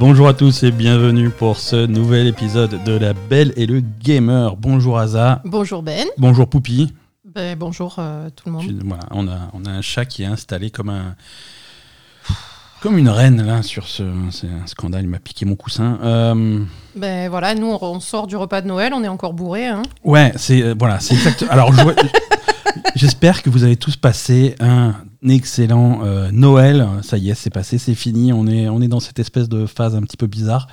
Bonjour à tous et bienvenue pour ce nouvel épisode de La Belle et le Gamer. Bonjour Aza. Bonjour Ben. Bonjour Poupi. Ben, bonjour euh, tout le monde. Tu- voilà, on, a, on a un chat qui est installé comme un. Comme une reine là sur ce. C'est un scandale, il m'a piqué mon coussin. Euh, Ben voilà, nous on, on sort du repas de Noël, on est encore bourré. Hein. ouais, c'est. euh, voilà, c'est exact. Alors, je vois- j'espère que vous avez tous passé un excellent euh, Noël. Ça y est, c'est passé, c'est fini. On est, on est dans cette espèce de phase un petit peu bizarre.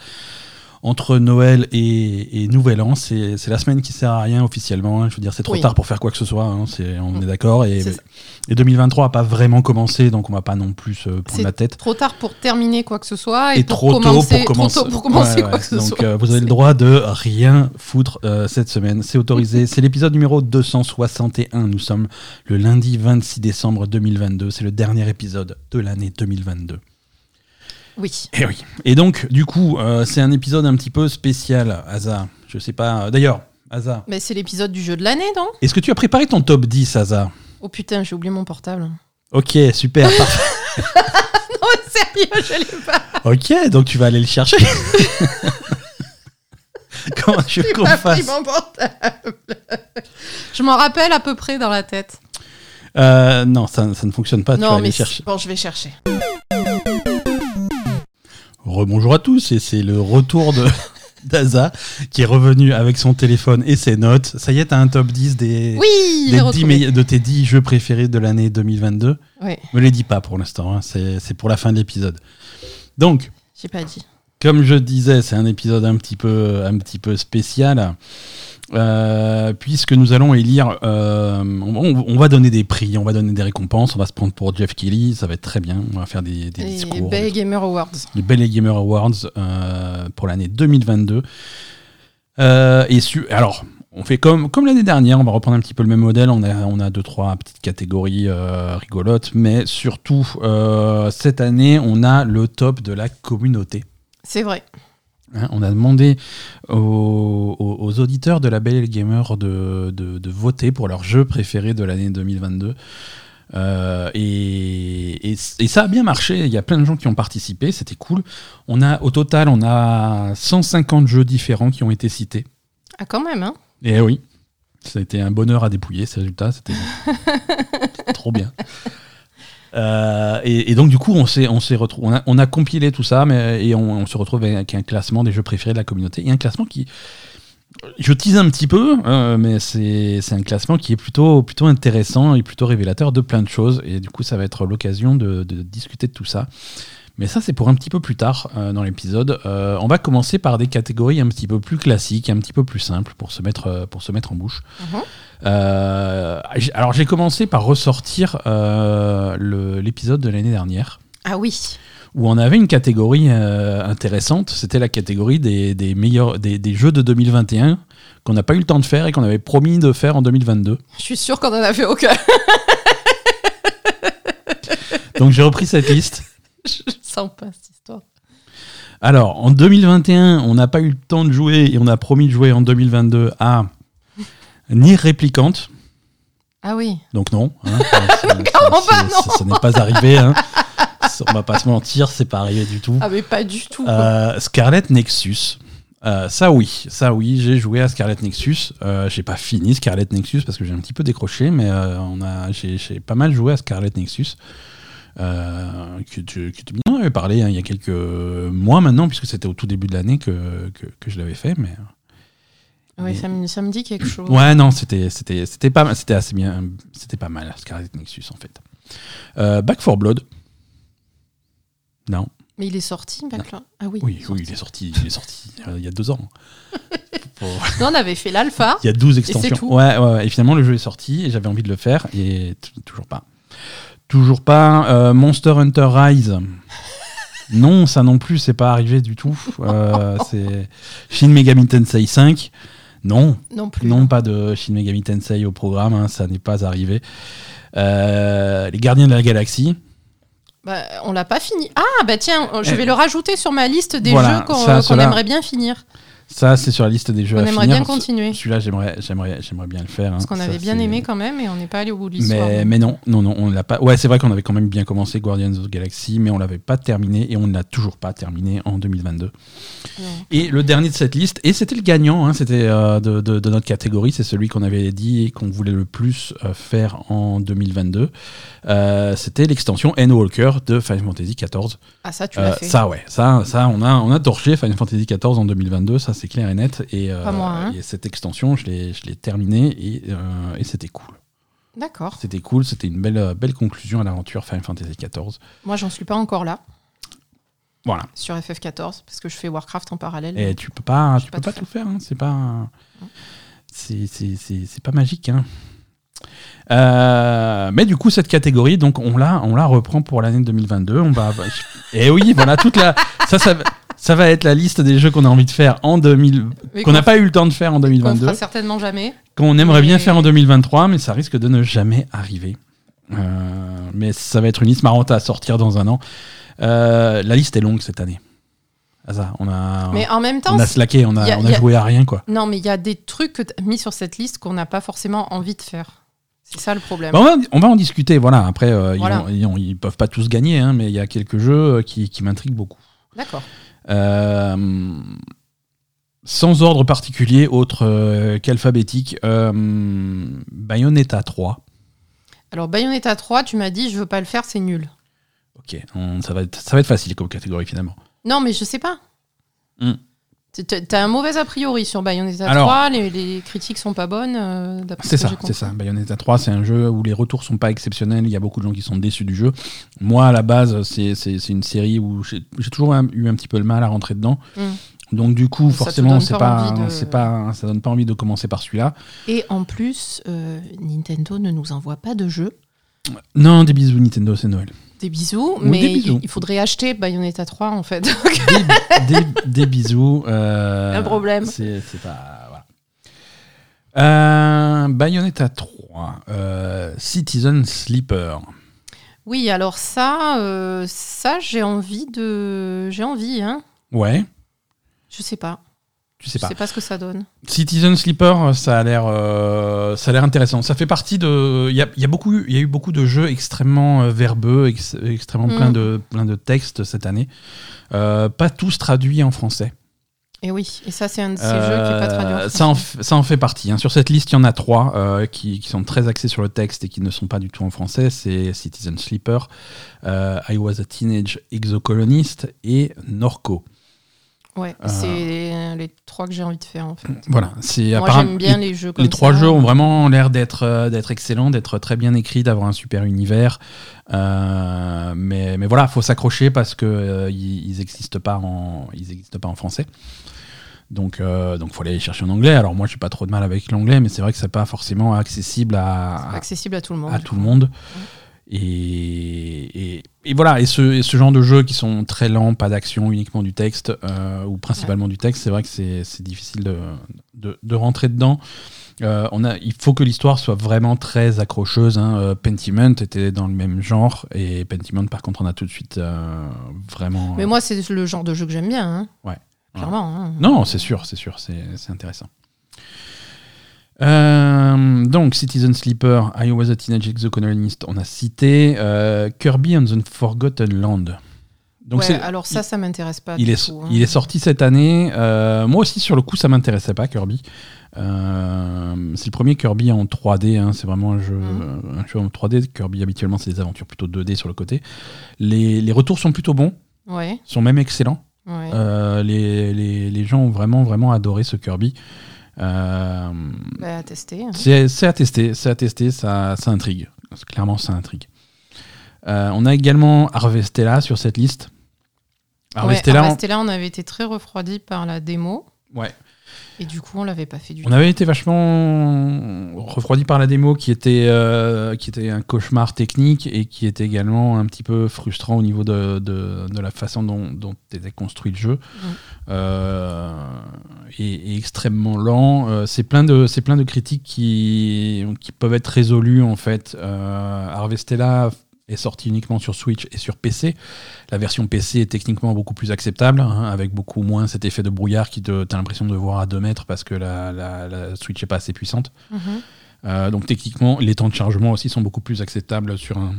Entre Noël et, et Nouvel An, c'est la semaine qui sert à rien officiellement. hein. Je veux dire, c'est trop Oui. tard pour faire quoi que ce soit. hein. On est d'accord. Et, C'est ça. et 2023 n'a pas vraiment commencé, donc on va pas non plus se prendre C'est la tête. Trop tard pour terminer quoi que ce soit et, Et pour trop tôt pour commencer, trop tôt pour commencer Ouais, quoi ouais. que ce Donc soit. euh, vous avez le droit de rien foutre euh, cette semaine. C'est autorisé. C'est l'épisode numéro 261. Nous sommes le lundi 26 décembre 2022. C'est le dernier épisode de l'année 2022. Oui. Et oui. Et donc, du coup, euh, c'est un épisode un petit peu spécial, Asa. Je sais pas. D'ailleurs, Asa, Ben, c'est l'épisode du jeu de l'année, non? Est-ce que tu as préparé ton top 10, Asa? Oh putain, j'ai oublié mon portable. Ok, super. parfait. Non, sérieux, je l'ai pas. ok, donc tu vas aller le chercher. Comment tu veux qu'on fasse? mon portable. je m'en rappelle à peu près dans la tête. Euh, Non, ça, ça ne fonctionne pas. tu vas non, aller mais le chercher. bon, je vais chercher. Rebonjour à tous, et c'est le retour de d'Aza qui est revenu avec son téléphone et ses notes. Ça y est, t'as un top 10 des, Oui, des est 10 retrouvé. meilleurs- de tes 10 jeux préférés de l'année 2022. Oui, Me les dis pas pour l'instant, hein, c'est c'est pour la fin de l'épisode. Donc, j'ai pas dit. comme je disais, c'est un épisode un petit peu, un petit peu spécial. Euh, puisque nous allons élire, euh, on, on va donner des prix, on va donner des récompenses, on va se prendre pour Jeff Kelly, ça va être très bien, on va faire des, des Les discours. Gamer Awards. les Bell Gamer Awards euh, pour l'année 2022. Euh, et su- alors, on fait comme, comme l'année dernière, on va reprendre un petit peu le même modèle. On a, on a deux, trois petites catégories rigolotes, mais surtout, cette année, on a le top de la communauté. C'est vrai. Hein, on a demandé aux, auditeurs de la Belle Gamer de, de- de voter pour leur jeu préféré de l'année 2022. Euh, et, et- et ça a bien marché. Il y a plein de gens qui ont participé. C'était cool. On a, au total, on a 150 jeux différents qui ont été cités. Ah, quand même, hein. Et oui, ça a été un bonheur à dépouiller, ces résultats. C'était trop bien. Euh, et, donc, du coup, on, s'est, on, s'est retrou- on, a, compilé tout ça mais, et on, se retrouve avec un classement des jeux préférés de la communauté. Et un classement qui. Je tease un petit peu, euh, mais c'est, un classement qui est plutôt, plutôt intéressant et plutôt révélateur de plein de choses. Et du coup, ça va être l'occasion de discuter de tout ça. Mais ça, c'est pour un petit peu plus tard euh, dans l'épisode. Euh, on va commencer par des catégories un petit peu plus classiques, un petit peu plus simples pour se mettre, euh, pour se mettre en bouche. Mhm. Euh, alors, j'ai commencé par ressortir l'épisode de l'année dernière Ah oui. où on avait une catégorie intéressante. C'était la catégorie des, des meilleurs des, des jeux de 2021 qu'on n'a pas eu le temps de faire et qu'on avait promis de faire en 2022. Je suis sûre qu'on en a fait aucun. Donc, j'ai repris cette liste. je sens pas cette histoire. Alors, en 2021, on n'a pas eu le temps de jouer et on a promis de jouer en 2022 à Nier Réplicante. Ah oui. Donc non, hein, ça, ça- Comment ça- pas, ça- ça n'est pas arrivé. Hein. On va pas se mentir, c'est pas arrivé du tout. Ah mais pas du tout. Euh, Scarlet Nexus. Euh, ça oui, ça oui, j'ai joué à Scarlet Nexus. Euh, j'ai pas fini Scarlet Nexus parce que j'ai un petit peu décroché, mais euh, on a, j'ai pas mal joué à Scarlet Nexus. Euh, que tu, que tu m'en avais parlé hein, il y a quelques mois maintenant, puisque c'était au tout début de l'année que, que, que je l'avais fait. Mais oui, ça me, ça me dit quelque chose. ouais, non, c'était, pas, assez bien, c'était pas mal Scarlet Nexus en fait. Euh, Back 4 Blood. Non. Mais il est sorti, Backlog Ah oui. Oui, il est oui, sorti. il est sorti, il est sorti euh, il y a deux ans. Pour- Non, on avait fait l'alpha. Il y a 12 c'est extensions. tout. Ouais, ouais, ouais. Et finalement, le jeu est sorti et j'avais envie de le faire et toujours pas. Toujours pas. Euh, Monster Hunter Rise. Non, ça non plus, c'est pas arrivé du tout. Euh, c'est Shin Megami Tensei 5. Non, Non plus. non, pas de Shin Megami Tensei au programme, hein, ça n'est pas arrivé. Euh, les Gardiens de la Galaxie. Bah, on l'a pas fini. Ah bah tiens, je vais le rajouter sur ma liste des Eh. Voilà, jeux qu'on aimerait bien finir. Ça, c'est sur la liste des jeux On à aimerait finir. bien continuer. Celui-là, j'aimerais, j'aimerais, j'aimerais bien le faire. hein. Parce qu'on avait bien aimé quand même et on n'est pas allé au bout de l'histoire. Mais, mais non, non, non, on l'a pas. Ouais, c'est vrai qu'on avait quand même bien commencé Guardians of the Galaxy, mais on l'avait pas terminé et on ne l'a toujours pas terminé en 2022. Non. Et le dernier de cette liste, et c'était le gagnant, hein, c'était euh, de, de- de notre catégorie, c'est celui qu'on avait dit et qu'on voulait le plus euh, faire en 2022. Euh, c'était l'extension Endwalker de Final Fantasy XIV. Ah, ça, tu l'as fait. ça, ouais, ça, ça, on a, on a torché Final Fantasy XIV en 2022, ça c'est clair et net. Et, euh, moi, hein. et cette extension, je l'ai, terminée et, euh, et c'était cool. D'accord. C'était cool, c'était une belle, belle conclusion à l'aventure Final Fantasy XIV. Moi, j'en suis pas encore là Voilà. sur FF14 parce que je fais Warcraft en parallèle. Et tu peux pas, tu peux pas pas tout tout faire, hein, c'est pas, c'est, c'est, c'est, c'est pas magique. Hein. Euh, mais du coup, cette catégorie, donc on la, on la reprend pour l'année 2022. On va, et oui, voilà toute la, ça, ça, ça va être la liste des jeux qu'on a envie de faire en 2000, Mais qu'on n'a pas eu le temps de faire en qu'on 2022, fera certainement jamais. qu'on aimerait bien faire en 2023, mais ça risque de ne jamais arriver. Euh, mais ça va être une liste marrante à sortir dans un an. Euh, la liste est longue cette année. Ça, on a, Mais en même temps, on a slacké, on a, y a- on a y a- joué à rien quoi. non, mais il y a des trucs que tu as mis sur cette liste qu'on n'a pas forcément envie de faire. C'est ça le problème. Bah, on, va, on va en discuter. Voilà. Après, euh, ils ont- ils peuvent pas tous gagner, hein, mais il y a quelques jeux qui, qui m'intriguent beaucoup. D'accord. Euh, sans ordre particulier, autre euh, qu'alphabétique, euh, Bayonetta 3. Alors, Bayonetta 3, tu m'as dit, je veux pas le faire, c'est nul. Ok, on- ça, va être, ça va être facile comme catégorie finalement. Non, mais je sais pas. Hmm. T'as un mauvais a priori sur Bayonetta Alors- 3, les, les critiques sont pas bonnes. euh, C'est ça, c'est ça. Bayonetta 3, c'est un jeu où les retours sont pas exceptionnels. Il y a beaucoup de gens qui sont déçus du jeu. Moi, à la base, c'est une série où j'ai toujours un- eu un petit peu le mal à rentrer dedans. Mm. Donc du coup, Ça forcément, c'est pas pas, envie de- c'est pas, ça donne pas envie de commencer par celui-là. Et en plus, euh, Nintendo ne nous envoie pas de jeux. Non, des bisous Nintendo, c'est Noël. Des bisous, mais des bisous. il- faudrait acheter Bayonetta 3 en fait. Des, des- des bisous. euh, Un problème. C'est c'est pas. Voilà. Euh, Bayonetta 3, euh, Citizen Sleeper. oui, alors ça, euh, ça j'ai envie de, j'ai envie, hein. Ouais, Je sais pas. Tu sais je pas. sais pas ce que ça donne. Citizen Sleeper, ça a l'air, euh, ça a l'air intéressant. Ça fait partie de, il y a, y a beaucoup, il y a eu beaucoup de jeux extrêmement euh, verbeux, ex- extrêmement Mm. plein de, plein de textes cette année. Euh, pas tous traduits en français. Et oui, et ça c'est un de ces jeux qui est pas traduit. en Euh, ça, en, ça en fait partie. hein. Sur cette liste, il y en a trois euh, qui, qui sont très axés sur le texte et qui ne sont pas du tout en français. C'est Citizen Sleeper, euh, I Was a Teenage Exocolonist et Norco. Ouais, euh, c'est les trois que j'ai envie de faire en fait. Voilà. C'est Moi apparemment- j'aime bien les, les jeux comme les trois ça. jeux ont vraiment l'air d'être euh, d'être excellents, d'être très bien écrits, d'avoir un super univers. Euh, mais, mais voilà, faut s'accrocher parce que euh, ils, ils existent pas en ils existent pas en français. Donc euh, donc faut aller les chercher en anglais. Alors moi j'ai pas trop de mal avec l'anglais, mais c'est vrai que c'est pas forcément accessible à, accessible à tout le monde. à tout le monde. Et, et, et voilà, et ce, et ce genre de jeux qui sont très lents, pas d'action, uniquement du texte, euh, ou principalement du texte, c'est vrai que c'est difficile de, de, de rentrer dedans. Euh, on a, il faut que l'histoire soit vraiment très accrocheuse. Hein. Euh, Pentiment était dans le même genre, et Pentiment, par contre, on a tout de suite vraiment. Mais moi c'est le genre de jeu que j'aime bien. Hein. Ouais. Clairement. hein. Non, c'est sûr, c'est sûr, c'est intéressant. Euh, donc, Citizen Sleeper, I Was a Teenage Exocolonist, on a cité euh, Kirby and the Forgotten Land. Donc, ouais, alors ça, ça m'intéresse pas. il, du est, tout, hein. il est sorti cette année. Euh, moi aussi, sur le coup, ça m'intéressait pas, Kirby. Euh, c'est le premier Kirby en 3D. hein, c'est vraiment un jeu, Mhm. un jeu en 3D. Kirby, habituellement, c'est des aventures plutôt 2D sur le côté. Les, les retours sont plutôt bons, Ouais, sont même excellents. ouais. Euh, les, les, les gens ont vraiment, vraiment adoré ce Kirby. Euh, Bah, à tester. hein. c'est à tester, c'est à tester, ça, ça intrigue. Clairement, ça intrigue. Euh, on a également Harvestella sur cette liste. Harvestella, ouais, on- on avait été très refroidi par la démo. ouais. Et du coup, on l'avait pas fait du on tout. avait été vachement refroidi par la démo qui était, euh, qui était un cauchemar technique et qui était également un petit peu frustrant au niveau de, de, de la façon dont, dont était construit le jeu. Euh, et, et extrêmement lent. Euh, c'est plein de c'est plein de critiques qui, qui peuvent être résolues en fait. Euh, Harvestella est sorti uniquement sur Switch et sur PC. La version PC est techniquement beaucoup plus acceptable, hein, avec beaucoup moins cet effet de brouillard qui te, t'as l'impression de voir à 2 mètres parce que la, la- la Switch n'est pas assez puissante. Mhm. Euh, donc techniquement, les temps de chargement aussi sont beaucoup plus acceptables sur un,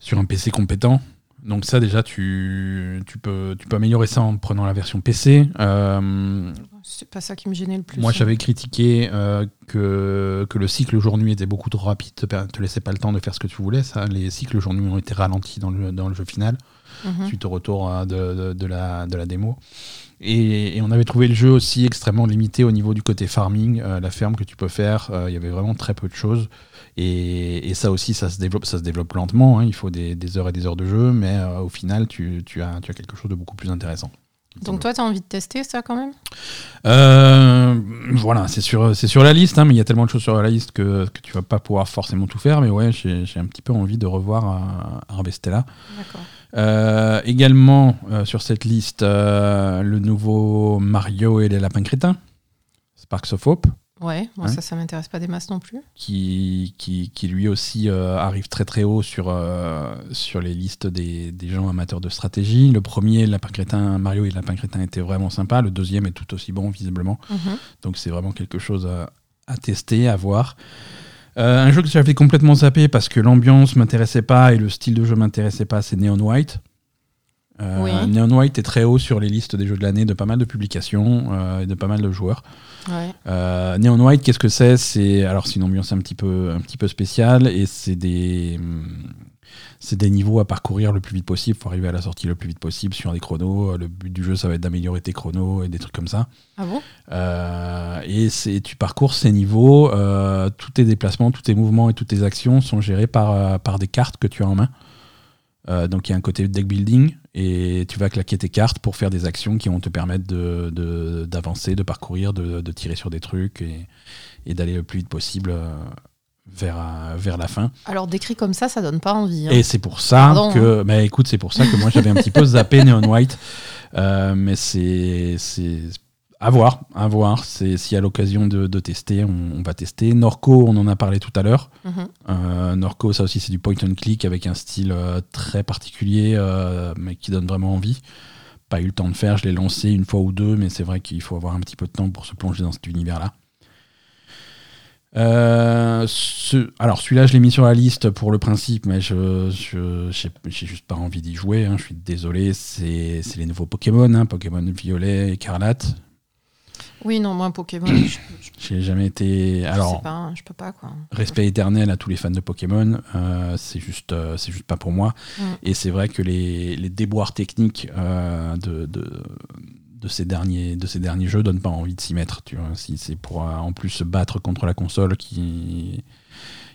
sur un PC compétent. Donc ça déjà, tu, tu, peux, tu peux améliorer ça en prenant la version PC. Euh, C'est pas ça qui me gênait le plus. moi, hein. j'avais critiqué euh, que, que le cycle jour-nuit était beaucoup trop rapide, te, te laissait pas le temps de faire ce que tu voulais. Ça, les cycles jour-nuit ont été ralentis dans le, dans le jeu final, Mhm. suite au retour euh, de, de- de la, de la démo. Et, et on avait trouvé le jeu aussi extrêmement limité au niveau du côté farming, euh, la ferme que tu peux faire. euh, Il y avait vraiment très peu de choses. Et, et ça aussi, ça se développe, ça se développe lentement. hein. Il faut des, des heures et des heures de jeu, mais euh, au final, tu, tu as, tu as quelque chose de beaucoup plus intéressant. Donc toi, tu as envie de tester ça quand même? Euh, voilà, c'est sur, c'est sur la liste, hein, mais il y a tellement de choses sur la liste que, que tu vas pas pouvoir forcément tout faire. Mais ouais, j'ai un petit peu envie de revoir Harvestella. D'accord. Euh, également euh, sur cette liste, euh, le nouveau Mario et les lapins crétins, Sparks of Hope, Ouais, moi Ouais. ça, ça m'intéresse pas des masses non plus. qui, qui, qui lui aussi arrive très très haut sur, sur les listes des, des gens amateurs de stratégie. Le premier, Lapin Crétin, Mario et Lapin Crétin était vraiment sympa. Le deuxième est tout aussi bon, visiblement. Mhm. Donc c'est vraiment quelque chose à, à tester, à voir. Euh, un jeu que j'avais complètement zappé parce que l'ambiance m'intéressait pas et le style de jeu m'intéressait pas, c'est Neon White. Euh, Oui. Neon White est très haut sur les listes des jeux de l'année de pas mal de publications euh, et de pas mal de joueurs. Ouais. Euh, Neon White, qu'est-ce que c'est? C'est alors c'est une ambiance un petit peu un petit peu spéciale et c'est des hum, c'est des niveaux à parcourir le plus vite possible. Faut arriver à la sortie le plus vite possible sur des chronos. Le but du jeu, ça va être d'améliorer tes chronos et des trucs comme ça. Ah bon? Euh, et c'est tu parcours ces niveaux. euh, tous tes déplacements, tous tes mouvements et toutes tes actions sont gérés par euh, par des cartes que tu as en main. Euh, donc il y a un côté deck building et tu vas claquer tes cartes pour faire des actions qui vont te permettre de- de- d'avancer, de, parcourir, de, de tirer sur des trucs et, et d'aller le plus vite possible euh, vers, euh, vers la fin. Alors décrit comme ça, ça donne pas envie. hein. Et c'est pour ça Pardon, que, mais écoute, c'est pour ça que moi j'avais un petit peu zappé Neon White, Euh, mais c'est à voir, à voir. C'est s'il y a l'occasion de, de tester, on, on va tester. Norco, on en a parlé tout à l'heure. Mhm. Euh, Norco, ça aussi, c'est du point and click avec un style euh, très particulier, mais qui donne vraiment envie. Pas eu le temps de faire, je l'ai lancé une fois ou deux, mais c'est vrai qu'il faut avoir un petit peu de temps pour se plonger dans cet univers-là. Euh, ce- alors celui-là, je l'ai mis sur la liste pour le principe, mais je je- j'ai juste pas envie d'y jouer. hein, je suis désolé. C'est les nouveaux Pokémon, hein, Pokémon Violet, Écarlate. Oui, non, moi Pokémon, je, je- J'ai jamais été. je Alors sais pas, hein, je peux pas quoi. respect éternel à tous les fans de Pokémon. euh, c'est juste, euh, c'est juste pas pour moi. Mm. Et c'est vrai que les, les déboires techniques de, de, de ces derniers, de ces derniers jeux donnent pas envie de s'y mettre. Tu vois, si c'est pour euh, en plus se battre contre la console qui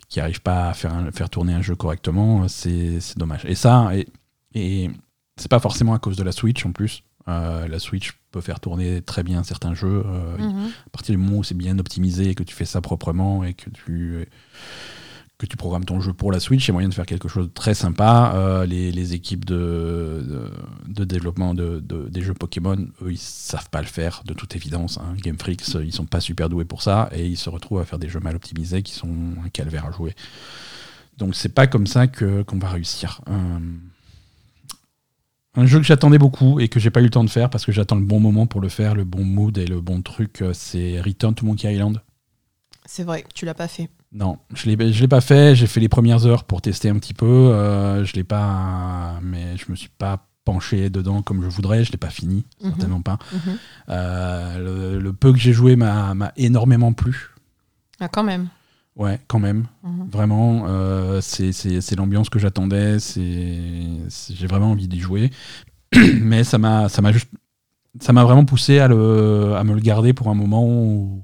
qui arrive pas à faire, un- faire tourner un jeu correctement, c'est dommage. Et ça, et, et c'est pas forcément à cause de la Switch en plus. Euh, la Switch peut faire tourner très bien certains jeux. euh, Mhm. à partir du moment où c'est bien optimisé et que tu fais ça proprement et que tu que tu programmes ton jeu pour la Switch, il y a moyen de faire quelque chose de très sympa. Euh, les, équipes de, développement de, de- des jeux Pokémon, eux, ils savent pas le faire, de toute évidence. hein. Game Freaks, ils sont pas super doués pour ça et ils se retrouvent à faire des jeux mal optimisés qui sont un calvaire à jouer. Donc c'est pas comme ça que qu'on va réussir. Euh, un jeu que j'attendais beaucoup et que j'ai pas eu le temps de faire parce que j'attends le bon moment pour le faire, le bon mood et le bon truc, euh, c'est Return to Monkey Island. C'est vrai, tu l'as pas fait. Non, je l'ai je l'ai pas fait. J'ai fait les premières heures pour tester un petit peu. euh, je l'ai pas, mais je me suis pas penché dedans comme je voudrais. Je l'ai pas fini, Mhm. certainement pas. Mhm. Euh, le, le peu que j'ai joué m'a énormément plu. Ah, quand même. Ouais, quand même. Mhm. Vraiment, euh, c'est l'ambiance que j'attendais. J'ai vraiment envie d'y jouer. Mais ça m'a ça m'a juste ça m'a vraiment poussé à, le, à me le garder pour un moment où-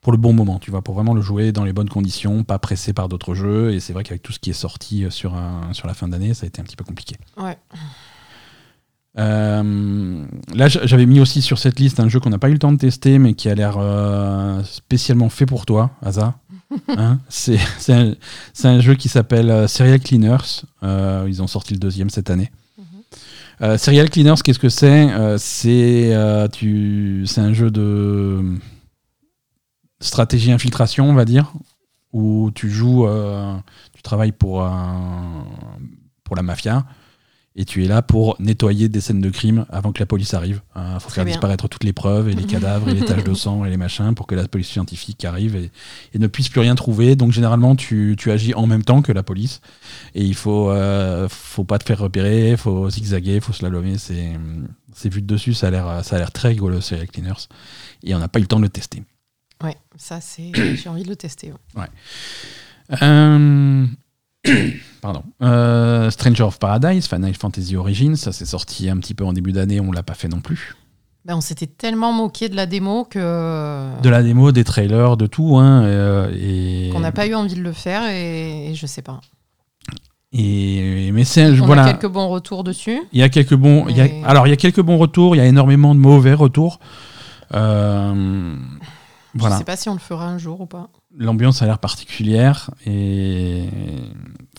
pour le bon moment, tu vois, pour vraiment le jouer dans les bonnes conditions, pas pressé par d'autres jeux. Et c'est vrai qu'avec tout ce qui est sorti sur, un, sur la fin d'année, ça a été un petit peu compliqué. Ouais. Euh, là, j'avais mis aussi sur cette liste un jeu qu'on n'a pas eu le temps de tester, mais qui a l'air euh, spécialement fait pour toi, Asa. Hein c'est c'est un, un jeu qui s'appelle euh, Serial Cleaners. Euh, ils ont sorti le deuxième cette année. Mhm. Euh, Serial Cleaners, qu'est-ce que c'est? Euh, C'est euh, tu- c'est un jeu de stratégie infiltration, on va dire, où tu joues, euh, tu travailles pour, un, pour la mafia et tu es là pour nettoyer des scènes de crime avant que la police arrive. Il faut faire bien. disparaître toutes les preuves et les cadavres et les taches de sang et les machins pour que la police scientifique arrive et, et ne puisse plus rien trouver. Donc généralement, tu, tu agis en même temps que la police et il faut, euh, faut pas te faire repérer, faut zigzaguer, faut slalomer. C'est c'est vu de dessus, ça a l'air ça a l'air très rigolo, Serial Cleaners. Et on n'a pas eu le temps de le tester. Ouais, ça c'est. J'ai envie de le tester. ouais. Euh, Pardon. Euh, Stranger of Paradise, Final Fantasy Origins, ça s'est sorti un petit peu en début d'année, on l'a pas fait non plus. Ben, on s'était tellement moqué de la démo que. De la démo, des trailers, de tout, hein, euh, et Qu'on n'a pas eu envie de le faire et, et je sais pas. Et mais c'est On voilà. a quelques bons retours dessus. Il y a quelques bons. il y a- Mais- alors il y a quelques bons retours. Il y a énormément de mauvais retours. Euh, Je voilà. sais pas si on le fera un jour ou pas. L'ambiance a l'air particulière et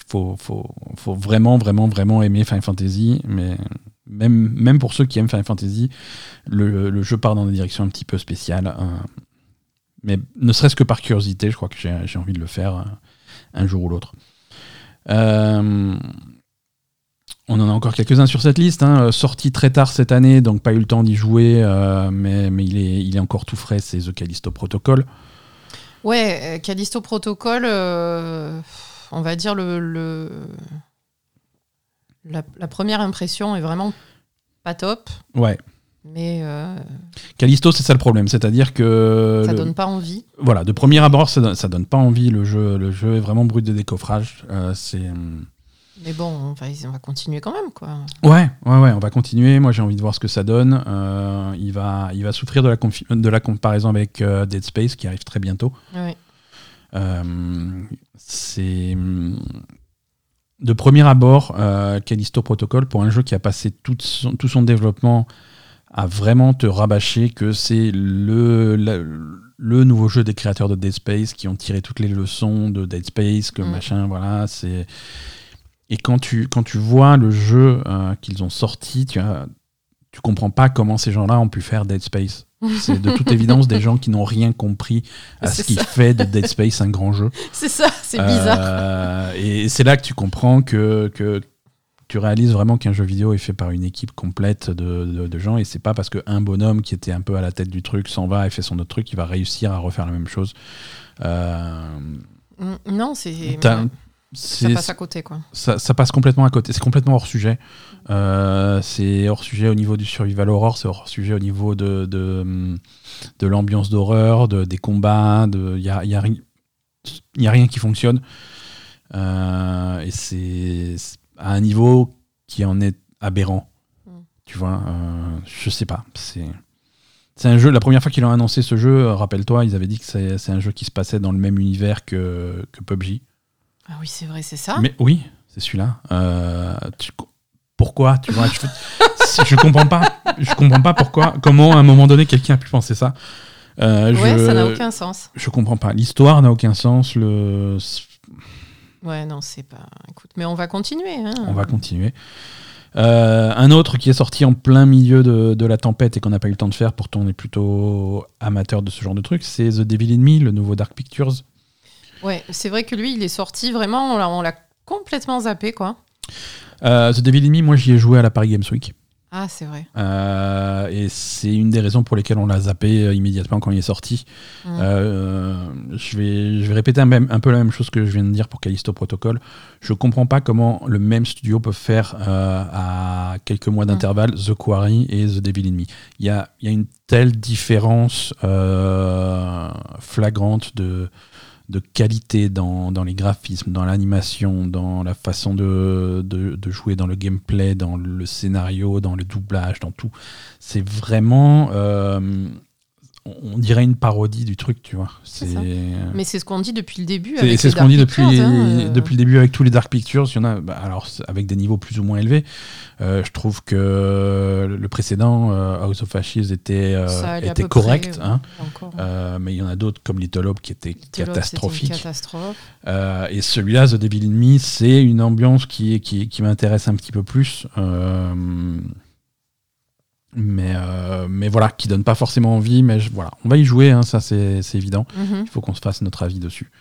faut, faut, faut vraiment, vraiment, vraiment aimer Final Fantasy. Mais même, même pour ceux qui aiment Final Fantasy, le, le jeu part dans des directions un petit peu spéciales. euh, mais ne serait-ce que par curiosité, je crois que j'ai j'ai envie de le faire euh, un jour ou l'autre. Euh, on en a encore quelques-uns sur cette liste. Hein. Sorti très tard cette année, donc pas eu le temps d'y jouer, euh, mais, mais il, est, il est encore tout frais, c'est The Callisto Protocol. Ouais, euh, Callisto Protocol, euh, on va dire le, le- la, la première impression est vraiment pas top, Ouais. mais euh, Callisto, c'est ça le problème, c'est-à-dire que ça le- donne pas envie. voilà, de premier abord, ça donne, ça donne pas envie. Le jeu, le jeu est vraiment brut de décoffrage. Euh, c'est hum, Mais bon, on va, on va continuer quand même, quoi. ouais, ouais, ouais. On va continuer. Moi, j'ai envie de voir ce que ça donne. Euh, il va, il va souffrir de la, de la comparaison avec euh, Dead Space qui arrive très bientôt. Ouais. Euh, c'est hum, de premier abord euh, Callisto Protocol pour un jeu qui a passé tout son, tout son développement à vraiment te rabâcher que c'est le, le nouveau jeu des créateurs de Dead Space qui ont tiré toutes les leçons de Dead Space, que machin, voilà, c'est et quand tu quand tu vois le jeu euh, qu'ils ont sorti, tu as tu comprends pas comment ces gens-là ont pu faire Dead Space. C'est de toute évidence des gens qui n'ont rien compris à ce qui fait de Dead Space un grand jeu. C'est ça, c'est bizarre. Euh, et c'est là que tu comprends que, que tu réalises vraiment qu'un jeu vidéo est fait par une équipe complète de, de- de gens et c'est pas parce qu'un bonhomme qui était un peu à la tête du truc s'en va et fait son autre truc qu'il va réussir à refaire la même chose. Euh, Mm, Non, c'est. Ça passe à côté, quoi. ça, ça passe complètement à côté. C'est complètement hors sujet. Euh, c'est hors sujet au niveau du survival horror, c'est hors sujet au niveau de, de, de l'ambiance d'horreur, de, des combats. Il n'y a, y a, y a rien qui fonctionne. Euh, et c'est à un niveau qui en est aberrant. Mm. Tu vois, euh, je sais pas. C'est. C'est un jeu, la première fois qu'ils ont annoncé ce jeu, euh, rappelle-toi, ils avaient dit que c'est c'est un jeu qui se passait dans le même univers que, que PUBG. Ah oui, c'est vrai, c'est ça. Mais oui, c'est celui-là. Euh, tu- pourquoi tu vois, je, comprends pas. Je comprends pas pourquoi. Comment à un moment donné quelqu'un a pu penser ça. Euh, ouais, je, ça n'a aucun sens. Je comprends pas. L'histoire n'a aucun sens. Le, Ouais, non, c'est pas. Écoute, mais on va continuer. Hein. on va continuer. Euh, un autre qui est sorti en plein milieu de, de la tempête et qu'on n'a pas eu le temps de faire, pourtant on est plutôt amateur de ce genre de truc, c'est The Devil in Me, le nouveau Dark Pictures. Ouais, c'est vrai que lui, il est sorti vraiment, on l'a- complètement zappé, quoi. Euh, The Devil in Me, moi j'y ai joué à la Paris Games Week. Ah, c'est vrai. Euh, et c'est une des raisons pour lesquelles on l'a zappé euh, immédiatement quand il est sorti. Mm. Euh, je, vais, je vais répéter un, même- un peu la même chose que je viens de dire pour Callisto Protocol. Je comprends pas comment le même studio peut faire à quelques mois d'intervalle The Quarry et The Devil in Me. Il y a, il y a une telle différence flagrante de, de qualité dans, dans les graphismes, dans l'animation, dans la façon de, de, jouer, dans le gameplay, dans le scénario, dans le doublage, dans tout. C'est vraiment. euh, on dirait une parodie du truc, tu vois. C'est. Mais c'est ce qu'on dit depuis le début. c'est- c'est ce qu'on dit depuis, hein, euh. depuis le début avec tous les Dark Pictures. Il y en a, bah, alors avec des niveaux plus ou moins élevés. Euh, je trouve que le précédent, euh, House of Ashes, était, euh, était près, correct. hein. encore. Mais il y en a d'autres comme Little Hope qui étaient Little catastrophe. Et celui-là, The Devil in Me, c'est une ambiance qui, qui, qui m'intéresse un petit peu plus. Euh, mais, euh, mais voilà, qui donne pas forcément envie. Mais je- voilà, on va y jouer, hein, ça c'est évident. Mhm. Il faut qu'on se fasse notre avis dessus.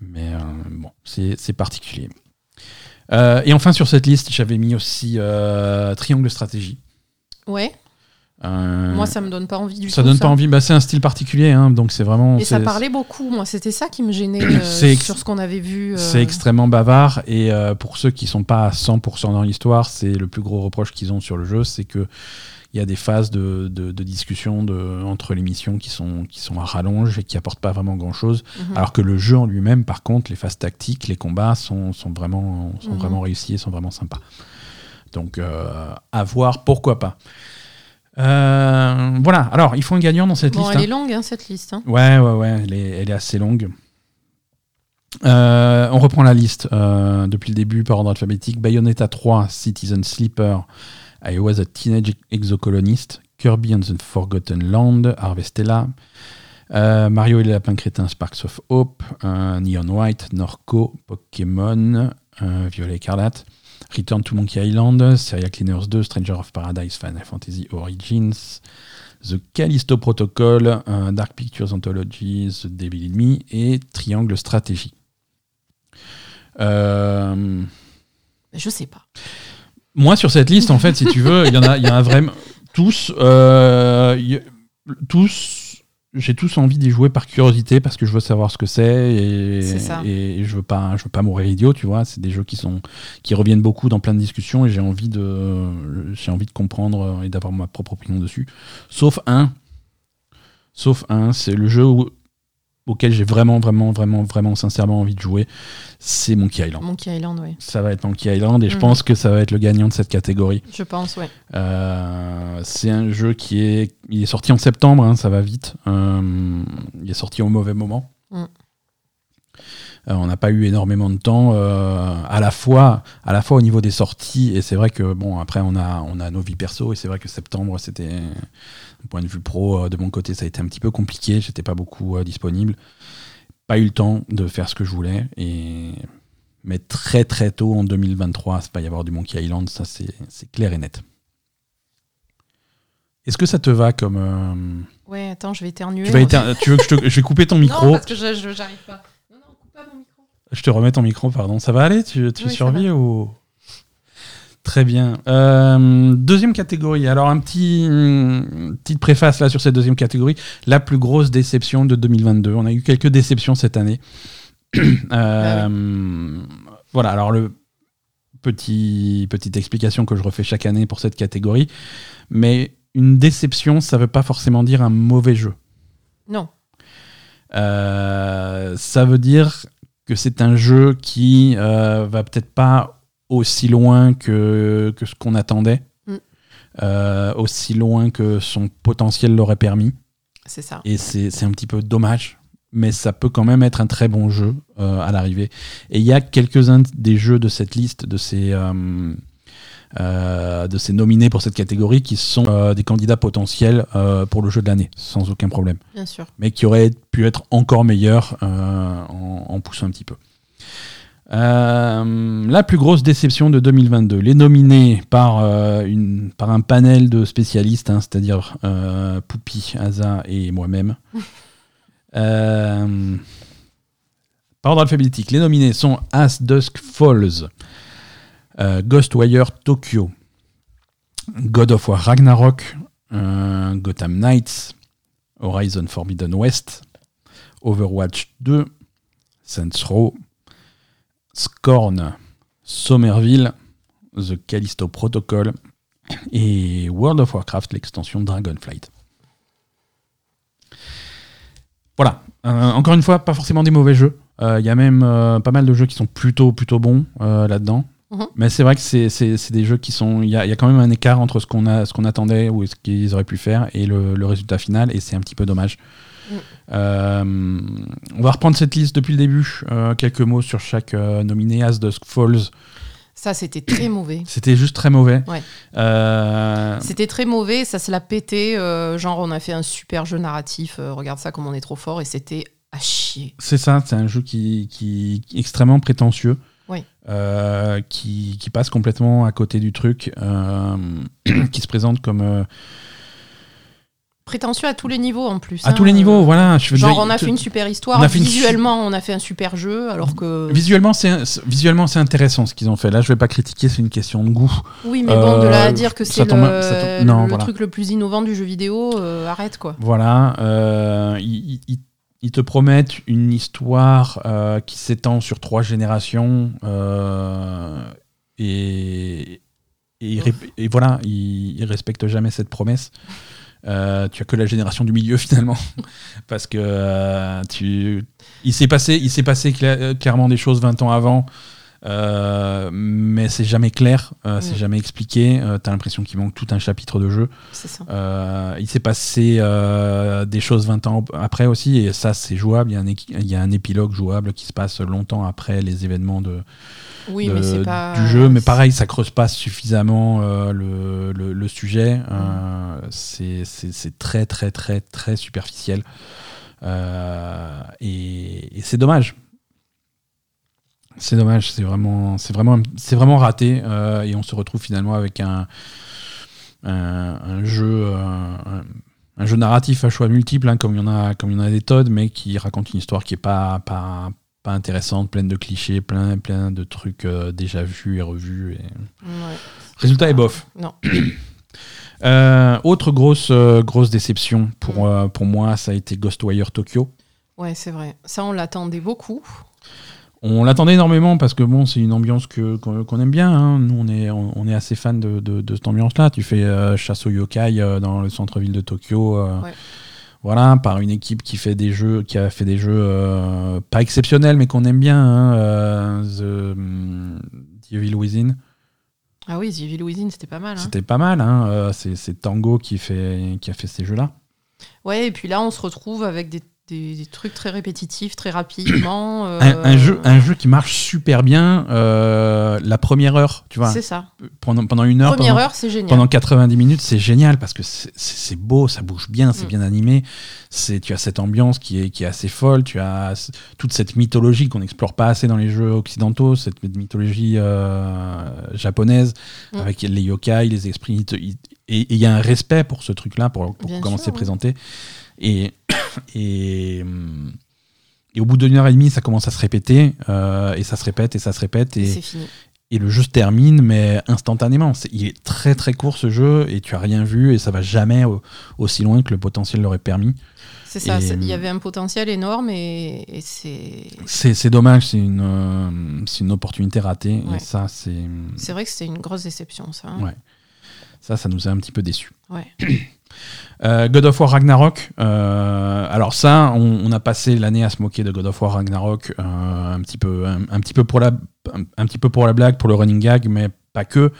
Mais euh, bon, c'est particulier. Euh, et enfin, sur cette liste, j'avais mis aussi Triangle Stratégie. Ouais. Moi, ça me donne pas envie du ça tout. donne pas envie. Bah, c'est un style particulier, hein, donc c'est vraiment. Et ça parlait beaucoup. Moi, c'était ça qui me gênait sur ce qu'on avait vu. C'est extrêmement bavard et pour ceux qui sont pas à 100% dans l'histoire, c'est le plus gros reproche qu'ils ont sur le jeu, c'est que il y a des phases de, de- de discussion de, entre les missions qui sont, qui sont à rallonge et qui apportent pas vraiment grand chose. mhm. Alors que le jeu en lui-même, par contre, les phases tactiques, les combats sont, sont, vraiment, sont Mhm. vraiment réussis et sont vraiment sympas. Donc, euh, à voir, pourquoi pas. Euh, voilà, alors il faut un gagnant dans cette Bon, liste. elle hein. est longue, hein, cette liste. hein. Ouais, ouais, ouais, elle est, elle est assez longue. Euh, on reprend la liste depuis le début par ordre alphabétique. Bayonetta 3, Citizen Sleeper, I Was a Teenage Exocolonist, Kirby and the Forgotten Land, Harvestella, euh, Mario et les lapins crétins, Sparks of Hope, euh, Neon White, Norco, Pokémon, euh, Violet Écarlate, Return to Monkey Island, Serial Cleaners 2, Stranger of Paradise, Final Fantasy Origins, The Callisto Protocol, euh, Dark Pictures Anthology, The Devil in Me et Triangle Stratégie. Je sais pas. Moi, sur cette liste, en fait, si tu veux, il y en a, y a vraiment tous. euh, y tous, j'ai tous envie d'y jouer par curiosité parce que je veux savoir ce que c'est et, je veux pas, je veux pas mourir idiot, tu vois. C'est des jeux qui sont, qui reviennent beaucoup dans plein de discussions et j'ai envie de, j'ai envie de comprendre et d'avoir ma propre opinion dessus. Sauf un, sauf un, c'est le jeu où- auquel j'ai vraiment, vraiment, vraiment, vraiment, sincèrement envie de jouer. C'est Monkey Island. Monkey Island, oui. Ça va être Monkey Island et je Mhm. pense que ça va être le gagnant de cette catégorie. Je pense, ouais. Euh, c'est un jeu qui est, il est sorti en septembre, hein, ça va vite. Euh, il est sorti au mauvais moment. Mm. Euh, on n'a pas eu énormément de temps, euh, à la fois, à la fois au niveau des sorties. Et c'est vrai que bon, après on a, on a nos vies perso et c'est vrai que septembre, c'était, point de vue pro, euh, de mon côté, ça a été un petit peu compliqué. J'étais pas beaucoup euh, disponible. Pas eu le temps de faire ce que je voulais et mais très très tôt en 2023, il va y avoir du Monkey Island, ça c'est clair et net. Est-ce que ça te va comme euh, Ouais, attends, je vais éternuer. tu vas tu veux que je, te- je vais couper ton micro? Non, parce que je- j'arrive pas. Non, non, coupe pas mon micro. Je te remets ton micro, pardon. Ça va aller? Tu, tu Oui, ça survis ou? Très bien. Euh, deuxième catégorie. Alors un petit une petite préface là sur cette deuxième catégorie. La plus grosse déception de 2022. On a eu quelques déceptions cette année. Euh, Voilà. Alors le petit petite explication que je refais chaque année pour cette catégorie. Mais une déception, ça veut pas forcément dire un mauvais jeu. Non. Euh, ça veut dire que c'est un jeu qui euh, va peut-être pas aussi loin que, que ce qu'on attendait, Mm. euh, aussi loin que son potentiel l'aurait permis. C'est ça. Et c'est c'est un petit peu dommage, mais ça peut quand même être un très bon jeu euh, à l'arrivée. Et il y a quelques-uns des jeux de cette liste, de ces, euh, de ces nominés pour cette catégorie, qui sont des candidats potentiels pour le jeu de l'année, sans aucun problème Bien sûr. mais qui aurait pu être encore meilleur en, en poussant un petit peu. Euh, la plus grosse déception de 2022, les nominés par, euh, une, par un panel de spécialistes, hein, c'est-à-dire euh, Poupi, Asa et moi-même. Euh, par ordre alphabétique, les nominés sont As Dusk Falls, Ghostwire Tokyo, God of War Ragnarok, Gotham Knights, Horizon Forbidden West, Overwatch 2, Saints Row, Scorn, Somerville, The Callisto Protocol et World of Warcraft, l'extension Dragonflight. Voilà. Euh, encore une fois, pas forcément des mauvais jeux. Euh, Il y a même euh, pas mal de jeux qui sont plutôt, plutôt bons euh, là-dedans. Mhm. Mais c'est vrai que c'est des jeux qui sont. Il y y a quand même un écart entre ce qu'on attendait ou ce qu'ils auraient pu faire et le, le résultat final, et c'est un petit peu dommage. Euh, on va reprendre cette liste depuis le début. Euh, quelques mots sur chaque euh, nominé. As Dusk Falls, Ça, c'était très mauvais. c'était juste très mauvais. Ouais. Euh, C'était très mauvais, ça se l'a pété. euh, genre, on a fait un super jeu narratif. euh, regarde ça, comme on est trop fort. Et c'était à chier. C'est ça, c'est un jeu qui, qui est extrêmement prétentieux, Oui. qui, qui passe complètement à côté du truc, qui se présente comme prétentieux à tous les niveaux en plus. À hein. tous les niveaux, voilà. Je veux Genre, on a fait une super histoire. on une Visuellement, on a fait un super jeu, alors que. Visuellement, c'est visuellement c'est intéressant ce qu'ils ont fait. Là, je vais pas critiquer, c'est une question de goût. Oui, mais bon, de là Euh, à dire que c'est le, ça tombe- non, le voilà. truc le plus innovant du jeu vidéo, euh, arrête quoi. Voilà, euh, ils, te promettent une histoire euh, qui s'étend sur trois générations euh, et, et voilà, ils, ils respectent jamais cette promesse. Euh, tu as que la génération du milieu finalement, parce que euh, tu, il s'est passé, il s'est passé cla- clairement des choses 20 ans avant. euh, mais c'est jamais clair, euh, c'est Mm. jamais expliqué. Euh, T'as l'impression qu'il manque tout un chapitre de jeu. Ça. Euh, il s'est passé euh, des choses 20 ans après aussi, et ça c'est jouable. Il y, a un, équi- il y a un épilogue jouable qui se passe longtemps après les événements de, Oui, de- mais c'est pas. du jeu. Mais pareil, ça creuse pas suffisamment euh, le, le- le sujet. Euh, c'est- très très très très superficiel. Euh, et et c'est dommage. C'est dommage, c'est vraiment, c'est vraiment, c'est vraiment raté et on se retrouve finalement avec un, un, un jeu, un, un jeu narratif à choix multiples, hein, comme il y en a, comme il y en a des tonnes, mais qui raconte une histoire qui est pas, pas, pas intéressante, pleine de clichés, plein, plein de trucs euh, déjà vus et revus. Et... Ouais. Résultat est bof. Non. Euh, autre grosse, euh, grosse déception pour, Mm. euh, pour moi, ça a été Ghostwire Tokyo. Ouais, c'est vrai. Ça, on l'attendait beaucoup. On l'attendait énormément parce que bon, c'est une ambiance que qu'on aime bien. hein. Nous, on est on, on est assez fan de, de, de cette ambiance-là. Tu fais chasse aux yokai dans le centre-ville de Tokyo. Ouais. Voilà, par une équipe qui fait des jeux, qui a fait des jeux euh, pas exceptionnels, mais qu'on aime bien. hein, euh, The, hum, The Evil Within, Ah oui, The Evil Within, c'était pas mal. Hein. c'était pas mal. Hein, euh, c'est c'est Tango qui fait qui a fait ces jeux-là. Ouais, et puis là, on se retrouve avec des, des- des trucs très répétitifs, très rapidement. euh, Un, un jeu, un jeu qui marche super bien. euh, la première heure, tu vois, C'est ça. pendant pendant une heure. Première pendant- heure, c'est génial. Pendant 90 minutes, c'est génial parce que c'est- beau, ça bouge bien, c'est Mm. bien animé. Tu as cette ambiance qui est qui est assez folle. Tu as toute cette mythologie qu'on n'explore pas assez dans les jeux occidentaux, cette mythologie euh, japonaise Mm. avec les yokai, les esprits. Et il y a un respect pour ce truc-là, pour, pour Bien comment c'est présenté. Et et hum, et au bout d'une heure et demie, ça commence à se répéter, euh, et ça se répète, et ça se répète, Et et, c'est fini. et le jeu se termine, mais instantanément. C'est- il est très très court ce jeu et tu as rien vu et ça va jamais au- aussi loin que le potentiel l'aurait permis. C'est ça. C'est- Il y avait un potentiel énorme et, et c'est. C'est c'est dommage, c'est une, euh, c'est une opportunité ratée Ouais. et ça, c'est C'est vrai que c'était une grosse déception, ça. hein. Ouais. ça, ça nous a un petit peu déçus. Ouais. Euh, God of War Ragnarok. euh, alors ça, on, on a passé l'année à se moquer de God of War Ragnarok, euh, un petit peu, un, un petit peu pour la, un, un petit peu pour la blague, pour le running gag, mais pas que.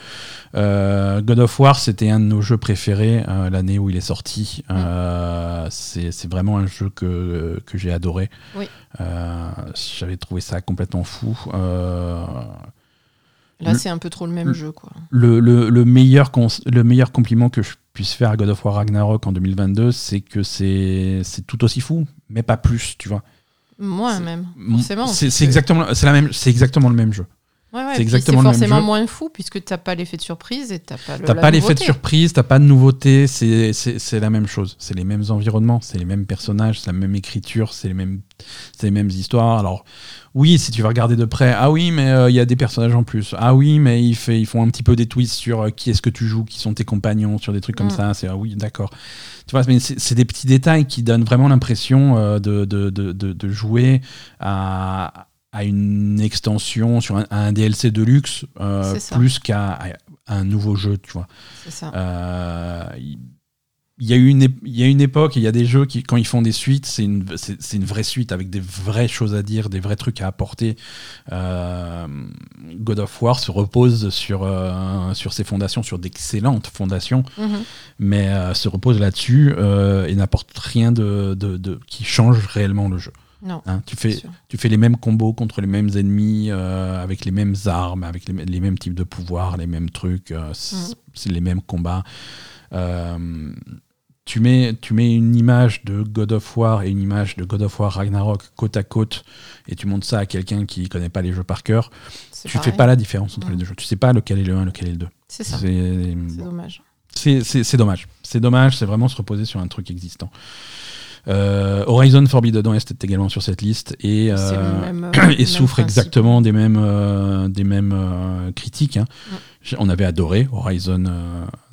God of War, c'était un de nos jeux préférés l'année où il est sorti. C'est vraiment un jeu que, que j'ai adoré. Oui. J'avais trouvé ça complètement fou. Là, c'est un peu trop le même le- jeu, quoi. le, le- le meilleur le meilleur compliment que je puisse faire à God of War Ragnarok en 2022, c'est que c'est tout aussi fou, mais pas plus, tu vois. C'est- même, forcément. C'est exactement, c'est la même, c'est exactement le même jeu. Ouais, ouais, c'est exactement le même forcément moins fou puisque t'as pas l'effet de surprise et t'as pas. T'as pas l'effet de nouveauté. surprise, t'as pas de nouveauté, c'est la même chose. C'est les mêmes environnements, c'est les mêmes personnages, c'est la même écriture, c'est les mêmes, les mêmes histoires. Alors oui, si tu vas regarder de près, ah oui, mais euh, il y a des personnages en plus. Ah oui, mais ils, fait, ils font un petit peu des twists sur euh, qui est-ce que tu joues, qui sont tes compagnons, sur des trucs comme Mm. ça. C'est ah oui, d'accord. Tu vois, mais c'est des petits détails qui donnent vraiment l'impression euh, de, de, de, de- de jouer à, à une extension sur un, à un DLC de luxe euh, plus qu'à un nouveau jeu, tu vois. Euh, il il y, y a une époque, il y a des jeux qui, quand ils font des suites, c'est une, une vraie suite avec des vraies choses à dire, des vrais trucs à apporter. Euh, God of War se repose sur, euh, sur ses fondations, sur d'excellentes fondations, Mhm. mais euh, se repose là-dessus euh, et n'apporte rien de, de- de- qui change réellement le jeu. Non. hein. tu, fais, tu fais les mêmes combos contre les mêmes ennemis, euh, avec les mêmes armes, avec les, les mêmes types de pouvoirs, les mêmes trucs, euh, c'est Mhm. c'est les mêmes combats. Euh, tu, mets, tu mets une image de God of War et une image de God of War Ragnarok côte à côte et tu montres ça à quelqu'un qui connaît pas les jeux par cœur, tu fais pareil. pas la différence entre les Mhm. deux jeux. Tu sais pas lequel est le 1, lequel est le 2. C'est ça. C'est dommage. C'est dommage. C'est dommage, c'est vraiment se reposer sur un truc existant. Euh, Horizon Forbidden West est également sur cette liste et, euh, même, euh, et souffre principe. exactement des mêmes, des mêmes critiques. hein. On avait adoré Horizon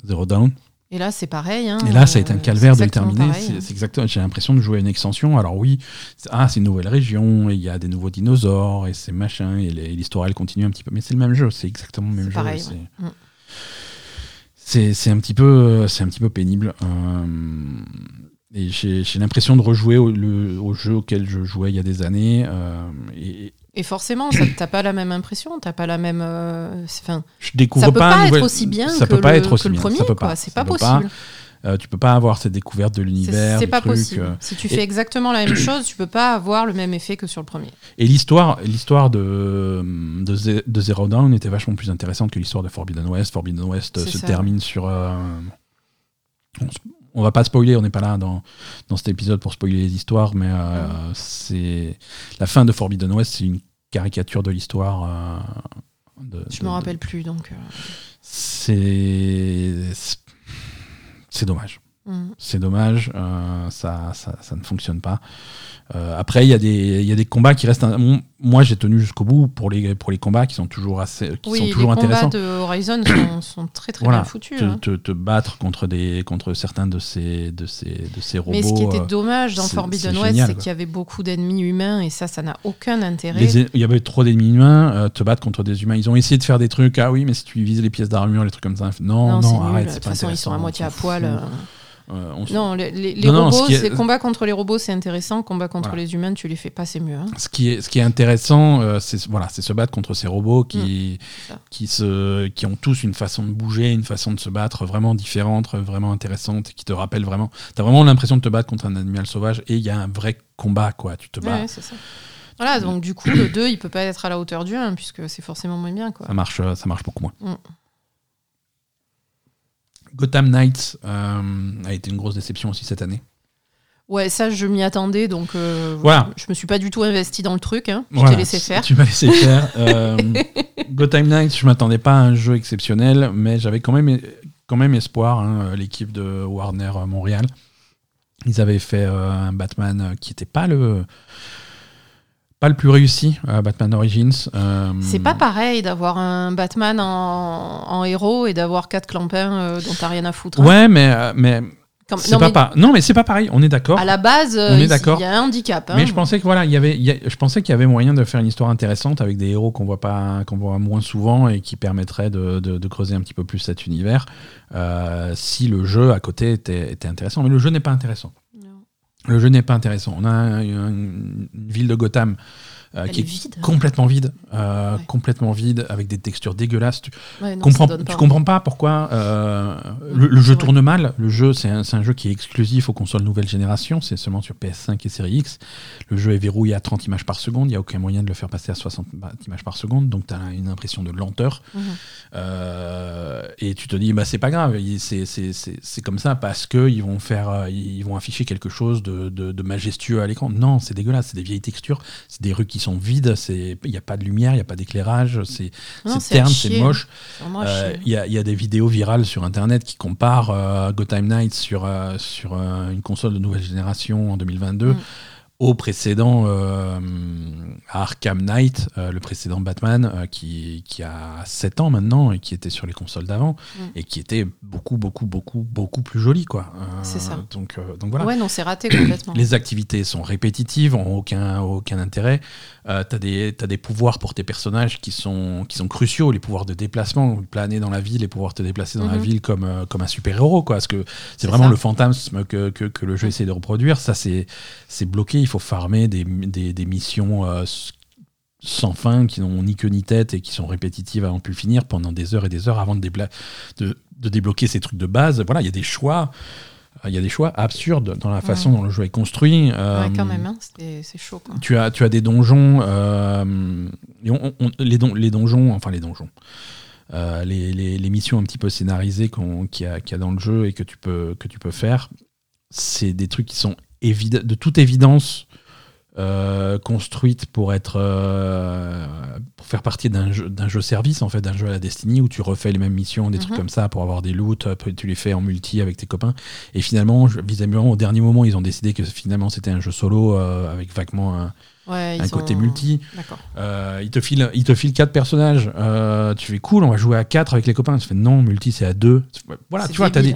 Zero Dawn. Et là, c'est pareil. hein, Et là, ça a été un calvaire de le terminer. C'est- hein. Exactement. J'ai l'impression de jouer à une extension. Alors oui, c'est- ah, c'est une nouvelle région, et il y a des nouveaux dinosaures et c'est machin et l'histoire elle continue un petit peu. Mais c'est le même jeu. C'est exactement le même jeu. pareil, c'est- ouais. Mm. C'est un petit peu, c'est un petit peu pénible. euh, et j'ai l'impression de rejouer au, le- au jeu auquel je jouais il y a des années. euh, et Et forcément, t'as pas la même impression, t'as pas la même. euh, Enfin, je découvre ça peut pas, être aussi bien ça que, peut pas le, être aussi que le bien, premier, ça peut pas, C'est pas peut pas. possible. Euh, tu peux pas avoir cette découverte de l'univers. c'est pas truc, possible. euh, Si tu et- fais exactement la même chose, tu peux pas avoir le même effet que sur le premier. Et l'histoire, l'histoire de, de, de Zero Dawn était vachement plus intéressante que l'histoire de Forbidden West. Forbidden West euh, se ça. termine sur. euh, on, on va pas spoiler, on n'est pas là dans, dans cet épisode pour spoiler les histoires, mais euh, c'est la fin de Forbidden West, c'est une caricature de l'histoire. euh, de- Je de- me rappelle plus, donc. euh, C'est c'est dommage. Mm. C'est dommage, euh, ça, ça, ça ne fonctionne pas. Euh, après, il y, a des- il y a des combats qui restent. un- Moi, j'ai tenu jusqu'au bout pour les, pour les combats qui sont toujours, assez, qui Oui, sont les toujours combats intéressants. de Horizon sont, sont très très Voilà, bien foutus. te, hein. te- te battre contre, des, contre certains de ces, de ces, de ces robots. Mais ce qui était euh, dommage dans Forbidden West, c'est qu'il y avait beaucoup d'ennemis humains et ça, ça n'a aucun intérêt. les- il y avait trop d'ennemis humains, euh, te battre contre des humains. Ils ont essayé de faire des trucs. Ah oui, mais si tu vises les pièces d'armure, les trucs comme ça. Non, non, arrête. De toute façon, ils sont à moitié à poil. Euh. On Non, les, les- les Non, non, robots, est- c'est combat contre les robots, c'est intéressant. Combat contre Voilà. les humains, tu les fais pas, c'est mieux. hein. Ce qui est, ce qui est intéressant, euh, c'est voilà, c'est se battre contre ces robots qui, Mm, ça. qui, se, qui ont tous une façon de bouger, une façon de se battre vraiment différente, vraiment intéressante, et qui te rappelle vraiment. T'as vraiment l'impression de te battre contre un animal sauvage et il y a un vrai combat, quoi. Tu te bats. Ouais, c'est ça. Voilà, donc du coup, le 2, il peut pas être à la hauteur du 1, puisque c'est forcément moins bien. Quoi. Ça marche, euh, ça marche beaucoup moins. Mm. Gotham Knights euh, a été une grosse déception aussi cette année. Ouais, ça, je m'y attendais, donc euh, Voilà. je me suis pas du tout investi dans le truc. Hein. Je Voilà, t'ai laissé faire. Tu m'as laissé faire. Euh, Gotham Knights, je m'attendais pas à un jeu exceptionnel, mais j'avais quand même, quand même espoir. hein, L'équipe de Warner Montréal, ils avaient fait euh, un Batman euh, qui n'était pas le pas le plus réussi, euh, Batman Origins. Euh, C'est pas pareil d'avoir un Batman en, en héros et d'avoir quatre clampins euh, dont t'as rien à foutre. hein. Ouais, mais euh, mais Comme- c'est non, pas mais non, mais c'est pas pareil. On est d'accord. à la base, euh, On est il- d'accord. il y a un handicap. hein. Mais je pensais que voilà, il y avait, il y a- je pensais qu'il y avait moyen de faire une histoire intéressante avec des héros qu'on voit pas, qu'on voit moins souvent et qui permettrait de, de- de creuser un petit peu plus cet univers. si le jeu à côté était, était intéressant, mais le jeu n'est pas intéressant. Le jeu n'est pas intéressant. On a un- une, une ville de Gotham euh, qui est vide. complètement vide, euh, Ouais. complètement vide, avec des textures dégueulasses. Tu, Ouais, non, comprends, tu pas comprends pas pourquoi euh, le, jeu tourne mal. Le jeu, c'est un, jeu qui est exclusif aux consoles nouvelle génération. C'est seulement sur PS5 et Series X. Le jeu est verrouillé à 30 images par seconde. Il n'y a aucun moyen de le faire passer à 60 images par seconde. Donc, tu as une impression de lenteur. Mhm. Et tu te dis, bah, c'est pas grave. c'est- comme ça parce qu'ils vont, faire, ils vont afficher quelque chose de, de- de majestueux à l'écran. Non, c'est dégueulasse. C'est des vieilles textures. C'est des rues qui sont vides. Il n'y a pas de lumière, il n'y a pas d'éclairage. C'est terne, c'est moche. Euh. Il y, a, il y a des vidéos virales sur internet qui comparent euh, Gotham Knights sur, euh, sur euh, une console de nouvelle génération en 2022 Mm. Au précédent euh, Arkham Knight, euh, le précédent Batman euh, qui, qui a 7 ans maintenant et qui était sur les consoles d'avant Mm. et qui était beaucoup, beaucoup, beaucoup, beaucoup plus joli. quoi. C'est ça. Donc, donc voilà. Ouais, non, c'est raté complètement. Les activités sont répétitives, ont aucun, aucun intérêt. T'as des, t'as des pouvoirs pour tes personnages qui sont, qui sont cruciaux, les pouvoirs de déplacement, planer dans la ville et pouvoir te déplacer dans la Mhm. ville comme, comme un super-héros. quoi. Parce que c'est vraiment ça. le fantasme que, que, que le jeu essaie de reproduire. Ça, c'est c'est bloqué. Il faut farmer des, des, des missions euh, sans fin, qui n'ont ni queue ni tête et qui sont répétitives à en plus finir pendant des heures et des heures avant de, débla- de, de débloquer ces trucs de base. Voilà, il y a des choix. Il y a des choix absurdes dans la façon Ouais. dont le jeu est construit. euh, Ouais, quand même, hein, c'est chaud. Quoi. tu as, tu as des donjons, euh, et on- on- les, don- les donjons, enfin les donjons, euh, les, les- les missions un petit peu scénarisées qu'on- qu'il y, a- qu'il y a dans le jeu et que tu peux, que tu peux faire, c'est des trucs qui sont de toute évidence euh, construites pour être euh, pour faire partie d'un jeu, jeu service, en fait, d'un jeu à la Destiny où tu refais les mêmes missions, des trucs Mhm. comme ça pour avoir des loots, après tu les fais en multi avec tes copains. Et finalement, visiblement, au dernier moment, ils ont décidé que finalement c'était un jeu solo euh, avec vaguement un, Ouais, un côté multi. Ils te filent, ils te filent quatre personnages. Tu fais cool, on va jouer à quatre avec les copains. Tu fais non, multi c'est à deux. Voilà, tu vois, t'as des,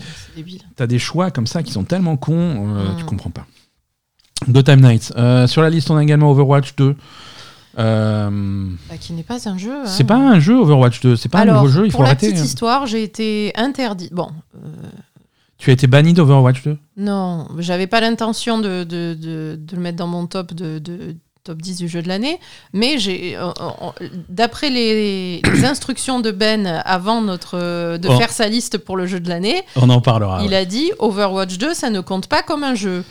t'as des choix comme ça qui sont tellement cons, Mm. tu comprends pas. Gotham Knights. Euh, sur la liste, on a également Overwatch 2. Euh, Bah, qui n'est pas un jeu. hein. c'est pas un jeu Overwatch 2, c'est pas Alors, un nouveau jeu, il faut pour la arrêter. petite hein. histoire, j'ai été interdit. Bon, euh, Tu as été banni d'Overwatch 2 non, j'avais pas l'intention de, de, de- de le mettre dans mon top de, de- top 10 du jeu de l'année, mais j'ai, euh, d'après les, les instructions de Ben avant notre de Oh. faire sa liste pour le jeu de l'année, On en parlera. il ouais. a dit Overwatch 2, ça ne compte pas comme un jeu.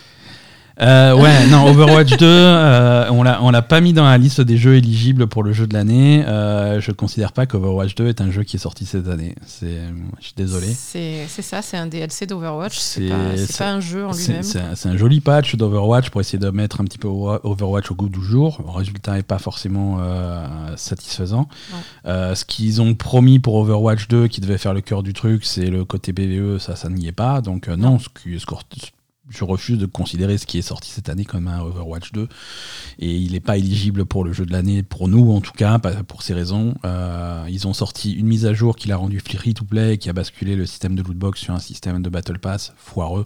Euh, ouais, non, Overwatch 2, euh, on l'a on l'a pas mis dans la liste des jeux éligibles pour le jeu de l'année. Euh, je considère pas qu'Overwatch 2 est un jeu qui est sorti cette année. C'est, je suis désolé. C'est ça, c'est un DLC d'Overwatch. C'est pas, un jeu en lui-même. c'est un, joli patch d'Overwatch pour essayer de mettre un petit peu Over- Overwatch au goût du jour. Le résultat n'est pas forcément euh, satisfaisant. Ce qu'ils ont promis pour Overwatch 2, qui devait faire le cœur du truc, c'est le côté PVE, ça, ça n'y est pas. Donc non, ce qui- ce je refuse de considérer ce qui est sorti cette année comme un Overwatch 2. Et il n'est pas éligible pour le jeu de l'année, pour nous en tout cas, pour ces raisons. Euh, ils ont sorti une mise à jour qui l'a rendu free to play qui a basculé le système de lootbox sur un système de Battle Pass foireux.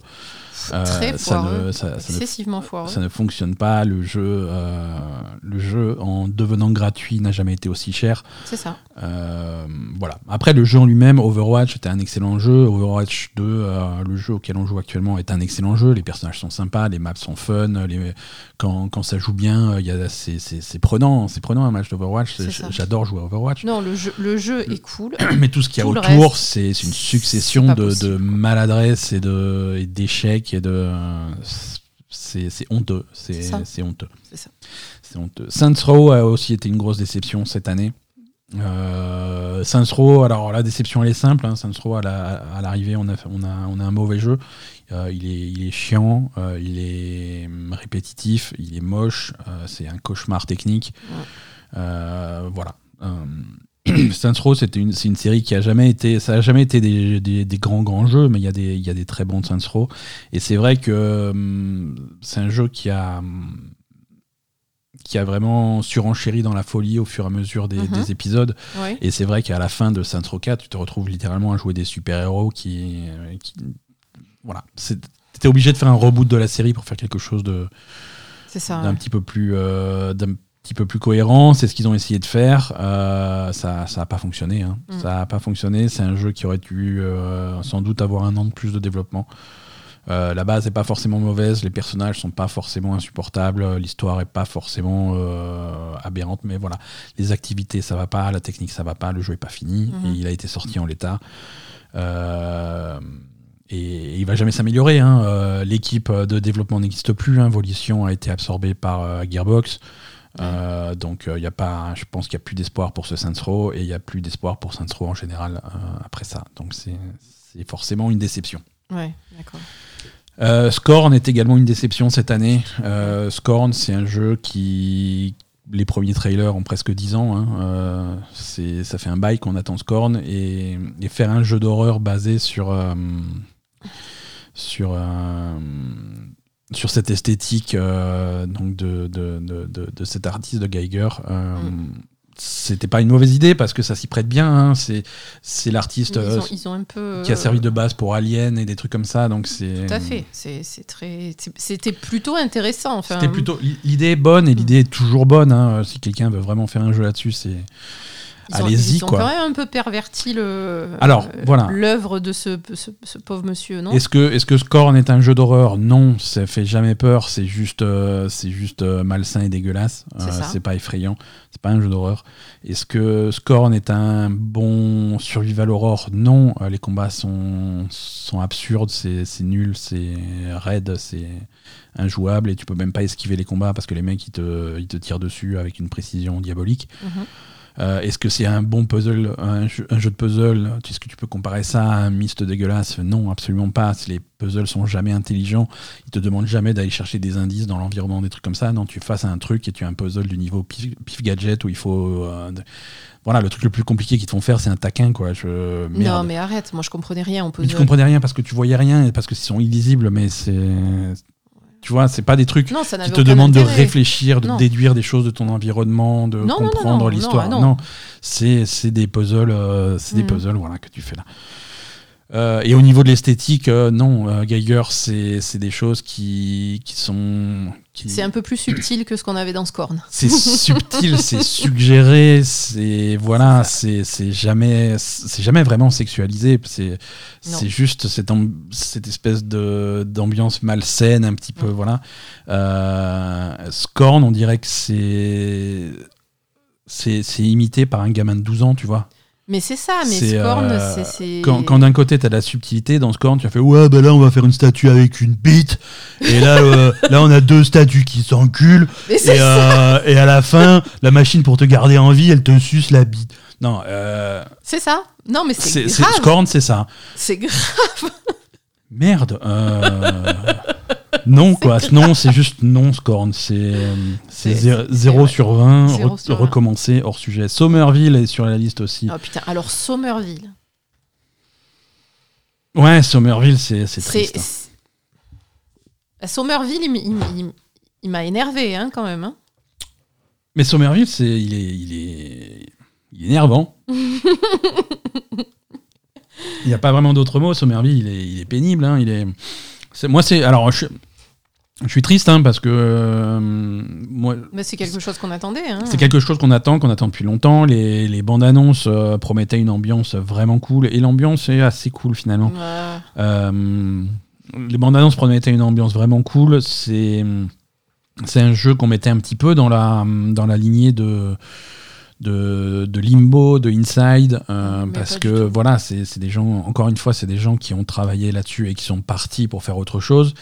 Euh, Très ça, foireux, ne, ça, ça ne- excessivement foireux. ça ne fonctionne pas. Le jeu, euh, le jeu, en devenant gratuit, n'a jamais été aussi cher. C'est ça. Euh, voilà. Après, le jeu en lui-même, Overwatch, était un excellent jeu. Overwatch 2, euh, le jeu auquel on joue actuellement, est un excellent jeu. Les personnages sont sympas, les maps sont fun. Les... Quand, quand ça joue bien, il y a... c'est, prenant. C'est prenant un match d'Overwatch. J'adore jouer à Overwatch. Non, le jeu, le jeu est cool. Mais tout ce qu'il y a autour, c'est une succession de, de maladresses et de d'échecs et de c'est c'est honteux, c'est honteux. C'est honteux. Saints Row a aussi été une grosse déception cette année. Euh, Saints Row, alors la déception elle est simple. Hein. Saints Row à la- à l'arrivée, on a, on, a, on a un mauvais jeu. Euh, il, est, il est chiant, euh, il est répétitif, il est moche, euh, c'est un cauchemar technique. Ouais. Euh, voilà. Saints Row, c'était une, c'est une série qui a jamais été, ça a jamais été des, des- des grands grands jeux, mais il y a des, il y a des très bons Saints Row. Et c'est vrai que hum, c'est un jeu qui a, qui a vraiment surenchéri dans la folie au fur et à mesure des, Mhm. des épisodes. Ouais. Et c'est vrai qu'à la fin de Saints Row 4, tu te retrouves littéralement à jouer des super-héros qui, euh, qui- Voilà. T'étais obligé de faire un reboot de la série pour faire quelque chose de, d'un petit peu plus euh, petit peu plus cohérent c'est ce qu'ils ont essayé de faire Euh, ça ça a pas fonctionné hein. Mm. ça a pas fonctionné c'est un jeu qui aurait dû euh, sans doute avoir un an de plus de développement Euh, la base est pas forcément mauvaise les personnages sont pas forcément insupportables l'histoire est pas forcément euh, aberrante mais voilà les activités ça va pas la technique ça va pas le jeu est pas fini Mhm. et il a été sorti en l'état Euh, et il va jamais s'améliorer. hein. L'équipe de développement n'existe plus. Hein. Volition a été absorbée par Gearbox. Euh, donc il y a pas, je pense qu'il n'y a plus d'espoir pour ce Saints Row et il n'y a plus d'espoir pour Saints Row en général euh, après ça. Donc c'est forcément une déception. Ouais, d'accord. Euh, Scorn est également une déception cette année. Euh, Scorn, c'est un jeu qui. Les premiers trailers ont presque 10 ans. hein. Euh, ça fait un bail qu'on attend Scorn. Et, et faire un jeu d'horreur basé sur. euh, sur. Sur cette esthétique euh, donc de, de, de, de- cet artiste de Geiger, euh, Mm. c'était pas une mauvaise idée parce que ça s'y prête bien. hein. C'est c'est l'artiste Ils euh, ont, ils ont un peu. qui a servi de base pour Alien et des trucs comme ça. Donc c'est Tout à fait. C'est c'est très. C'était plutôt intéressant. Enfin, C'était plutôt l'idée est bonne et l'idée est toujours bonne. hein. Si quelqu'un veut vraiment faire un jeu là-dessus, c'est allez-y Ils ont quoi. quand même un peu perverti le. Alors, euh, voilà. L'œuvre de ce, ce, ce pauvre monsieur, non Est-ce que est-ce que Scorn est un jeu d'horreur Non, ça fait jamais peur. C'est juste euh, c'est juste euh, malsain et dégueulasse. C'est pas effrayant. C'est pas un jeu d'horreur. Est-ce que Scorn est un bon survival horror Non. Les combats sont sont absurdes. C'est c'est nul. C'est raide. C'est injouable et tu peux même pas esquiver les combats parce que les mecs ils te ils te tirent dessus avec une précision diabolique. Mhm. Euh, Est-ce que c'est un bon puzzle, un jeu, un jeu de puzzle? Est-ce que tu peux comparer ça à un Myst dégueulasse? Non, absolument pas. Les puzzles sont jamais intelligents. Ils te demandent jamais d'aller chercher des indices dans l'environnement, des trucs comme ça. Non, tu fasses un truc et tu as un puzzle du niveau pif, pif gadget où il faut. euh, de- Voilà, le truc le plus compliqué qu'ils te font faire, c'est un taquin, quoi. Je... Non, mais arrête, moi je comprenais rien Mais puzzle. tu comprenais rien parce que tu voyais rien et parce que sont illisibles, mais c'est. Tu vois, c'est pas des trucs Non, qui te demandent de réfléchir, de Non. déduire des choses de ton environnement, de Non, comprendre l'histoire. non, Non, c'est des puzzles, euh, c'est des Mm. puzzles, voilà, que tu fais là. Euh, et au niveau de l'esthétique, euh, non, euh, Geiger, c'est des choses qui, qui sont. qui- C'est un peu plus subtil que ce qu'on avait dans Scorn. c'est subtil, c'est suggéré, c'est voilà, c'est jamais c'est jamais vraiment sexualisé, c'est juste cette cette espèce de d'ambiance malsaine un petit peu Ouais. voilà. Euh, Scorn, on dirait que c'est c'est imité par un gamin de 12 ans, tu vois. Mais c'est ça, mais Scorn, euh, c'est- c'est. Quand, quand d'un côté t'as de la subtilité, dans Scorn tu as fait ouais bah là on va faire une statue avec une bite et là euh, là on a deux statues qui s'enculent Mais c'est et, euh, et à la fin, la machine pour te garder en vie, elle te suce la bite. Non, euh, c'est ça. Non, mais c'est c'est. Scorn, c'est ça. C'est grave. Merde. euh, non, quoi. Non, c'est juste non, Scorn. C'est euh, c'est C'est- zé- c'est- 0 ouais. sur 20. Zéro re- sur 20. recommencer hors sujet. Somerville est sur la liste aussi. Oh putain, alors Somerville. Ouais, Somerville, c'est triste. hein. Somerville, il, m'a énervé hein, quand même. hein. Mais Somerville, c'est il est, il est, il est énervant. Il n'y a pas vraiment d'autre mot. Somerville, il est, il est pénible. hein, il est, moi, c'est alors je, je suis triste hein, parce que euh, moi, c'est quelque chose qu'on attendait. hein. c'est quelque chose qu'on attend, qu'on attend depuis longtemps. Les, les bandes annonces euh, promettaient une ambiance vraiment cool et l'ambiance est assez cool finalement. Ouais. Euh, les bandes annonces promettaient une ambiance vraiment cool. C'est c'est un jeu qu'on mettait un petit peu dans la dans la lignée de de, de Limbo, de Inside, euh, parce que voilà, c'est des gens, encore une fois, c'est des gens qui ont travaillé là-dessus et qui sont partis pour faire autre chose.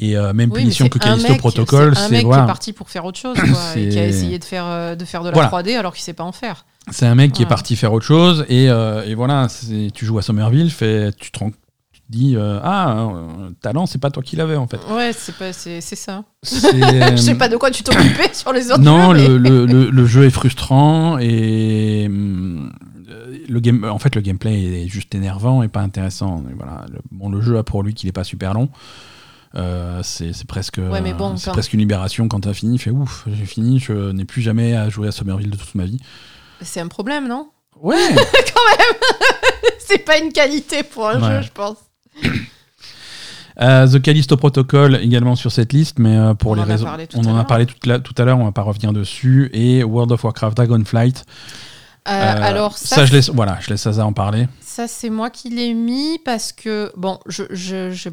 Et euh, même Oui, punition que Callisto Protocol, c'est un mec qui est parti pour faire autre chose quoi, et qui a essayé de faire, euh, de faire de la Voilà. 3D alors qu'il sait pas en faire. c'est un mec qui est parti faire autre chose. Et, euh, et voilà, tu joues à Somerville, fait, tu te rends dis euh, ah euh, talent c'est pas toi qui l'avais en fait Ouais, c'est pas, c'est, c'est ça. Je sais pas de quoi tu t'occupais sur les autres. Non, jeux, le, mais- le, le, le jeu est frustrant et euh, le game, en fait le gameplay est juste énervant et pas intéressant. Voilà, le, bon, le jeu a pour lui qu'il est pas super long. Euh, c'est c'est presque, Ouais, mais bon, c'est quand- presque une libération quand t'as fini. Fait ouf, j'ai fini, je n'ai plus jamais à jouer à Somerville de toute ma vie. C'est un problème, non? Ouais. C'est pas une qualité pour un Ouais. jeu, je pense. Euh, The Callisto Protocol également sur cette liste, mais euh, pour On les raisons, on en a parlé tout, la- tout à l'heure, on va pas revenir dessus. Et World of Warcraft Dragonflight. Euh, Euh, alors ça, ça, je laisse, voilà, je laisse Saza en parler. ça c'est moi qui l'ai mis parce que bon, je, je, je,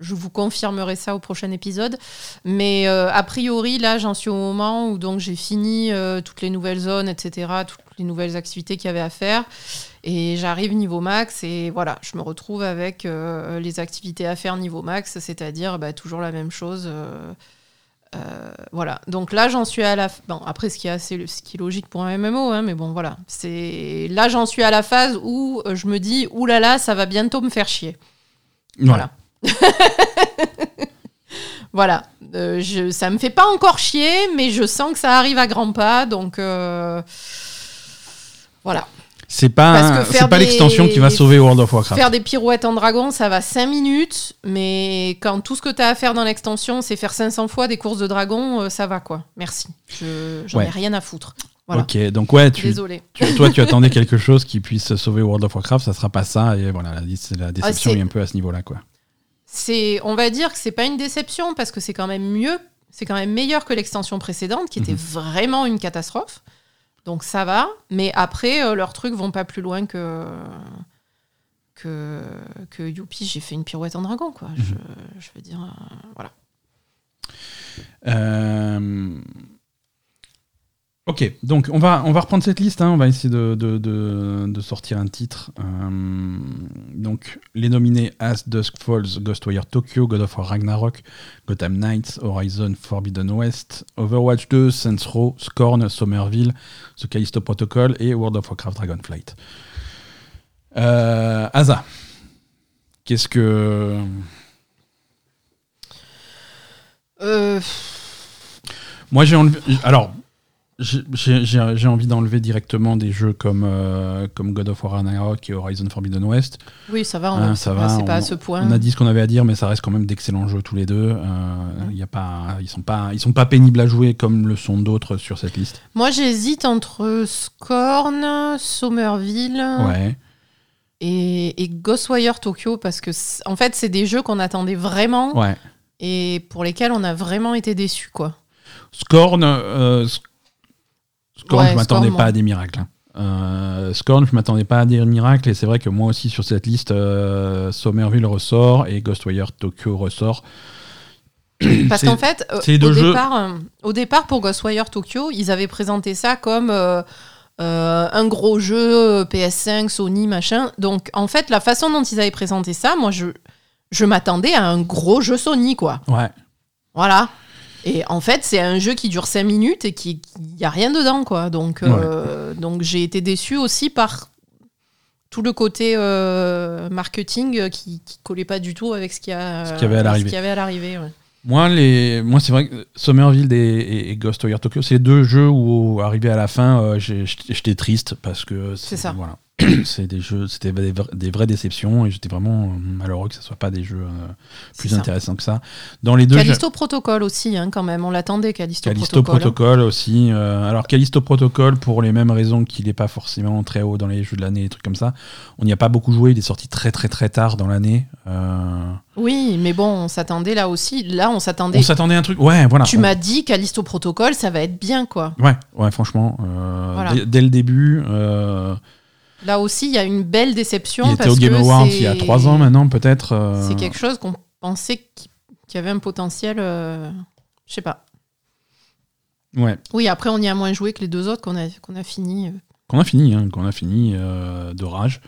je vous confirmerai ça au prochain épisode, mais euh, a priori là, j'en suis au moment où donc j'ai fini euh, toutes les nouvelles zones, etc., toutes les nouvelles activités qu'il y avait à faire. Et j'arrive niveau max et voilà, je me retrouve avec euh, les activités à faire niveau max, c'est-à-dire bah, toujours la même chose. euh, euh, voilà, donc là j'en suis à la. Bon, après, ce qui est assez, ce qui est logique pour un MMO, hein, mais bon, voilà. C'est là j'en suis à la phase où je me dis, oulala, là là, ça va bientôt me faire chier. Voilà. voilà. Je, ça me fait pas encore chier, mais je sens que ça arrive à grands pas, donc voilà. C'est pas, c'est pas des- l'extension qui va sauver World of Warcraft. Faire des pirouettes en dragon, ça va 5 minutes, mais quand tout ce que tu as à faire dans l'extension, c'est faire 500 fois des courses de dragon, euh, ça va quoi. Merci. Je, j'en Ouais. ai rien à foutre. Voilà. Ok, donc ouais, tu, tu- toi tu attendais quelque chose qui puisse sauver World of Warcraft, ça sera pas ça, et voilà, la, la déception Ah, c'est- est un peu à ce niveau-là, quoi. C'est, on va dire que c'est pas une déception parce que c'est quand même mieux, c'est quand même meilleur que l'extension précédente qui était Mhm. vraiment une catastrophe. Donc ça va, mais après euh, leurs trucs vont pas plus loin que que que youpi, j'ai fait une pirouette en dragon quoi. Je, je veux dire, euh, voilà. Euh, Ok, donc on va, on va reprendre cette liste, hein. on va essayer de, de, de, de sortir un titre. Euh, donc les nominés As Dusk Falls, Ghostwire Tokyo, God of War Ragnarok, Gotham Knights, Horizon Forbidden West, Overwatch 2, Saints Row, Scorn, Somerville, The Callisto Protocol et World of Warcraft Dragonflight. Euh, Asa, qu'est-ce que... Euh, Moi j'ai enlevé... Alors, j'ai- envie d'enlever directement des jeux comme, euh, comme God of War Ragnarok et Horizon Forbidden West. oui, ça va, on- c'est ça va, pas on- à ce point. On a dit ce qu'on avait à dire, mais ça reste quand même d'excellents jeux tous les deux. Euh, y a pas, ils sont pas, ils sont pas pénibles à jouer comme le sont d'autres sur cette liste. Moi, j'hésite entre Scorn, Somerville Ouais. et, et Ghostwire Tokyo parce que, en fait, c'est des jeux qu'on attendait vraiment Ouais. et pour lesquels on a vraiment été déçus, quoi. Scorn, euh, Scorn, Ouais, je m'attendais Scorn, pas à des miracles. hein. Euh, Scorn, je m'attendais pas à des miracles et c'est vrai que moi aussi sur cette liste, euh, Somerville ressort et Ghostwire Tokyo ressort. Parce qu'en fait, euh, deux au, départ, euh, au départ, pour Ghostwire Tokyo, ils avaient présenté ça comme un gros jeu euh, PS5, Sony, machin. Donc, en fait, la façon dont ils avaient présenté ça, moi, je, je m'attendais à un gros jeu Sony, quoi. Ouais. Voilà. Et en fait, c'est un jeu qui dure 5 minutes et qui n'y a rien dedans, quoi. Donc, euh, donc j'ai été déçu aussi par tout le côté euh, marketing qui, qui collait pas du tout avec ce qu'il y, avait à l'arrivée. ouais. Moi, les... Moi c'est vrai que Somerville et, et, et Ghostwire Tokyo, c'est deux jeux où, arrivé à la fin, euh, j'étais triste parce que C'est ça. Voilà. c'est des jeux, c'était des, vra- des vraies déceptions et j'étais vraiment euh, malheureux que ce soit pas des jeux euh, plus intéressants que ça. Dans les deux jeux, Callisto Protocol aussi, hein, quand même. On l'attendait, Callisto, Callisto Protocol. Protocol aussi. euh, alors Callisto Protocol, pour les mêmes raisons qu'il n'est pas forcément très haut dans les jeux de l'année, des trucs comme ça, on n'y a pas beaucoup joué. Il est sorti très très très tard dans l'année. Euh, Oui, mais bon, on s'attendait là aussi. Là, on s'attendait. on s'attendait à un truc. Ouais, voilà. Tu On- m'as dit Callisto Protocol, ça va être bien, quoi. Ouais, ouais, franchement, Voilà. dès, dès le début, Là aussi, il y a une belle déception. il était parce au Game que Awards c'est- il y a trois ans maintenant, peut-être. euh, C'est quelque chose qu'on pensait qui, qui avait un potentiel. euh, Je sais pas. Ouais, Oui, après, on y a moins joué que les deux autres qu'on a, qu'on a fini. Qu'on a fini, hein, qu'on a fini euh, de rage.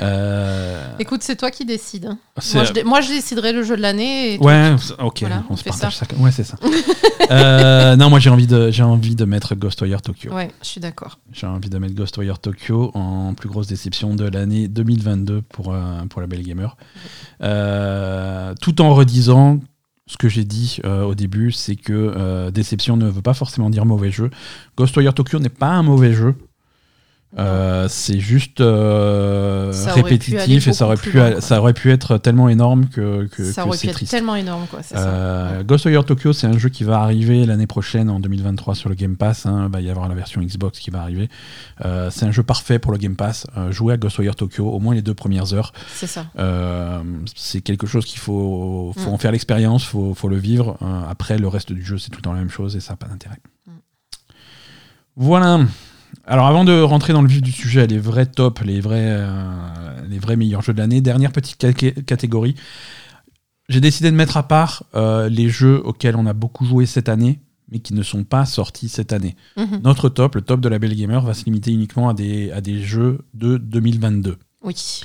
Euh, Écoute, c'est toi qui décides. hein. Moi, je dé- moi, je déciderai le jeu de l'année. et Ouais, ok, Voilà, on, on se partage ça. Ouais, c'est ça. Euh, non, moi j'ai envie de, j'ai envie de mettre Ghostwire Tokyo. Ouais, je suis d'accord. J'ai envie de mettre Ghostwire Tokyo en plus grosse déception de l'année 2022 pour, pour la Belle Gamer. Tout en redisant ce que j'ai dit euh, au début, c'est que euh, déception ne veut pas forcément dire mauvais jeu. Ghostwire Tokyo n'est pas un mauvais jeu. Euh, c'est juste euh, répétitif et ça aurait, pu, loin, ça aurait pu être tellement énorme que, que, ça que aurait pu être triste. tellement énorme, quoi. Ça. Euh, Ghostwire Tokyo, c'est un jeu qui va arriver l'année prochaine, en 2023, sur le Game Pass. hein. Il va y avoir la version Xbox qui va arriver. C'est un jeu parfait pour le Game Pass. Jouer à Ghostwire Tokyo, au moins les deux premières heures. C'est ça. C'est quelque chose qu'il faut, faut Mm. en faire l'expérience, faut, faut le vivre. Après, le reste du jeu, c'est tout le temps la même chose et ça n'a pas d'intérêt. Mm. Voilà. Alors, avant de rentrer dans le vif du sujet, les vrais tops, les vrais, euh, les vrais meilleurs jeux de l'année, dernière petite ca- catégorie. J'ai décidé de mettre à part euh, les jeux auxquels on a beaucoup joué cette année, mais qui ne sont pas sortis cette année. Mhm. Notre top, le top de la Belle Gamer, va se limiter uniquement à des, à des jeux de 2022. Oui.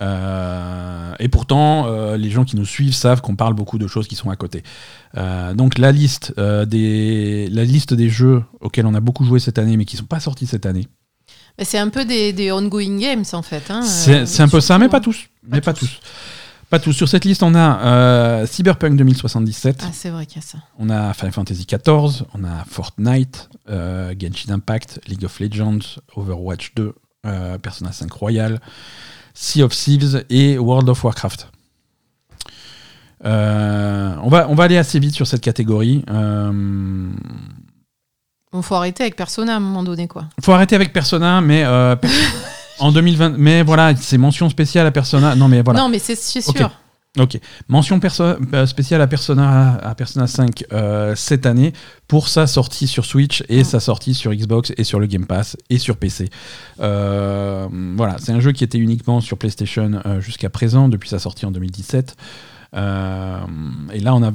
Euh, et pourtant, euh, les gens qui nous suivent savent qu'on parle beaucoup de choses qui sont à côté. Euh, donc la liste, des, la liste des jeux auxquels on a beaucoup joué cette année, mais qui ne sont pas sortis cette année, C'est un peu des, des ongoing games, en fait. hein, c'est un peu ça, mais pas tous. mais pas tous. Pas tous. Sur cette liste, on a Cyberpunk 2077, Ah, c'est vrai qu'il y a ça. on a Final Fantasy XIV, on a Fortnite, Genshin Impact, League of Legends, Overwatch 2, euh, Persona 5 Royal, Sea of Thieves et World of Warcraft. Euh, on, va, on va aller assez vite sur cette catégorie. Euh, Bon, faut arrêter avec Persona à un moment donné, quoi. faut arrêter avec Persona, mais euh, en 2020, mais voilà, c'est mention spéciale à Persona. Non, mais voilà. Non, mais c'est sûr. Ok. Mention euh, spéciale à Persona, à Persona 5 euh, cette année pour sa sortie sur Switch et Mm. sa sortie sur Xbox et sur le Game Pass et sur PC. Euh, voilà, c'est un jeu qui était uniquement sur PlayStation jusqu'à présent depuis sa sortie en 2017. Euh, et là, on a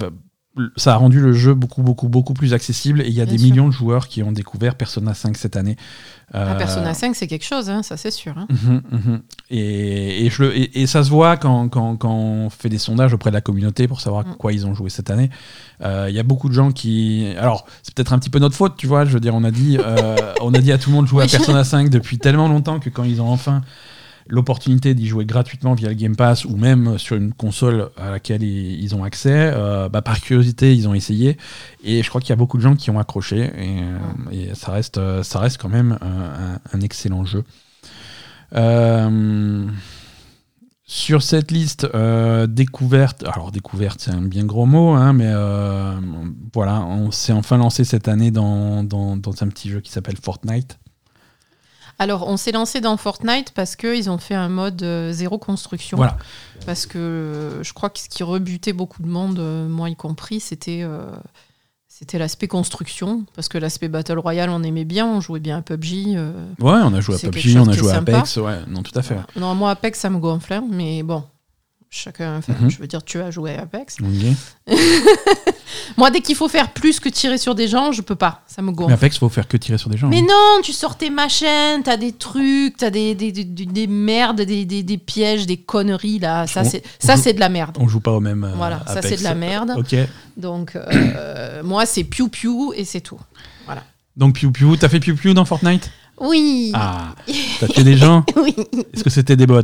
ça a rendu le jeu beaucoup, beaucoup, beaucoup plus accessible et il y a Bien des sûr. millions de joueurs qui ont découvert Persona 5 cette année. Ah, Euh, Persona 5, c'est quelque chose, hein, ça c'est sûr. hein. Mhm, mhm. Et, et, je le- et- et ça se voit quand, quand- quand on fait des sondages auprès de la communauté pour savoir Mm. quoi ils ont joué cette année. Euh, Il y a beaucoup de gens qui. Alors, c'est peut-être un petit peu notre faute, tu vois. Je veux dire, on a dit, euh, on a dit à tout le monde de jouer à. Persona 5 depuis tellement longtemps que quand ils ont enfin l'opportunité d'y jouer gratuitement via le Game Pass ou même sur une console à laquelle ils, ont accès, euh, bah, par curiosité, ils ont essayé. Et je crois qu'il y a beaucoup de gens qui ont accroché. Et, euh, ça, reste, euh, ça reste quand même un, excellent jeu. Sur cette liste, découverte, alors découverte c'est un bien gros mot, hein, mais voilà, on s'est enfin lancé cette année dans, dans, dans un petit jeu qui s'appelle Fortnite. Alors, on s'est lancé dans Fortnite parce qu'ils ont fait un mode euh, zéro construction. Voilà. Parce que euh, je crois que ce qui rebutait beaucoup de monde, euh, moi y compris, c'était c'était l'aspect construction. Parce que l'aspect Battle Royale, on aimait bien, on jouait bien à PUBG. euh. Ouais, on a joué à PUBG, on a joué à. Apex, ouais, non, tout à fait. Non, moi, Apex, ça me gonflait, mais bon. Chacun, Mhm. je veux dire, tu as joué à Apex. Moi, dès qu'il faut faire plus que tirer sur des gens, je peux pas. Ça me Mais gonfle. Apex, faut faire que tirer sur des gens. Mais hein. non, tu sors tes machins, t'as des trucs, t'as des, des, des, des merdes, des, des, des pièges, des conneries là. Ça, c'est ça, c'est de la merde. On joue pas au même. euh, Voilà, ça, c'est de la merde. Ok. Donc, euh, moi, c'est piou piou et c'est tout. Donc Piu Piu, t'as fait Piu Piu dans Fortnite? Oui, Ah, t'as tué des gens? Oui. Est-ce que c'était des bots?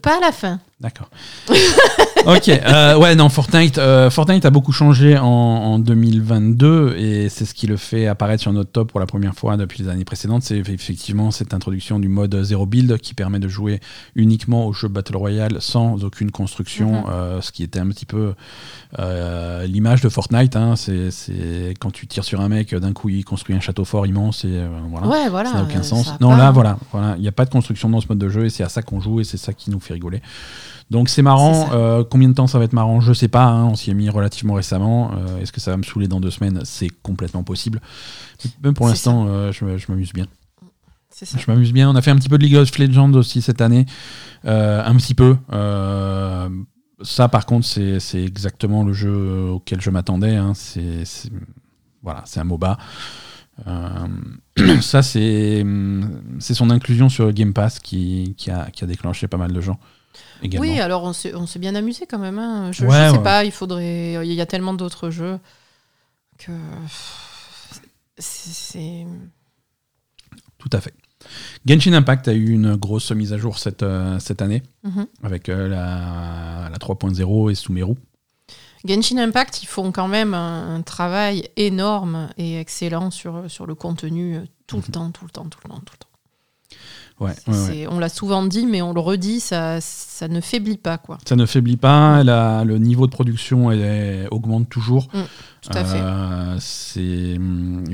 Pas à la fin. D'accord. ok, euh, ouais, non, Fortnite, euh, Fortnite a beaucoup changé en, en 2022 et c'est ce qui le fait apparaître sur notre top pour la première fois depuis les années précédentes. C'est effectivement cette introduction du mode zéro build qui permet de jouer uniquement au jeu Battle Royale sans aucune construction, Mhm. euh, ce qui était un petit peu l'image de Fortnite. hein. c'est quand tu tires sur un mec, d'un coup il construit un château fort immense et voilà. Ouais, voilà. Ça n'a aucun sens. Non, pas- là, voilà, voilà, il n'y a pas de construction dans ce mode de jeu et c'est à ça qu'on joue et c'est ça qui nous fait rigoler. Donc c'est marrant. Euh, combien de temps ça va être marrant? Je sais pas. hein, on s'y est mis relativement récemment. Euh, Est-ce que ça va me saouler dans deux semaines? C'est complètement possible. Même pour l'instant, euh, je, m'amuse bien. C'est ça. Je m'amuse bien. On a fait un petit peu de League of Legends aussi cette année. Un petit peu. Ça, par contre, c'est exactement le jeu auquel je m'attendais. hein. C'est voilà, c'est un MOBA. Euh, ça, c'est son inclusion sur le Game Pass qui, qui, a, qui a déclenché pas mal de gens. Également. Oui, alors on s'est, on s'est bien amusé quand même. hein. Je, Ouais, sais ouais. pas, il faudrait. Il y a tellement d'autres jeux que. C'est. Tout à fait. Genshin Impact a eu une grosse mise à jour cette, euh, cette année Mhm. avec euh, la, la 3.0 et Sumeru. Genshin Impact, ils font quand même un, un travail énorme et excellent sur, sur le contenu euh, tout le temps, tout le temps, tout le temps, tout le temps. Ouais, On l'a souvent dit, mais on le redit, ça, ça ne faiblit pas, quoi. Ça ne faiblit pas, la- le niveau de production elle, augmente toujours. Tout à fait. Euh, c'est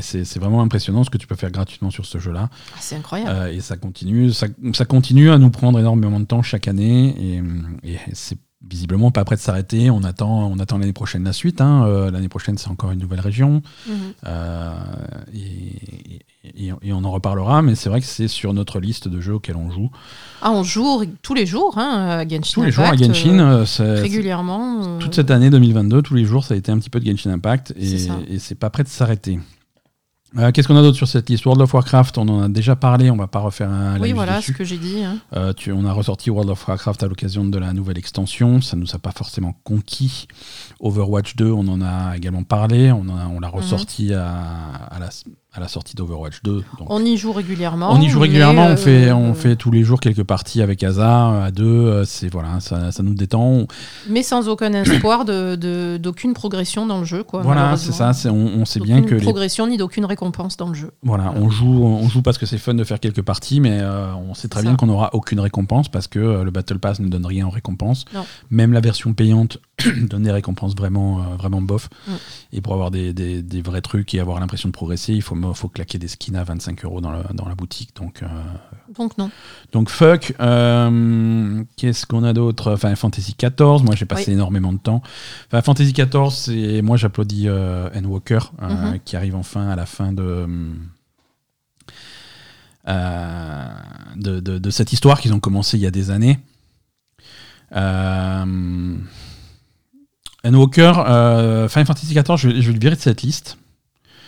c'est- c'est vraiment impressionnant ce que tu peux faire gratuitement sur ce jeu-là. Ah, c'est incroyable. Euh, et ça continue, ça, ça continue à nous prendre énormément de temps chaque année. Et, et c'est visiblement pas prêt de s'arrêter. On attend, on attend l'année prochaine la suite. hein. Euh, l'année prochaine, c'est encore une nouvelle région. Mhm. Euh, et, et- et on en reparlera, mais c'est vrai que c'est sur notre liste de jeux auxquels on joue. Ah, on joue tous les jours hein, à Genshin Tous les jours à Genshin, euh, régulièrement. toute cette année 2022, tous les jours, ça a été un petit peu de Genshin Impact et, C'est ça. et c'est pas prêt de s'arrêter. Euh, Qu'est-ce qu'on a d'autre sur cette liste? World of Warcraft, on en a déjà parlé, on va pas refaire un Oui, voilà dessus. ce que j'ai dit. hein. Euh, tu- on a ressorti World of Warcraft à l'occasion de la nouvelle extension. Ça nous a pas forcément conquis. Overwatch 2, on en a également parlé. On, l'a ressorti à, à la, à la sortie d'Overwatch 2. Donc, On y joue régulièrement. on y joue régulièrement. on, fait, euh, on fait tous les jours quelques parties avec Asa à deux. euh, C'est voilà, ça, ça nous détend. Mais sans aucun espoir de- d'aucune progression dans le jeu. Quoi, voilà, c'est ça. c'est- On, on sait bien que les progression ni d'aucune récompense dans le jeu. Voilà, on joue, on joue parce que c'est fun de faire quelques parties, mais euh, on sait très bien qu'on n'aura aucune récompense parce que euh, le Battle Pass ne donne rien en récompense. Non. Même la version payante donne des récompenses vraiment, euh, vraiment bof. Mm. Et pour avoir des, des- des vrais trucs et avoir l'impression de progresser, il faut, faut claquer des skins à 25 euros dans, la boutique. Donc, euh, Donc non. donc fuck. Euh, Qu'est-ce qu'on a d'autre? Enfin, Fantasy XIV, moi j'ai passé Oui. énormément de temps. Enfin, Fantasy XIV, c'est moi j'applaudis euh, Anne Walker euh, Mhm. qui arrive enfin à la fin de. de, de- de cette histoire qu'ils ont commencé il y a des années. Euh, Endwalker, euh, Final Fantasy XIV, je, vais- je vais le virer de cette liste.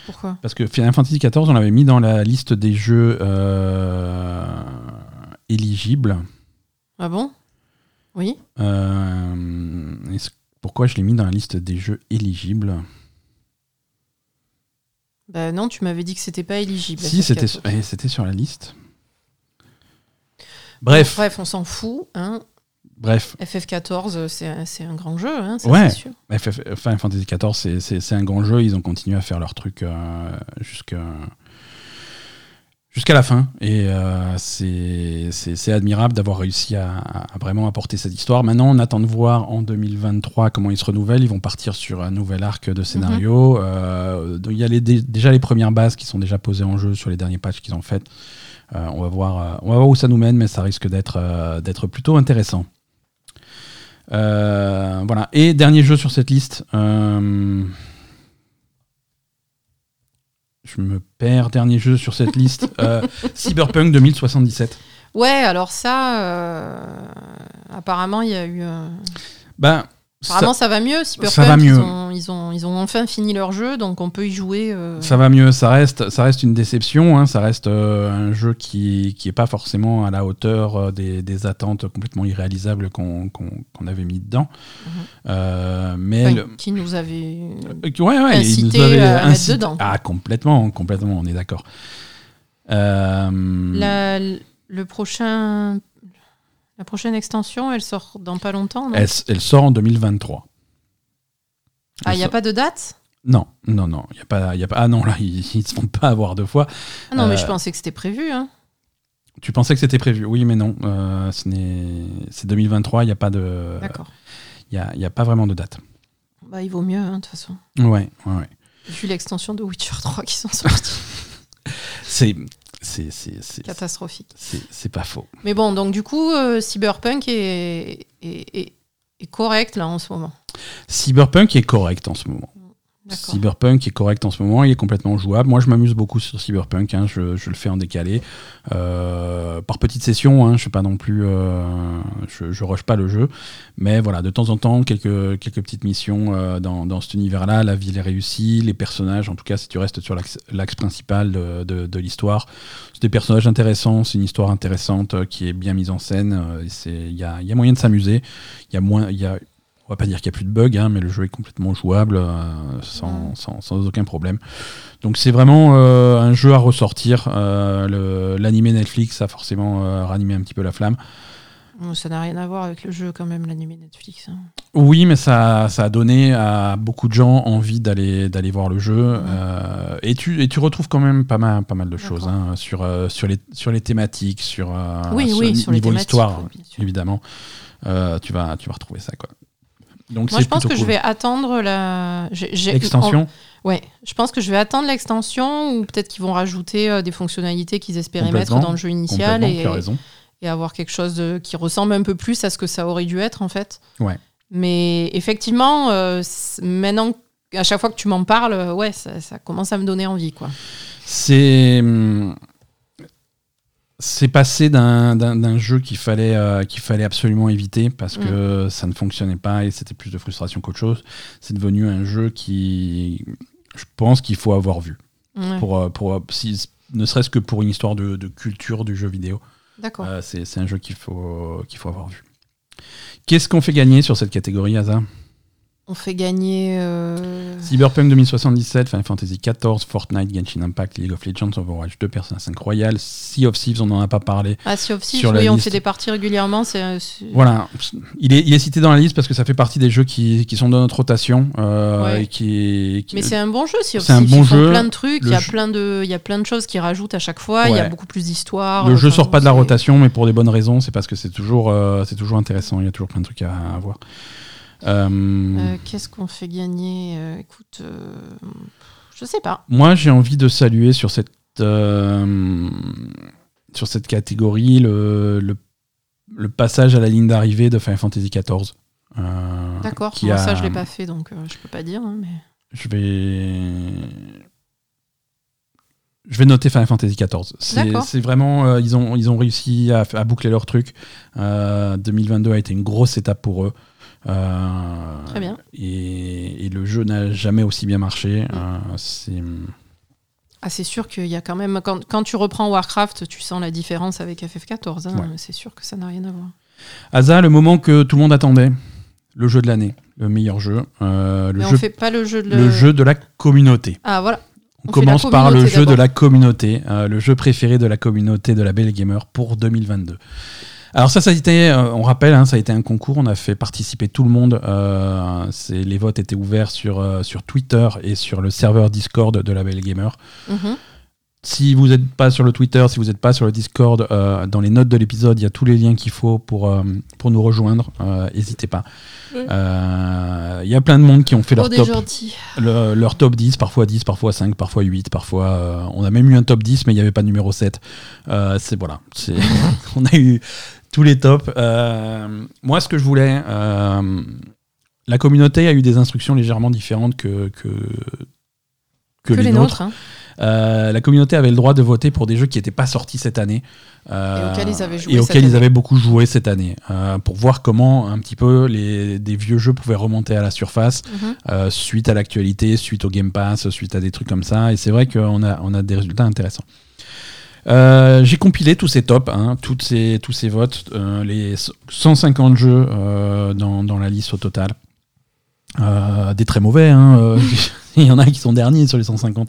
Pourquoi Parce que Final Fantasy XIV, on l'avait mis dans la liste des jeux euh, éligibles. Ah bon? Oui. Euh, pourquoi je l'ai mis dans la liste des jeux éligibles? Bah non, tu m'avais dit que c'était pas éligible. Si, c'était FF14. eh, c'était sur la liste. Bref, Bref, on s'en fout. Hein. Bref. FF14, c'est un, grand jeu, hein, ça, Ouais. sûr. FF Final Fantasy XIV, c'est- un grand jeu. Ils ont continué à faire leur truc euh, jusqu'à jusqu'à la fin. Et euh, c'est admirable d'avoir réussi à, à vraiment apporter cette histoire. Maintenant, on attend de voir en 2023 comment ils se renouvellent. Ils vont partir sur un nouvel arc de scénario. Euh, donc il y a les- déjà les premières bases qui sont déjà posées en jeu sur les derniers patchs qu'ils ont fait. Euh, on, va voir, euh, on va voir où ça nous mène, mais ça risque d'être euh, d'être plutôt intéressant. Euh, voilà. Et dernier jeu sur cette liste. euh, Je me perds. Dernier jeu sur cette liste. euh, Cyberpunk 2077. Ouais, alors ça, apparemment, il y a eu. Ben, Apparemment, ça, va mieux. Cyberpunk, ça va mieux. Ils, ont, ils, ont, ils ont enfin fini leur jeu, donc on peut y jouer. euh, ça va mieux. Ça reste, ça reste une déception. hein, Ça reste euh, un jeu qui qui est pas forcément à la hauteur euh, des, des attentes complètement irréalisables qu'on qu'on avait mis dedans. Mhm. Euh, mais enfin, le- qui nous avait. Ouais, ouais, incité nous avait à mettre dedans. Ah, complètement, complètement, on est d'accord. La, le prochain. La prochaine extension, elle sort dans pas longtemps, non? Elle, elle sort en 2023. Ah, il n'y a sort- pas de date? Non, non, non, y a pas, y a pas. Ah non, là, ils, ils se font pas avoir deux fois. Ah non, mais Euh, je pensais que c'était prévu. Hein. Tu pensais que c'était prévu Oui, mais non. euh, ce n'est, c'est 2023. Il n'y a pas de, D'accord. il y a, y a pas vraiment de date. Bah, il vaut mieux, hein, de toute façon. Ouais, ouais, ouais. Vu l'extension de Witcher 3 qui sont sorties. C'est, c'est, Catastrophique. c'est, c'est pas faux. Mais bon, donc du coup, euh, Cyberpunk est, est, est- est correct là en ce moment. Cyberpunk est correct en ce moment. Cyberpunk est correct en ce moment, il est complètement jouable. Moi, je m'amuse beaucoup sur Cyberpunk, hein, je, le fais en décalé, euh, par petites sessions. Hein, je ne pas non plus, euh, je, je rush pas le jeu, mais voilà, de temps en temps, quelques, petites missions euh, dans, cet univers-là. La ville est réussie, les personnages, en tout cas, si tu restes sur l'axe principal de, l'histoire, c'est des personnages intéressants, c'est une histoire intéressante qui est bien mise en scène. Il y a, y a moyen de s'amuser. Il y a moins, il y a on va pas dire qu'il n'y a plus de bugs, hein, mais le jeu est complètement jouable euh, sans, Mm. sans- sans aucun problème. Donc c'est vraiment euh, un jeu à ressortir. Euh, L'animé Netflix a forcément ranimé un petit peu la flamme. Ça n'a rien à voir avec le jeu quand même, l'animé Netflix. hein. Oui, mais ça, ça a donné à beaucoup de gens envie d'aller d'aller voir le jeu. euh, et, tu, et tu retrouves quand même pas mal, pas mal de choses hein, sur, sur, les, sur les thématiques, sur, oui, sur oui, les niveau thématiques, histoire, oui, évidemment. Euh, tu, vas, tu vas retrouver ça. Quoi. Donc Moi, je pense que je vais attendre la. L'extension en- Ouais, je pense que je vais attendre l'extension ou peut-être qu'ils vont rajouter euh, des fonctionnalités qu'ils espéraient mettre dans le jeu initial et, avoir quelque chose de- qui ressemble un peu plus à ce que ça aurait dû être en fait. Ouais. Mais effectivement, euh, maintenant, à chaque fois que tu m'en parles, ouais, ça, ça commence à me donner envie, quoi. C'est hum, c'est passé d'un jeu qu'il fallait euh, qu'il fallait absolument éviter parce Mm. que ça ne fonctionnait pas et c'était plus de frustration qu'autre chose. C'est devenu un jeu qui je pense qu'il faut avoir vu pour euh, pour si- ne serait-ce que pour une histoire de, de culture du jeu vidéo. D'accord. Euh, c'est c'est un jeu qu'il faut qu'il faut avoir vu. Qu'est-ce qu'on fait gagner sur cette catégorie, Asa On fait gagner. euh, Cyberpunk 2077, Final Fantasy XIV, Fortnite, Genshin Impact, League of Legends, Overwatch 2, Persona 5 Royal, Sea of Thieves, on n'en a pas parlé. Ah, Sea of Thieves, oui, on liste. fait des parties régulièrement. C'est, euh, c'est- Voilà, il est, il est cité dans la liste parce que ça fait partie des jeux qui, qui sont dans notre rotation. euh, Ouais. et qui, qui- Mais c'est un bon jeu, Sea of C'est un Thieves. bon Ils jeu. plein de trucs. Il y, a jeu- plein de, il y a plein de choses qui rajoutent à chaque fois. Il y a beaucoup plus d'histoires. le jeu sort pas de la rotation, mais pour des bonnes raisons. C'est parce que c'est toujours, euh, c'est toujours intéressant. Il y a toujours plein de trucs à, à voir. Euh, Euh, Qu'est-ce qu'on fait gagner Euh, Écoute, je sais pas. Moi, j'ai envie de saluer sur cette, sur cette catégorie le, le, le passage à la ligne d'arrivée de Final Fantasy XIV. euh, D'accord. qui Moi, a- ça, je l'ai pas fait, donc euh, je peux pas dire. hein, mais... Je vais. Je vais noter Final Fantasy XIV. C'est vraiment. euh, ils, ont, ils ont réussi à, à boucler leur truc. Euh, 2022 a été une grosse étape pour eux. Euh, Très bien. Et, et le jeu n'a jamais aussi bien marché. Euh, c'est Ah, c'est sûr qu'il y a quand même. Quand, quand tu reprends Warcraft, tu sens la différence avec FF14. hein. Ouais. C'est sûr que ça n'a rien à voir. Asa, le moment que tout le monde attendait, le jeu de l'année, le meilleur jeu, euh, le, Mais jeu, on fait pas le jeu de. le jeu de la communauté. Ah, voilà. On, commence par le jeu de la communauté, euh, le jeu préféré de la communauté de la Belle Gamer pour 2022. Alors ça, ça a été, euh, on rappelle, hein, ça a été un concours, on a fait participer tout le monde. euh, les votes étaient ouverts sur, euh, sur Twitter et sur le serveur Discord de la Belle Gamer. Mhm. Si vous n'êtes pas sur le Twitter, si vous n'êtes pas sur le Discord, euh, dans les notes de l'épisode, il y a tous les liens qu'il faut pour, euh, pour nous rejoindre. Euh, N'hésitez pas. Euh, Il y a plein de monde qui ont fait Oh, leur des top, le- leur top 10, parfois 10, parfois 5, parfois 8, parfois. on a même eu un top 10, mais il n'y avait pas de numéro 7. Euh, c'est voilà. on a eu tous les tops. Euh, moi, ce que je voulais. euh, la communauté a eu des instructions légèrement différentes que, que, que, Que, les nôtres. hein. euh, la communauté avait le droit de voter pour des jeux qui n'étaient pas sortis cette année. Et auxquels ils avaient joué auxquels ils avaient beaucoup joué cette année. pour voir comment un petit peu les, des vieux jeux pouvaient remonter à la surface Mhm. suite à l'actualité, suite au Game Pass, suite à des trucs comme ça. Et c'est vrai qu'on a, on a des résultats intéressants. Euh, J'ai compilé tous ces tops, hein, tous ces votes, euh, les 150 jeux euh, dans, la liste au total. Des très mauvais, hein, il y en a qui sont derniers sur les 150,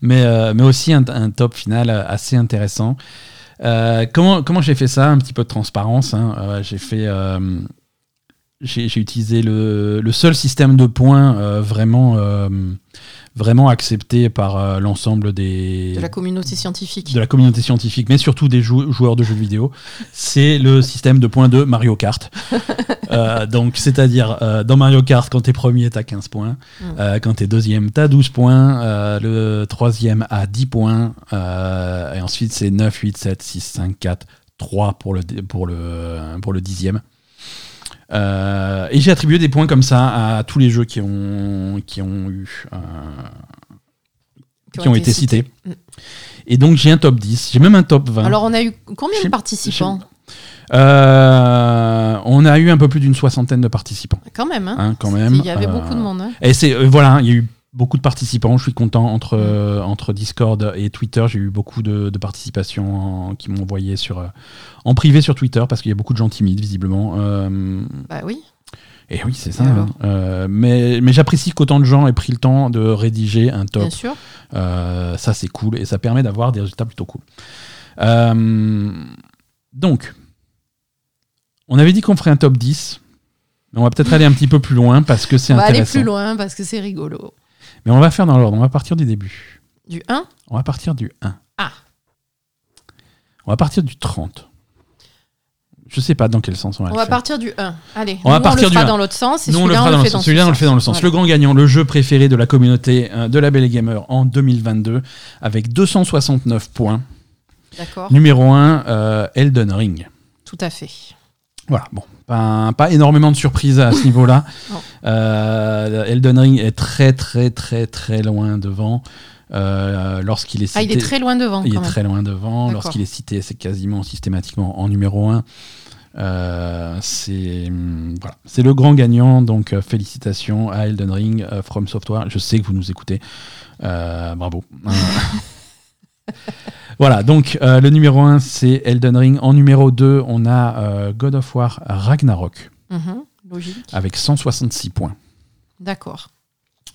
mais, aussi un, top final assez intéressant. Comment j'ai fait ça? Un petit peu de transparence. hein. J'ai utilisé le, seul système de points vraiment vraiment accepté par euh, l'ensemble des De la communauté scientifique. de la communauté scientifique, mais surtout des jou- joueurs de jeux vidéo, c'est le système de points de Mario Kart. Euh, donc, c'est-à-dire, euh, dans Mario Kart, quand t'es premier, t'as 15 points. Mm. Quand t'es deuxième, t'as 12 points. Le troisième a 10 points. Et ensuite, c'est 9, 8, 7, 6, 5, 4, 3 pour le, dé- pour le, pour le dixième. Euh, et j'ai attribué des points comme ça à tous les jeux qui ont, qui ont eu... euh, qui ont été cités. Mm. Et donc j'ai un top 10, j'ai même un top 20. Alors, on a eu combien de participants Euh, on a eu un peu plus d'une soixantaine de participants. Quand même, hein. Hein, quand même. Il y avait beaucoup de monde. hein. Et c'est voilà, il y a eu beaucoup de participants. Je suis content entre Mm. euh, entre Discord et Twitter. J'ai eu beaucoup de, de participation en- qui m'ont envoyé sur euh, en privé sur Twitter parce qu'il y a beaucoup de gens timides visiblement. Euh, Bah oui. et oui, c'est ça. Hein. mais mais j'apprécie qu'autant de gens aient pris le temps de rédiger un top Bien sûr. ça, c'est cool et ça permet d'avoir des résultats plutôt cool. Donc, on avait dit qu'on ferait un top 10. Mais on va peut-être aller un petit peu plus loin parce que c'est On va aller intéressant. plus loin parce que c'est rigolo. Mais on va faire dans l'ordre. On va partir du début. Du 1 On va partir du 1. Ah. On va partir du 30. Je sais pas dans quel sens on va On le va faire. partir du 1. Allez, On va partir le du fera 1. dans l'autre sens. Et Nous, on le celui-là, fera dans le sens. Celui-là, ce on le fait dans le sens. Voilà. Le grand gagnant, le jeu préféré de la communauté euh, de la Belle Gamer en 2022, avec 269 points. D'accord. Numéro 1, Elden Ring. Tout à fait. Voilà, bon, pas, pas énormément de surprises à ce niveau-là. Euh, Elden Ring est très, très, très, très loin devant. Euh, Lorsqu'il est cité, Ah, il est très loin devant. il quand est même. très loin devant. D'accord. Lorsqu'il est cité, c'est quasiment systématiquement en numéro 1. c'est hum, voilà. c'est le grand gagnant, donc euh, félicitations à Elden Ring, euh, From Software. Je sais que vous nous écoutez. Euh, bravo. voilà, donc euh, le numéro 1, c'est Elden Ring. En numéro 2, on a euh, God of War Ragnarok Mhm, Logique. avec 166 points. D'accord.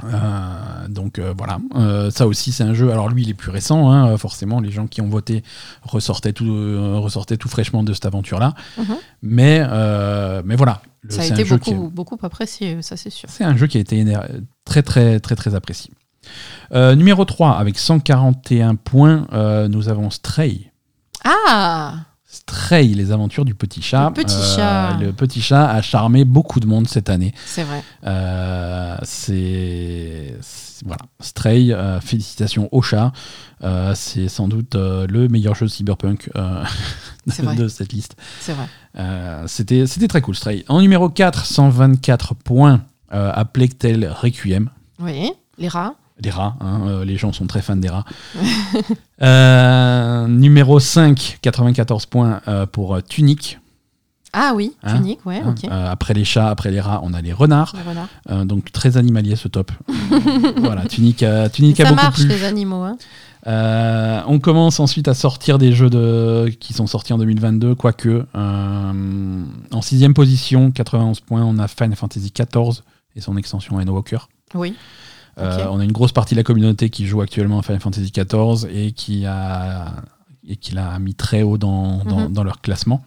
Euh, donc euh, voilà, Euh, ça aussi c'est un jeu. Alors lui il est plus récent, hein, forcément les gens qui ont voté ressortaient tout, euh, ressortaient tout fraîchement de cette aventure-là. Mhm. Mais, euh, mais voilà, le- Ça a c'est été un jeu qui beaucoup, est- beaucoup apprécié, ça c'est sûr. c'est un jeu qui a été éner- très très très très apprécié. Euh, numéro 3, avec 141 points, euh, nous avons Stray. Ah Stray, les aventures du petit chat. Le petit Euh, chat. le petit chat a charmé beaucoup de monde cette année. C'est vrai. C'est voilà Stray félicitations au chat c'est sans doute le meilleur jeu cyberpunk vrai. de cette liste C'est vrai. C'était très cool Stray en numéro 4 124 points à Tale Requiem Oui. Les rats. Les rats, hein, euh, les gens sont très fans des rats. Euh, numéro 5, 94 points euh, pour Tunic. Ah oui, Hein tunique, ouais, hein. ok. Après les chats, après les rats, on a les renards. Le renard. Euh, donc très animalier ce top. voilà, Tunique, a- Tunique a Ça beaucoup marche, plu. les animaux. Hein. Euh, on commence ensuite à sortir des jeux de... qui sont sortis en 2022, quoique. Euh, en sixième position, 91 points, on a Final Fantasy XIV et son extension Endwalker. Oui. Euh, on a une grosse partie de la communauté qui joue actuellement à Final Fantasy XIV et qui a et qui l'a mis très haut dans, dans- Mhm. dans leur classement.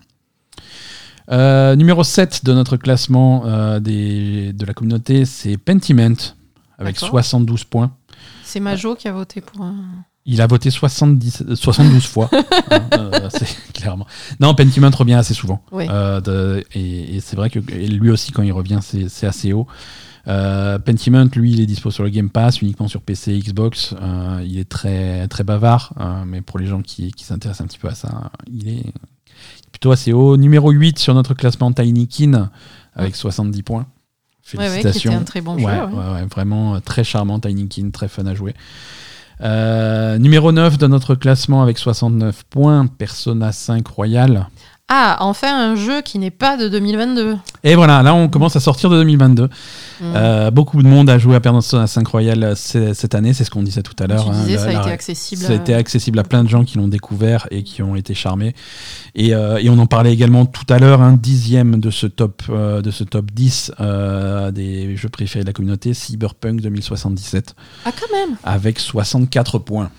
Euh, numéro 7 de notre classement euh, des, de la communauté, c'est Pentiment avec D'accord. 72 points. C'est Majo qui a voté pour un. Il a voté 70, euh, 72 fois. Hein, c'est clairement. Non, Pentiment revient assez souvent. Oui. De- et et c'est vrai que lui aussi, quand il revient, c'est c'est assez haut. Euh, Pentiment, lui, il est dispo sur le Game Pass, uniquement sur PC et Xbox. Euh, il est très, très bavard, euh, mais pour les gens qui, qui s'intéressent un petit peu à ça, il est plutôt assez haut. Numéro 8 sur notre classement Tinykin, avec 70 points. Ouais, ouais, Félicitations. était un très bon jeu. Ouais, ouais. ouais, ouais, vraiment très charmant, Tinykin, très fun à jouer. Euh, numéro 9 de notre classement avec 69 points, Persona 5 Royal. Ah, enfin un jeu qui n'est pas de 2022. Et voilà, là on commence à sortir de 2022. Mm. Euh, beaucoup de monde a joué à Persona 5 Royal euh, cette année, c'est ce qu'on disait tout à l'heure. hein, ça a la- été accessible. ça a été accessible à plein de gens qui l'ont découvert et qui ont été charmés. Et, euh, et on en parlait également tout à l'heure, un dixième de ce top, euh, de ce top 10 euh, des jeux préférés de la communauté, Cyberpunk 2077, Ah, quand même. avec 64 points.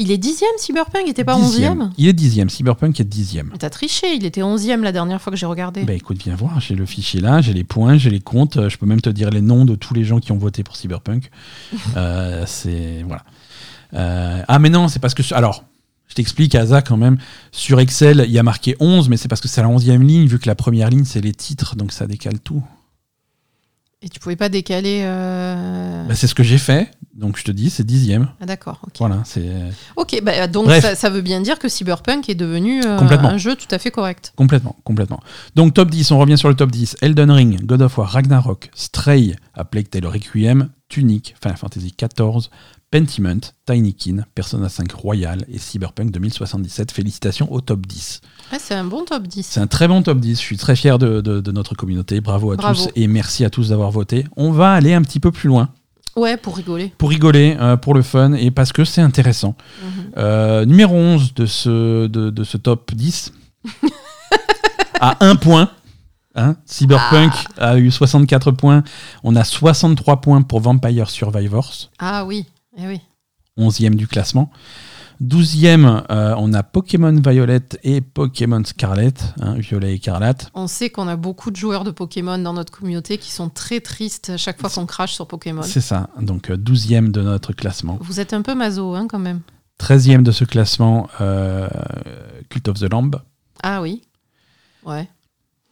Il est dixième, Cyberpunk, il était pas Dixième. onzième Il est dixième, Cyberpunk est dixième. Mais T'as triché, il était onzième la dernière fois que j'ai regardé. Bah écoute, viens voir, j'ai le fichier là, j'ai les points, j'ai les comptes, euh, je peux même te dire les noms de tous les gens qui ont voté pour Cyberpunk. Euh, c'est. Voilà. Euh, ah, mais non, c'est parce que. Alors, je t'explique, Asa, quand même. Sur Excel, il y a marqué 11, mais c'est parce que c'est la 11e ligne, vu que la première ligne, c'est les titres, donc ça décale tout. Et tu pouvais pas décaler. euh, Bah, c'est ce que j'ai fait, donc je te dis, c'est dixième. Ah, d'accord, ok. Voilà, c'est. Ok, bah, donc ça, ça veut bien dire que Cyberpunk est devenu euh, un jeu tout à fait correct. Complètement, complètement. Donc top 10, on revient sur le top 10. Elden Ring, God of War, Ragnarok, Stray, A Plague Tale Requiem, Tunic, Final Fantasy XIV, Pentiment, Tinykin, Persona 5 Royal et Cyberpunk 2077. Félicitations au top 10. Ouais, c'est un bon top 10. C'est un très bon top 10. Je suis très fier de, de- de notre communauté. Bravo à Bravo. tous et merci à tous d'avoir voté. On va aller un petit peu plus loin Ouais, pour rigoler. pour rigoler, euh, pour le fun et parce que c'est intéressant. Mhm. Euh, numéro 11 de ce, de, de ce top 10 à 1 point. Hein, Cyberpunk Ah. a eu 64 points. On a 63 points pour Vampire Survivors, Ah oui, eh oui. 11e du classement. 12e, euh, on a Pokémon Violet et Pokémon Scarlet, hein, Violet et Écarlate. On sait qu'on a beaucoup de joueurs de Pokémon dans notre communauté qui sont très tristes à chaque fois qu'on crache sur Pokémon. C'est ça, donc euh, 12e de notre classement. Vous êtes un peu maso, hein, quand même. 13e de ce classement, euh, Cult of the Lamb. Ah oui. Ouais.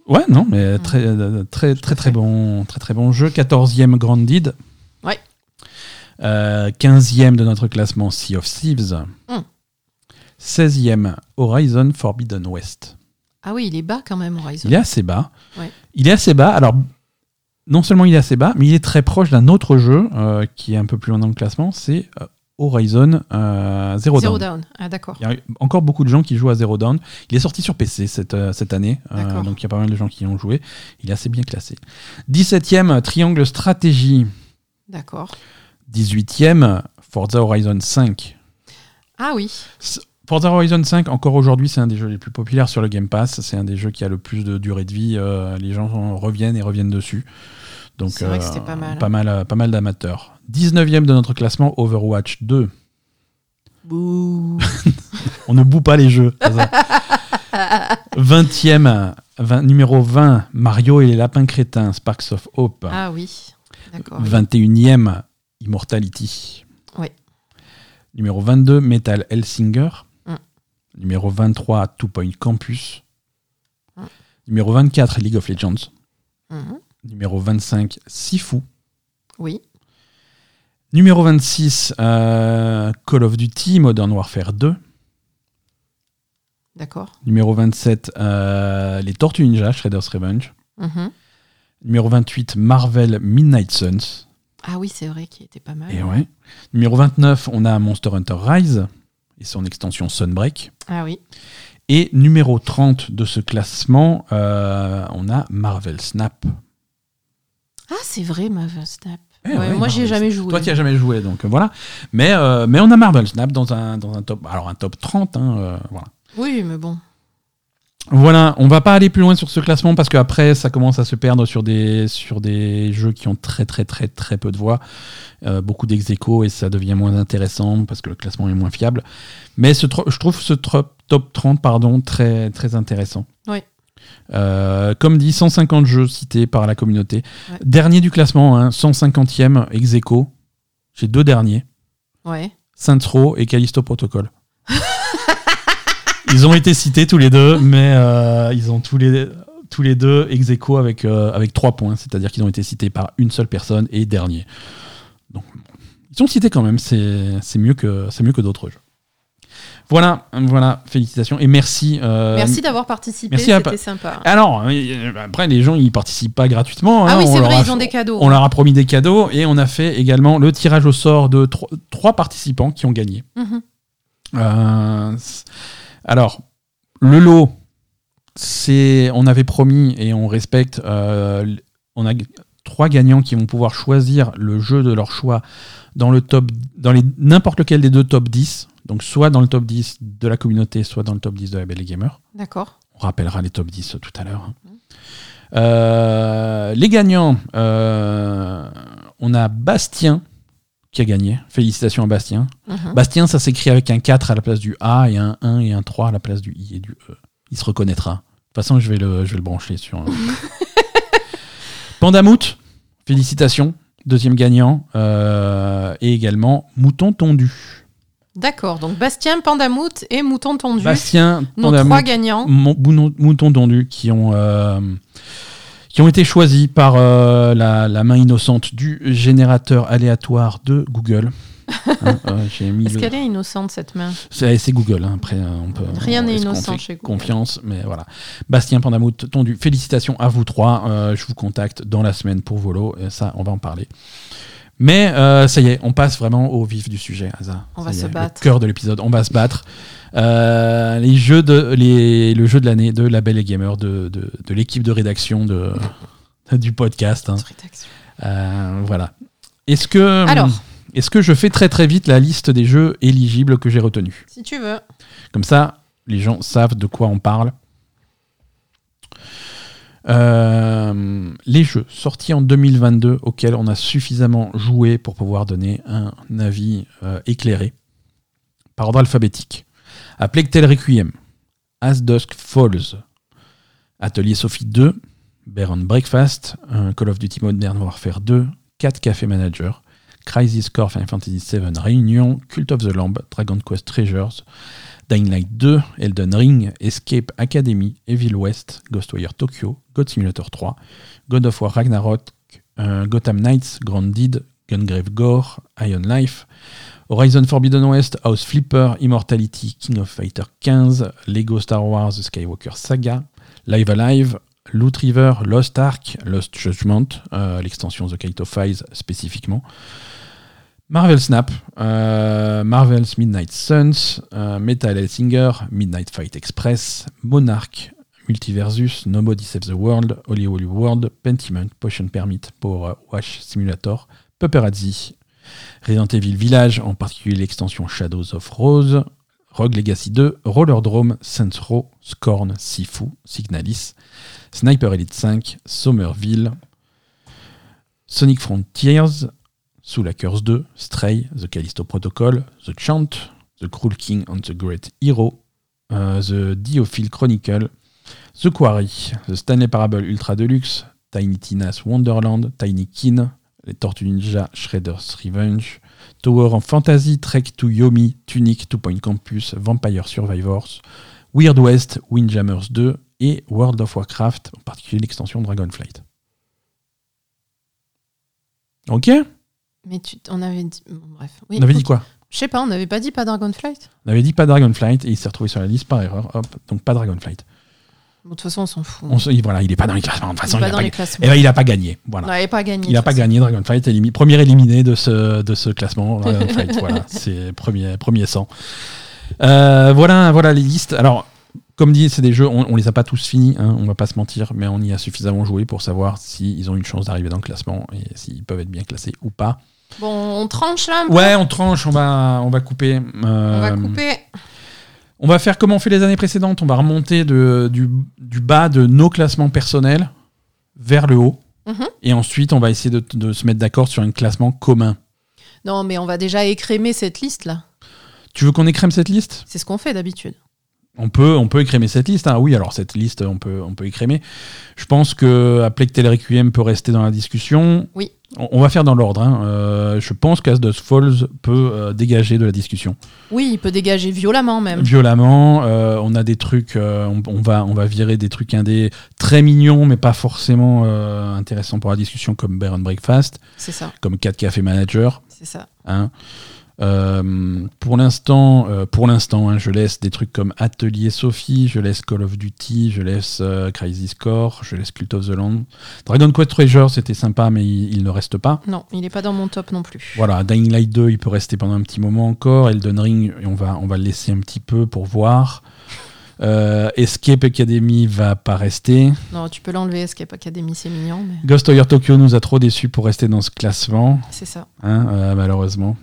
Ouais, non, mais très, euh, très, très, très, bon, très, très bon jeu. 14e, Grounded. Ouais. Euh, 15e de notre classement, Sea of Thieves. Hmm. 16e, Horizon Forbidden West. Ah oui, il est bas quand même, Horizon. Il est assez bas. Ouais. Il est assez bas. Alors, non seulement il est assez bas, mais il est très proche d'un autre jeu euh, qui est un peu plus loin dans le classement. C'est euh, Horizon euh, Zero, Zero Dawn. Down. Ah d'accord. Il y a encore beaucoup de gens qui jouent à Zero Dawn. Il est sorti sur PC cette, euh, cette année, euh, donc il y a pas mal de gens qui y ont joué. Il est assez bien classé. 17e, Triangle Stratégie. D'accord. 18e, Forza Horizon 5. Ah oui. Forza Horizon 5, encore aujourd'hui, c'est un des jeux les plus populaires sur le Game Pass. C'est un des jeux qui a le plus de durée de vie. Euh, les gens en reviennent et reviennent dessus. Donc, C'est vrai que c'était pas mal. Pas mal, euh, pas mal d'amateurs. 19e de notre classement, Overwatch 2. Bouh. On ne boue pas les jeux. 20e, 20 numéro 20, Mario et les lapins crétins, Sparks of Hope. Ah oui. D'accord. 21e, Immortality. Oui. Numéro 22, Metal Hellsinger. Mm. Numéro 23, Two Point Campus. Mm. Numéro 24, League of Legends. Mhm. Numéro 25, Sifu. Oui. Numéro 26, euh, Call of Duty Modern Warfare 2. D'accord. Numéro 27, euh, les Tortues Ninja, Shredder's Revenge. Mhm. Numéro 28, Marvel Midnight Suns. Ah oui, c'est vrai qu'il était pas mal. Et ouais. Numéro 29, on a Monster Hunter Rise et son extension Sunbreak. Ah oui. Et numéro 30 de ce classement, euh, on a Marvel Snap. Ah, c'est vrai, Marvel Snap. Eh Ouais, ouais, moi, j'y ai jamais joué. Toi, tu as jamais joué, donc euh, voilà. Mais, euh, mais on a Marvel Snap dans un, dans un top. Alors, un top 30, hein, euh, voilà. Oui, mais bon. Voilà, on va pas aller plus loin sur ce classement parce qu'après ça commence à se perdre sur des, sur des jeux qui ont très très très très peu de voix, euh, beaucoup dex et ça devient moins intéressant parce que le classement est moins fiable. Mais ce je trouve ce top 30 pardon, très, très intéressant. Oui. Euh, comme dit, 150 jeux cités par la communauté. Ouais. Dernier du classement, hein, 150e ex aequo. J'ai deux derniers, Ouais. Saints Row et Callisto Protocol. Ils ont été cités tous les deux, mais euh, ils ont tous les, tous les deux ex aequo avec, euh, avec 3 points, c'est-à-dire qu'ils ont été cités par une seule personne et dernier. Donc, ils sont cités quand même, c'est mieux que, mieux que d'autres jeux. Voilà, voilà, félicitations et merci. euh, Merci d'avoir participé, c'était sympa. Alors, euh, après, les gens, ils participent pas gratuitement. Ah hein, oui, on c'est vrai, a- ils ont des cadeaux. On leur a promis des cadeaux et on a fait également le tirage au sort de tro- trois participants qui ont gagné. Euh, c- alors, le lot, c'est, on avait promis et on respecte. euh, on a trois gagnants qui vont pouvoir choisir le jeu de leur choix dans le top, dans les n'importe lequel des deux top 10. Donc, soit dans le top 10 de la communauté, soit dans le top 10 de la Belle Gamer. D'accord. On rappellera les top 10 tout à l'heure. Euh, les gagnants, euh, on a Bastien qui a gagné. Félicitations à Bastien. Mhm. Bastien, ça s'écrit avec un 4 à la place du A et un 1 et un 3 à la place du I et du E. Il se reconnaîtra. De toute façon, je vais le, je vais le brancher sur. Pandamout, félicitations. Deuxième gagnant. Euh, et également Mouton Tondu. D'accord, donc Bastien, Pandamout et Mouton Tondu, Bastien, nos Pandamout, trois gagnants. Mouton Tondu qui ont, euh, qui ont été choisis par euh, la, la main innocente du générateur aléatoire de Google. Hein, euh, Est-ce le- qu'elle est innocente cette main? C'est Google, hein, après euh, on peut. Rien n'est innocent chez Google. Confiance, mais voilà. Bastien Pandamout, tondu. Félicitations à vous trois. Euh, je vous contacte dans la semaine pour Volo. Et ça, on va en parler. Mais euh, ça y est, on passe vraiment au vif du sujet, Asa. On Ça va se est, battre. Le cœur de l'épisode, on va se battre. Euh, les jeux de, les, le jeu de l'année de La Belle et Gamer, de, de, de l'équipe de rédaction de, du podcast. hein. Euh, voilà. Est-ce que, Alors. est-ce que je fais très très vite la liste des jeux éligibles que j'ai retenus? Si tu veux. comme ça, les gens savent de quoi on parle. Les jeux sortis en 2022 auxquels on a suffisamment joué pour pouvoir donner un avis euh, éclairé. Par ordre alphabétique. A Plague Tale Requiem, As Dusk Falls, Atelier Sophie 2, Bear on Breakfast, Call of Duty Modern Warfare 2, 4 Café Manager, Crisis Core Final Fantasy VII Réunion, Cult of the Lamb, Dragon Quest Treasures, Dying Light 2, Elden Ring, Escape Academy, Evil West, Ghostwire Tokyo, God Simulator 3, God of War Ragnarok, euh, Gotham Knights, Grounded, Gungrave Gore, Iron Life, Horizon Forbidden West, House Flipper, Immortality, King of Fighter 15, Lego Star Wars The Skywalker Saga, Live Alive, Loot River, Lost Ark, Lost Judgment, euh, l'extension The Kite of Files spécifiquement, Marvel Snap, euh, Marvel's Midnight Suns, euh, Metal Hellsinger, Midnight Fight Express, Monarch, Multiversus, Nobody Saves the World, Holy World, Pentiment, Potion Permit euh, Wash Simulator, Paparazzi, Resident Evil Village, en particulier l'extension Shadows of Rose, Rogue Legacy 2, Rollerdrome, Saints Row, Scorn, Sifu, Signalis, Sniper Elite 5, Somerville, Sonic Frontiers, Soul Hackers 2, Stray, The Callisto Protocol, The Chant, The Cruel King and the Great Hero, euh, The Diophile Chronicle, The Quarry, The Stanley Parable Ultra Deluxe, Tiny Tina's Wonderland, Tiny Kin, Les Tortues Ninja, Shredder's Revenge, Tower of Fantasy, Trek to Yomi, Tunic, Two Point Campus, Vampire Survivors, Weird West, Windjammers 2 et World of Warcraft, en particulier l'extension Dragonflight. Ok? Mais tu, on avait dit. bon, bref. Oui, On avait dit quoi Je sais pas, on n'avait pas dit pas Dragonflight On avait dit pas Dragonflight et il s'est retrouvé sur la liste par erreur. Hop, donc pas Dragonflight. Bon, De toute façon, on s'en fout. On se, voilà, il est pas dans les classements. De toute Il façon, pas il a dans pas, les eh ben, il a pas gagné. Voilà. On n'avait pas gagné. Il n'a pas gagné Dragonflight, élimi- premier éliminé de ce, de ce classement. Dragonflight, voilà, c'est premier, premier 100. Euh, voilà, voilà les listes. Alors, comme dit, c'est des jeux, on, on les a pas tous finis, hein, on va pas se mentir, mais on y a suffisamment joué pour savoir s'ils ont une chance d'arriver dans le classement et s'ils peuvent être bien classés ou pas. Bon, on tranche là un peu Ouais, on tranche, on va, on va couper. On va Euh, couper. on va faire comme on fait les années précédentes, on va remonter de, du, du bas de nos classements personnels vers le haut. Mhm. Et ensuite, on va essayer de, de se mettre d'accord sur un classement commun. Non, mais on va déjà écrémer cette liste là. Tu veux qu'on écrème cette liste? C'est ce qu'on fait d'habitude. On peut, on peut écrémer cette liste. hein. Oui, alors cette liste, on peut, on peut écrémer. Je pense que Apple Requiem peut rester dans la discussion. Oui. On, on va faire dans l'ordre. hein. Euh, je pense qu'Asdos Falls peut euh, dégager de la discussion. Oui, il peut dégager violemment même. Violemment, euh, on a des trucs, on, on va, on va virer des trucs indés très mignons, mais pas forcément intéressants pour la discussion, comme Bear and Breakfast, C'est ça, comme 4 Café Manager. c'est ça. Hein. Euh, pour l'instant, euh, pour l'instant, hein, je laisse des trucs comme Atelier Sophie, je laisse Call of Duty, je laisse euh, Crisis Core, je laisse Cult of the Land. Dragon Quest Treasure, c'était sympa, mais il, il ne reste pas. Non, il n'est pas dans mon top non plus. Voilà, Dying Light 2, il peut rester pendant un petit moment encore. Elden Ring, on va, on va le laisser un petit peu pour voir. Euh, Escape Academy va pas rester. Non, tu peux l'enlever, Escape Academy, c'est mignon, mais Ghost Tokyo nous a trop déçus pour rester dans ce classement. c'est ça. hein, euh, malheureusement.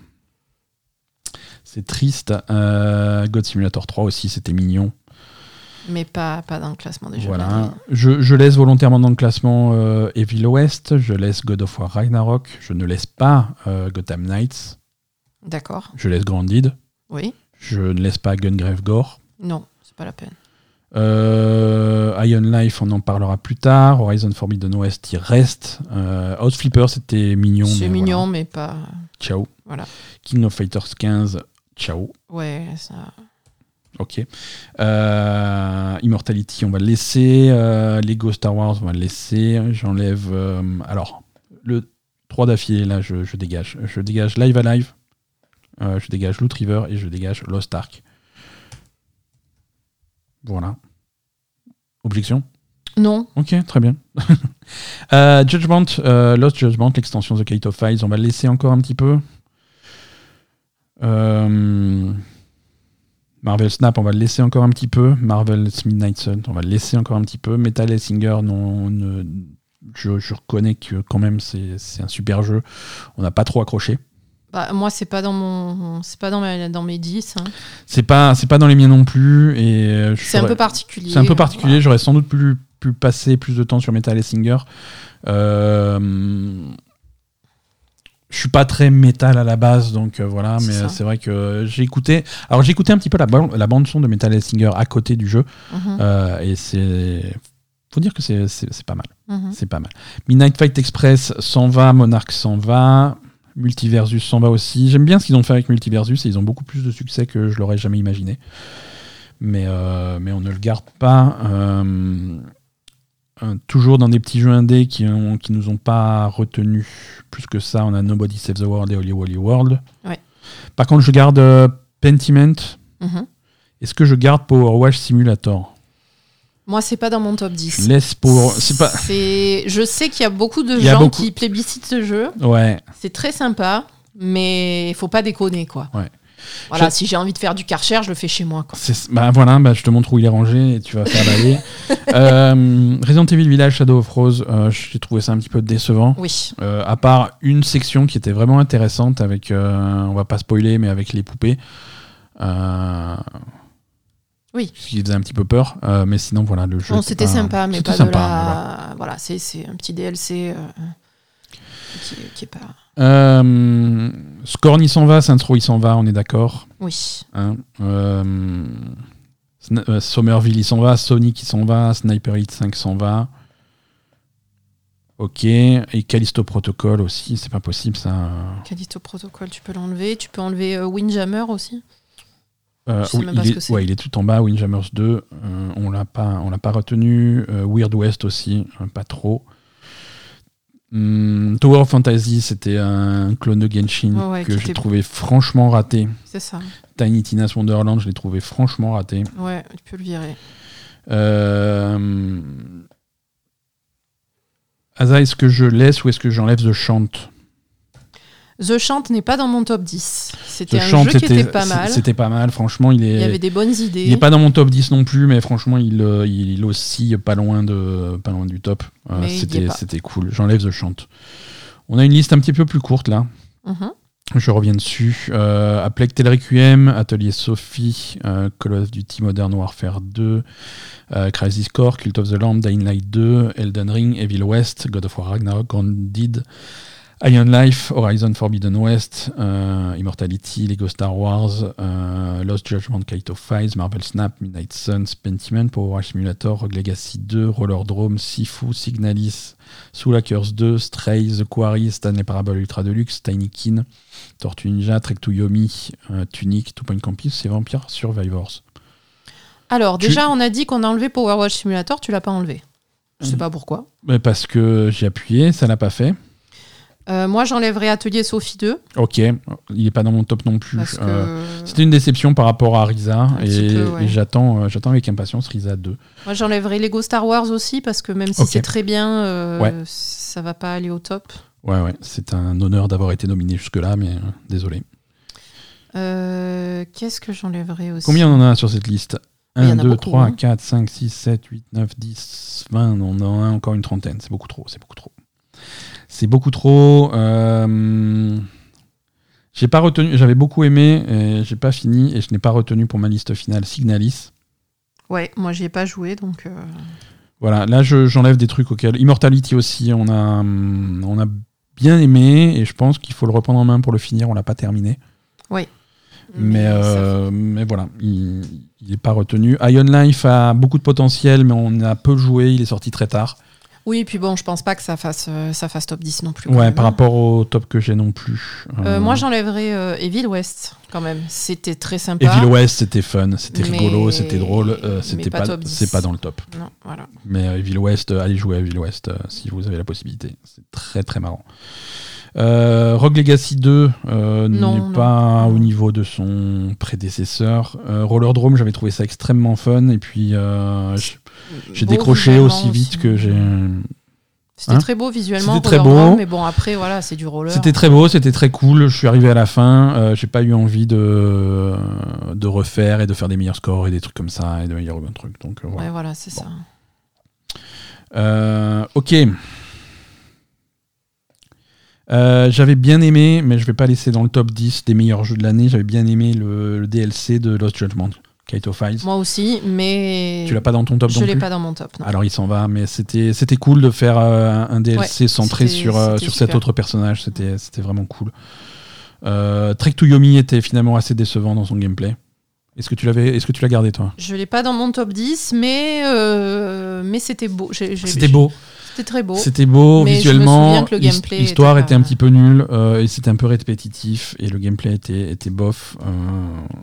C'est triste. Euh, God Simulator 3 aussi, c'était mignon. Mais pas, pas dans le classement des jeux. Voilà. Je, je laisse volontairement dans le classement euh, Evil West, je laisse God of War Ragnarok, je ne laisse pas euh, Gotham Knights, D'accord. je laisse Grounded, Oui. je ne laisse pas Gungrave Gore. Non, c'est pas la peine. Euh, Iron Life, on en parlera plus tard. Horizon Forbidden West, il reste. Euh, House Flipper, c'était mignon. C'est mignon, voilà. mais pas. Ciao. Voilà. King of Fighters 15, ciao. Ouais, ça. Ok. Euh, Immortality, on va le laisser. Euh, Lego Star Wars, on va le laisser. J'enlève. euh, alors, le 3 d'affilée, là, je, je dégage. Je dégage Live Alive. Je dégage Loot River et je dégage Lost Ark. Voilà. Objection? Non, Ok, très bien. Judgment, Lost Judgment, l'extension The Kate of Files, on va le laisser encore un petit peu. Euh, Marvel Snap, on va le laisser encore un petit peu. Marvel's Midnight Sun, on va le laisser encore un petit peu. Metal Hellsinger, non, ne- je, je reconnais que quand même c'est un super jeu. On n'a pas trop accroché. bah, moi, c'est pas dans mon. C'est pas dans, ma- dans mes 10. hein. C'est pas, c'est pas dans les miens non plus. et euh, C'est un peu particulier. C'est un peu particulier. J'aurais sans doute pu, pu passer plus de temps sur Metal Hellsinger. Euh, je suis pas très métal à la base, donc euh, voilà. Mais euh, c'est vrai que j'ai écouté. Alors j'ai écouté un petit peu la, ban- la bande son de Metal Hellsinger à côté du jeu, Mhm, euh, et c'est. Faut dire que c'est pas mal. mhm. C'est pas mal. Midnight Fight Express s'en va, Monarch s'en va, Multiversus s'en va aussi. J'aime bien ce qu'ils ont fait avec Multiversus et ils ont beaucoup plus de succès que je l'aurais jamais imaginé. Mais, mais on ne le garde pas. Euh, toujours dans des petits jeux indés qui, ont, qui nous ont pas retenus plus que ça. On a Nobody Save the World et Holy Holy World. Ouais. Par contre, je garde euh, Pentiment. Mhm. Est-ce que je garde Power Wash Simulator? Moi, c'est pas dans mon top 10. Je laisse Power. C'est pas. Je sais qu'il y a beaucoup de y gens beaucoup- qui plébiscitent ce jeu. Ouais. C'est très sympa, mais il faut pas déconner, quoi. Ouais. Voilà, si j'ai envie de faire du karcher, je le fais chez moi. Quoi. Bah voilà, bah, je te montre où il est rangé et tu vas faire l'aller. euh, Resident Evil Village Shadow of Rose, euh, j'ai trouvé ça un petit peu décevant. Oui, Euh, à part une section qui était vraiment intéressante avec, euh, on va pas spoiler, mais avec les poupées. Euh, Oui. Ce qui faisait un petit peu peur, euh, mais sinon voilà le jeu. Bon, était c'était sympa, mais pas de sympa, la. voilà. Voilà, c'est c'est un petit DLC euh, qui, qui est pas. Euh, Scorn il s'en va, Saints Row il s'en va, on est d'accord. Oui, Hein. Euh, euh, Somerville il s'en va, Sonic il s'en va, Sniper Elite 5 s'en va. Ok, et Callisto Protocol aussi, c'est pas possible ça. Callisto Protocol, tu peux l'enlever. Tu peux enlever Windjammer aussi. Euh, oui, il, est, ouais, il est tout en bas, Windjammers 2, euh, on l'a pas, on l'a pas retenu. Euh, Weird West aussi, pas trop. Hum, Tower of Fantasy, c'était un clone de Genshin ouais, que j'ai trouvé franchement raté. C'est ça. Tiny Tina's Wonderland, je l'ai trouvé franchement raté. Ouais, tu peux le virer. Euh... Asa, est-ce que je laisse ou est-ce que j'enlève The Chant? The Chant n'est pas dans mon top 10. The C'était un Chant, jeu qui était pas mal. C'était pas mal, franchement, il est. Il y avait des bonnes idées. Il n'est pas dans mon top 10 non plus, mais franchement, il, euh, il, il oscille pas loin, de, pas loin du top. Euh, c'était, cool. J'enlève The Chant. On a une liste un petit peu plus courte là. Mhm. Je reviens dessus. Euh, A Plague Tale Requiem, Atelier Sophie, euh, Call of Duty Modern Warfare 2, euh, Crisis Core, Cult of the Lamb, Dying Light 2, Elden Ring, Evil West, God of War Ragnarok, Grounded, Iron Life, Horizon Forbidden West, euh, Immortality, Lego Star Wars, euh, Lost Judgment, Kite of Files, Marvel Snap, Midnight Suns, Pentiment, Power Wash Simulator, Rogue Legacy 2, Roller Drome, Sifu, Signalis, Soul Hackers 2, Stray, The Quarry, Stanley Parable Ultra Deluxe, Tiny Kin, Tortue Ninja, Trek to Yomi, euh, Tunic, Two Point Campus et Vampire Survivors. Alors, Tu- déjà, on a dit qu'on a enlevé Power Simulator, tu l'as pas enlevé. Je sais pas pourquoi. Mais parce que j'ai appuyé, ça l'a pas fait. Euh, moi, j'enlèverai Atelier Sophie 2. Ok, il est pas dans mon top non plus. Que. Euh, C'était une déception par rapport à Risa Un et, petit peu, ouais. et j'attends, euh, j'attends avec impatience Risa 2. Moi, j'enlèverai Lego Star Wars aussi, parce que même si c'est très bien, Ouais. ça va pas aller au top. Ouais, ouais, c'est un honneur d'avoir été nominé jusque-là, mais désolé. Euh, Qu'est-ce que j'enlèverai aussi Combien on en a sur cette liste? Il y 1, en a 2, beaucoup, 3, hein. 4, 5, 6, 7, 8, 9, 10, 20. On en a encore une trentaine. C'est beaucoup trop. C'est beaucoup trop. C'est beaucoup trop. euh, J'ai pas retenu. J'avais beaucoup aimé. J'ai pas fini et je n'ai pas retenu pour ma liste finale Signalis. Ouais, moi, j'y ai pas joué, donc. euh, Voilà. Là, je- j'enlève des trucs auxquels. Immortality aussi. On a, on a bien aimé et je pense qu'il faut le reprendre en main pour le finir. On l'a pas terminé. Mais, ça- euh, mais voilà, il n'est pas retenu. Ion Life a beaucoup de potentiel, mais on a peu joué. Il est sorti très tard. Oui, et puis bon, je pense pas que ça fasse, euh, ça fasse top 10 non plus. Ouais, même, par hein. rapport au top que j'ai non plus. Euh, Euh, moi, j'enlèverais euh, Evil West, quand même. C'était très sympa. Evil West, c'était fun, c'était Mais- rigolo, c'était drôle. c'était pas pas, top 10. c'est pas dans le top. Non, voilà. Mais Evil West, allez jouer à Evil West si vous avez la possibilité. C'est très très marrant. Euh, Rogue Legacy 2 euh, n'est pas au niveau de son prédécesseur. Euh, Roller Drome, j'avais trouvé ça extrêmement fun. Et puis, euh, j'ai décroché aussi vite que j'ai. C'était Hein très beau visuellement. C'était très Roller beau. Mais bon, après, voilà, c'est du roller. C'était très beau, c'était très cool. Je suis arrivé à la fin. euh, j'ai pas eu envie de, de refaire et de faire des meilleurs scores et des trucs comme ça et de meilleurs trucs. Donc voilà. Ouais, voilà, c'est Bon. ça. Euh, ok. Euh, j'avais bien aimé, mais je vais pas laisser dans le top 10 des meilleurs jeux de l'année. J'avais bien aimé le, le DLC de Lost Judgment, Kite of Files. Moi aussi, mais. Tu l'as pas dans ton top Je l'ai pas dans mon top. non. Alors il s'en va, mais c'était c'était cool de faire euh, un DLC Ouais, centré sur, euh, sur cet autre personnage. C'était c'était vraiment cool. Trek to Yomi était finalement assez décevant dans son gameplay. Est-ce que tu l'avais est-ce que tu l'as gardé toi? Je l'ai pas dans mon top 10, mais, mais c'était beau. J'ai- C'était beau. C'était très beau. C'était beau Mais je me visuellement. souviens que le l'his- gameplay L'histoire était était, un petit peu nulle euh, et c'était un peu répétitif et le gameplay était, était bof. Euh,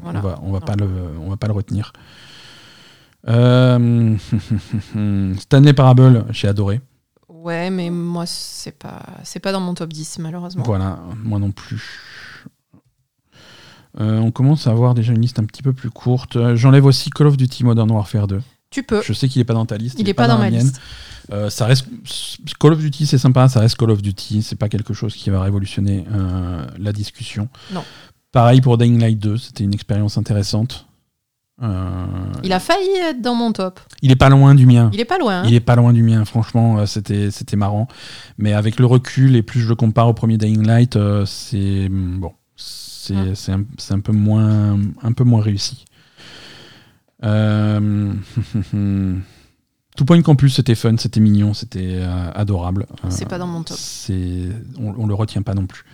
Voilà. On va, on va pas le, on va pas le retenir. Euh, Stanley Parable, j'ai adoré. Ouais, mais moi, c'est pas, c'est pas dans mon top 10, malheureusement. Voilà, moi non plus. On commence à avoir déjà une liste un petit peu plus courte. J'enlève aussi Call of Duty Modern Warfare 2. Tu peux. Je sais qu'il est pas dans ta liste. Il est pas dans ma mienne. liste. Euh, ça reste Call of Duty, c'est sympa, ça reste Call of Duty. C'est pas quelque chose qui va révolutionner euh, la discussion. Non. Pareil pour Dying Light 2, c'était une expérience intéressante. Euh, Il a failli être dans mon top. il est pas loin du mien. Il est pas loin. hein. Il est pas loin du mien, franchement, c'était c'était marrant. Mais avec le recul et plus je le compare au premier Dying Light, euh, c'est bon, c'est c'est un, c'est un peu moins un peu moins réussi. Euh, Tout Point Campus, c'était fun, c'était mignon, c'était euh, adorable. C'est Euh, pas dans mon top. c'est on, on le retient pas non plus.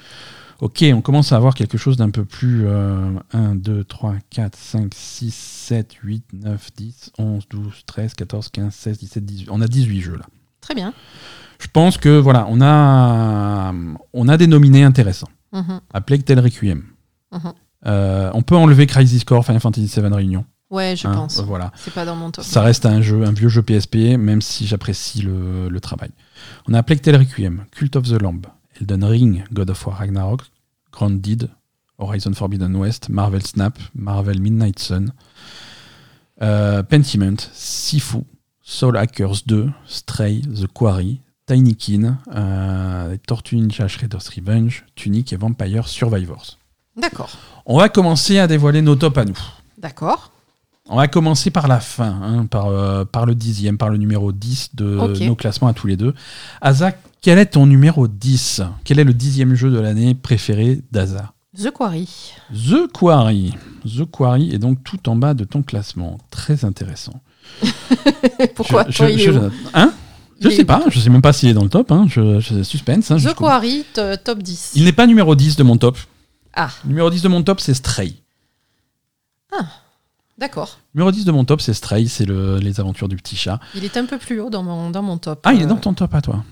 Ok, on commence à avoir quelque chose d'un peu plus euh, 1, 2, 3, 4, 5, 6, 7, 8, 9, 10, 11, 12, 13, 14, 15, 16, 17, 18. On a 18 jeux là. Très bien. Je pense que voilà, on a, on a des nominés intéressants. A Plague Tale Requiem. mhm. Euh, on peut enlever Crisis Core Final Fantasy VII Réunion. Ouais, je hein, pense. euh, voilà. C'est pas dans mon top. Ça reste un jeu, un vieux jeu PSP, même si j'apprécie le, le travail. On a Plague Tale Requiem, Cult of the Lamb, Elden Ring, God of War Ragnarok, Grounded, Horizon Forbidden West, Marvel Snap, Marvel Midnight Sun, euh, Pentiment, Sifu, Soul Hackers 2, Stray, The Quarry, Tinykin, euh, Tortue Ninja Shredder's Revenge, Tunic et Vampire Survivors. D'accord. On va commencer à dévoiler nos tops à nous. D'accord. On va commencer par la fin, hein, par, euh, par le dixième, par le numéro 10 de nos classements à tous les deux. Asa, quel est ton numéro 10 Quel est le dixième jeu de l'année préféré d'Asa The Quarry. The Quarry. The Quarry est donc tout en bas de ton classement. Très intéressant. Pourquoi je, Toi, je- il est je où. Hein? Je sais pas, je sais même pas s'il est dans le top. Hein. Je, je- suspense. hein, The Quarry, t- top 10. Il n'est pas numéro 10 de mon top. Ah, Numéro 10 de mon top, c'est Stray. D'accord. Numéro 10 de mon top, c'est Stray, c'est le- les aventures du petit chat. Il est un peu plus haut dans mon, dans mon top. Ah, il est Euh, dans ton top à toi.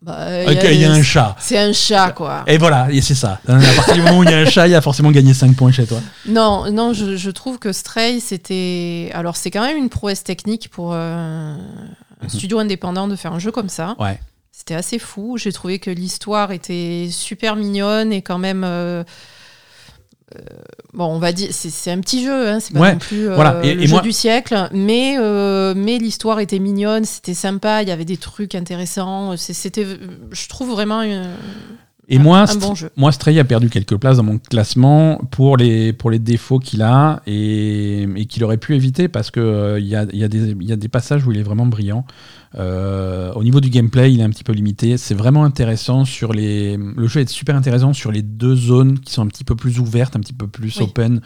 bah, il y a un chat. C'est un chat, quoi. Et voilà, et c'est ça. À partir du moment où il y a un chat, il y a forcément gagné 5 points chez toi. Non, non, je, je trouve que Stray, c'était. Alors, c'est quand même une prouesse technique pour euh, un Mhm. studio indépendant de faire un jeu comme ça. Ouais. C'était assez fou. J'ai trouvé que l'histoire était super mignonne et quand même. euh, bon, on va dire, c'est un petit jeu, hein, c'est pas Ouais, non plus euh, voilà. Et- le et jeu moi- du siècle, mais, euh, mais l'histoire était mignonne, c'était sympa, il y avait des trucs intéressants. C'était, je trouve vraiment euh, Et un, moi, un bon jeu. moi, Stray a perdu quelques places dans mon classement pour les, pour les défauts qu'il a et, et qu'il aurait pu éviter parce qu'il il y, a, y, a y a des passages où il est vraiment brillant. Euh, au niveau du gameplay, il est un petit peu limité. C'est vraiment intéressant sur les. Le jeu est super intéressant sur les deux zones qui sont un petit peu plus ouvertes, un petit peu plus Oui. open,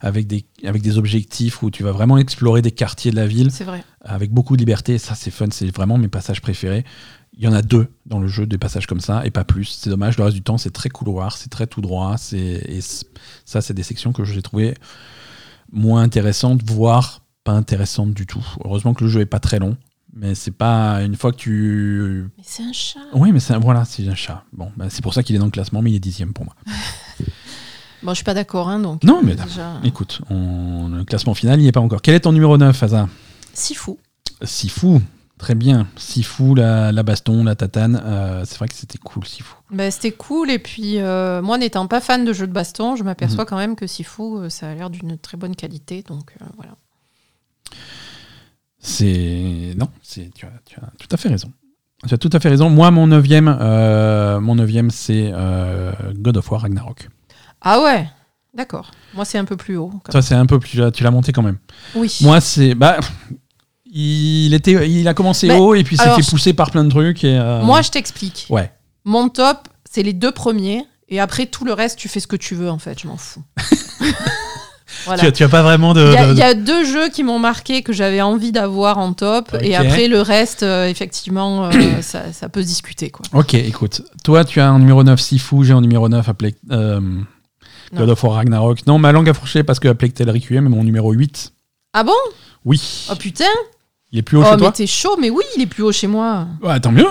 avec des, avec des objectifs où tu vas vraiment explorer des quartiers de la ville C'est vrai. avec beaucoup de liberté. Ça, c'est fun. C'est vraiment mes passages préférés. Il y en a deux dans le jeu, des passages comme ça, et pas plus. C'est dommage. Le reste du temps, c'est très couloir, c'est très tout droit. Et ça, c'est des sections que j'ai trouvées moins intéressantes, voire pas intéressantes du tout. Heureusement que le jeu est pas très long, mais c'est pas une fois que tu. Mais c'est un chat. Oui, mais c'est voilà, c'est un chat. Bon, bah, c'est pour ça qu'il est dans le classement, mais il est dixième pour moi. Bon, je suis pas d'accord, hein, donc. Non, euh, mais déjà, Écoute, on- le classement final, il n'y est pas encore. Quel est ton numéro 9, Asa si fou. Sifu, très bien. Sifu, la, la baston, la tatane, euh, c'est vrai que c'était cool, Sifu. Ben, c'était cool et puis euh, moi n'étant pas fan de jeux de baston, je Mhm. m'aperçois quand même que Sifu ça a l'air d'une très bonne qualité donc euh, voilà. C'est. Non, c'est... Tu, as, tu as tout à fait raison. Tu as tout à fait raison. Moi, mon neuvième, euh, mon neuvième c'est euh, God of War Ragnarok. Ah ouais, d'accord. Moi c'est un peu plus haut. Ça, c'est un peu plus. Tu l'as monté quand même. Oui. Moi, c'est. Bah, il, était, il a commencé haut et puis il s'est fait pousser par plein de trucs. Et, euh, Moi je t'explique. Ouais. Mon top c'est les deux premiers et après tout le reste tu fais ce que tu veux en fait, je m'en fous. voilà. Tu, tu as pas vraiment de. Il y, a, de- il y a deux jeux qui m'ont marqué que j'avais envie d'avoir en top et après le reste euh, effectivement euh, ça, ça peut se discuter quoi. Ok, écoute. Toi, tu as en numéro 9 Sifu, j'ai en numéro 9 appelé. euh, God of War Ragnarok. Non, ma langue a fourché parce que appelé Tel Requiem est mon numéro 8. Ah bon? Oui. Oh putain Il est plus haut Oh chez mais toi t'es chaud mais oui il est plus haut chez moi. Ouais, tant mieux.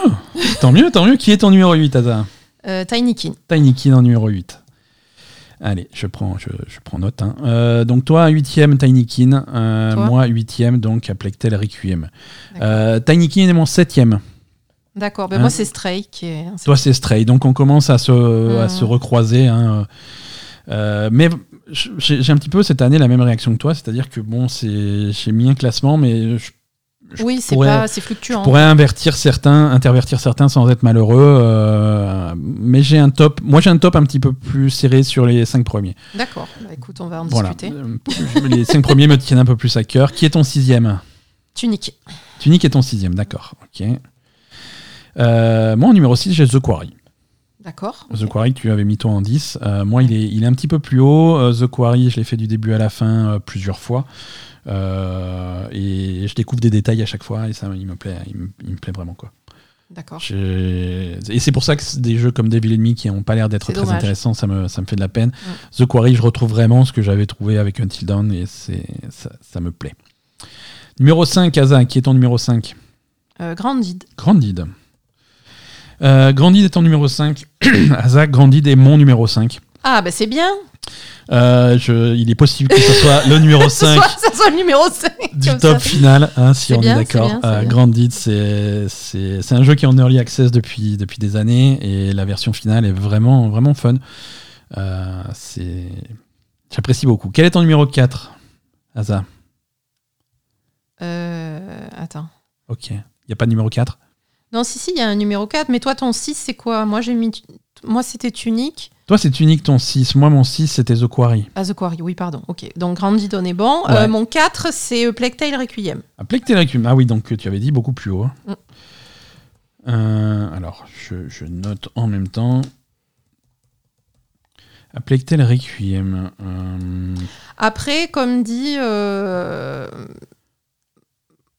tant mieux, tant mieux. Qui est ton numéro 8, Asa Euh, Tinykin. Tinykin en numéro 8. Allez, je prends, je, je prends note. hein. Euh, donc toi, 8ème Tinykin. Euh, moi, 8ème, donc à Plectel Requiem. Euh, Tinykin est mon 7ème. D'accord, ben Hein moi c'est Stray qui est. Toi, c'est Stray. Donc on commence à se, à se recroiser. hein. Euh, mais j'ai un petit peu cette année la même réaction que toi. C'est-à-dire que bon, j'ai mis un classement, mais je Oui, c'est pas, c'est je fluctuant. pourrais invertir certains, intervertir certains sans être malheureux. euh, mais j'ai un top. Moi, j'ai un top un petit peu plus serré sur les cinq premiers. D'accord. Bah, écoute, on va en Voilà. discuter. Euh, les cinq premiers me tiennent un peu plus à cœur. Qui est ton sixième? Tunique. Tunic est ton sixième, d'accord. Ok. Euh, moi, en numéro 6, j'ai The Quarry. D'accord. The Quarry, tu avais mis toi en 10. Euh, moi, il est, il est un petit peu plus haut. Euh, The Quarry, je l'ai fait du début à la fin plusieurs fois. Euh, et je découvre des détails à chaque fois et ça, il me plaît, il me, il me plaît vraiment. quoi. D'accord. Et c'est pour ça que des jeux comme Devil Enemy qui n'ont pas l'air d'être très dommage. intéressants, ça me, ça me fait de la peine. The Quarry, je retrouve vraiment ce que j'avais trouvé avec Until Dawn et c'est, ça, ça me plaît. Numéro 5, Asa, qui est ton numéro 5 Euh, Grandid. Grandid. Euh, Grandid est ton numéro 5. Asa, Grandid est mon numéro 5. Ah, bah c'est bien. Euh, je- il est possible que ce soit le numéro 5 Soit, ça soit le numéro 5. du top ça. final, hein, si on bien, est d'accord. Euh, bien. Grandid, c'est un jeu qui est en early access depuis, depuis des années et la version finale est vraiment, vraiment fun. Euh, J'apprécie beaucoup. Quel est ton numéro 4 Asa Euh, attends. Ok. Il n'y a pas de numéro 4 Non, si, si, il y a un numéro 4, mais toi, ton 6, c'est quoi? Moi, j'ai mis. Moi, c'était Tunic. Toi, c'est unique ton 6. Moi, mon 6, c'était The Quarry. Ah, The Quarry, oui, pardon. Ok. Donc, Grandid, on est bon. Ouais. Euh, mon 4, c'est euh, Tale Requiem. Ah, Requiem. Ah oui, donc tu avais dit beaucoup plus haut. hein. Mm. Euh, alors, je, je note en même temps. Ah, Tale Requiem. euh, Après, comme dit.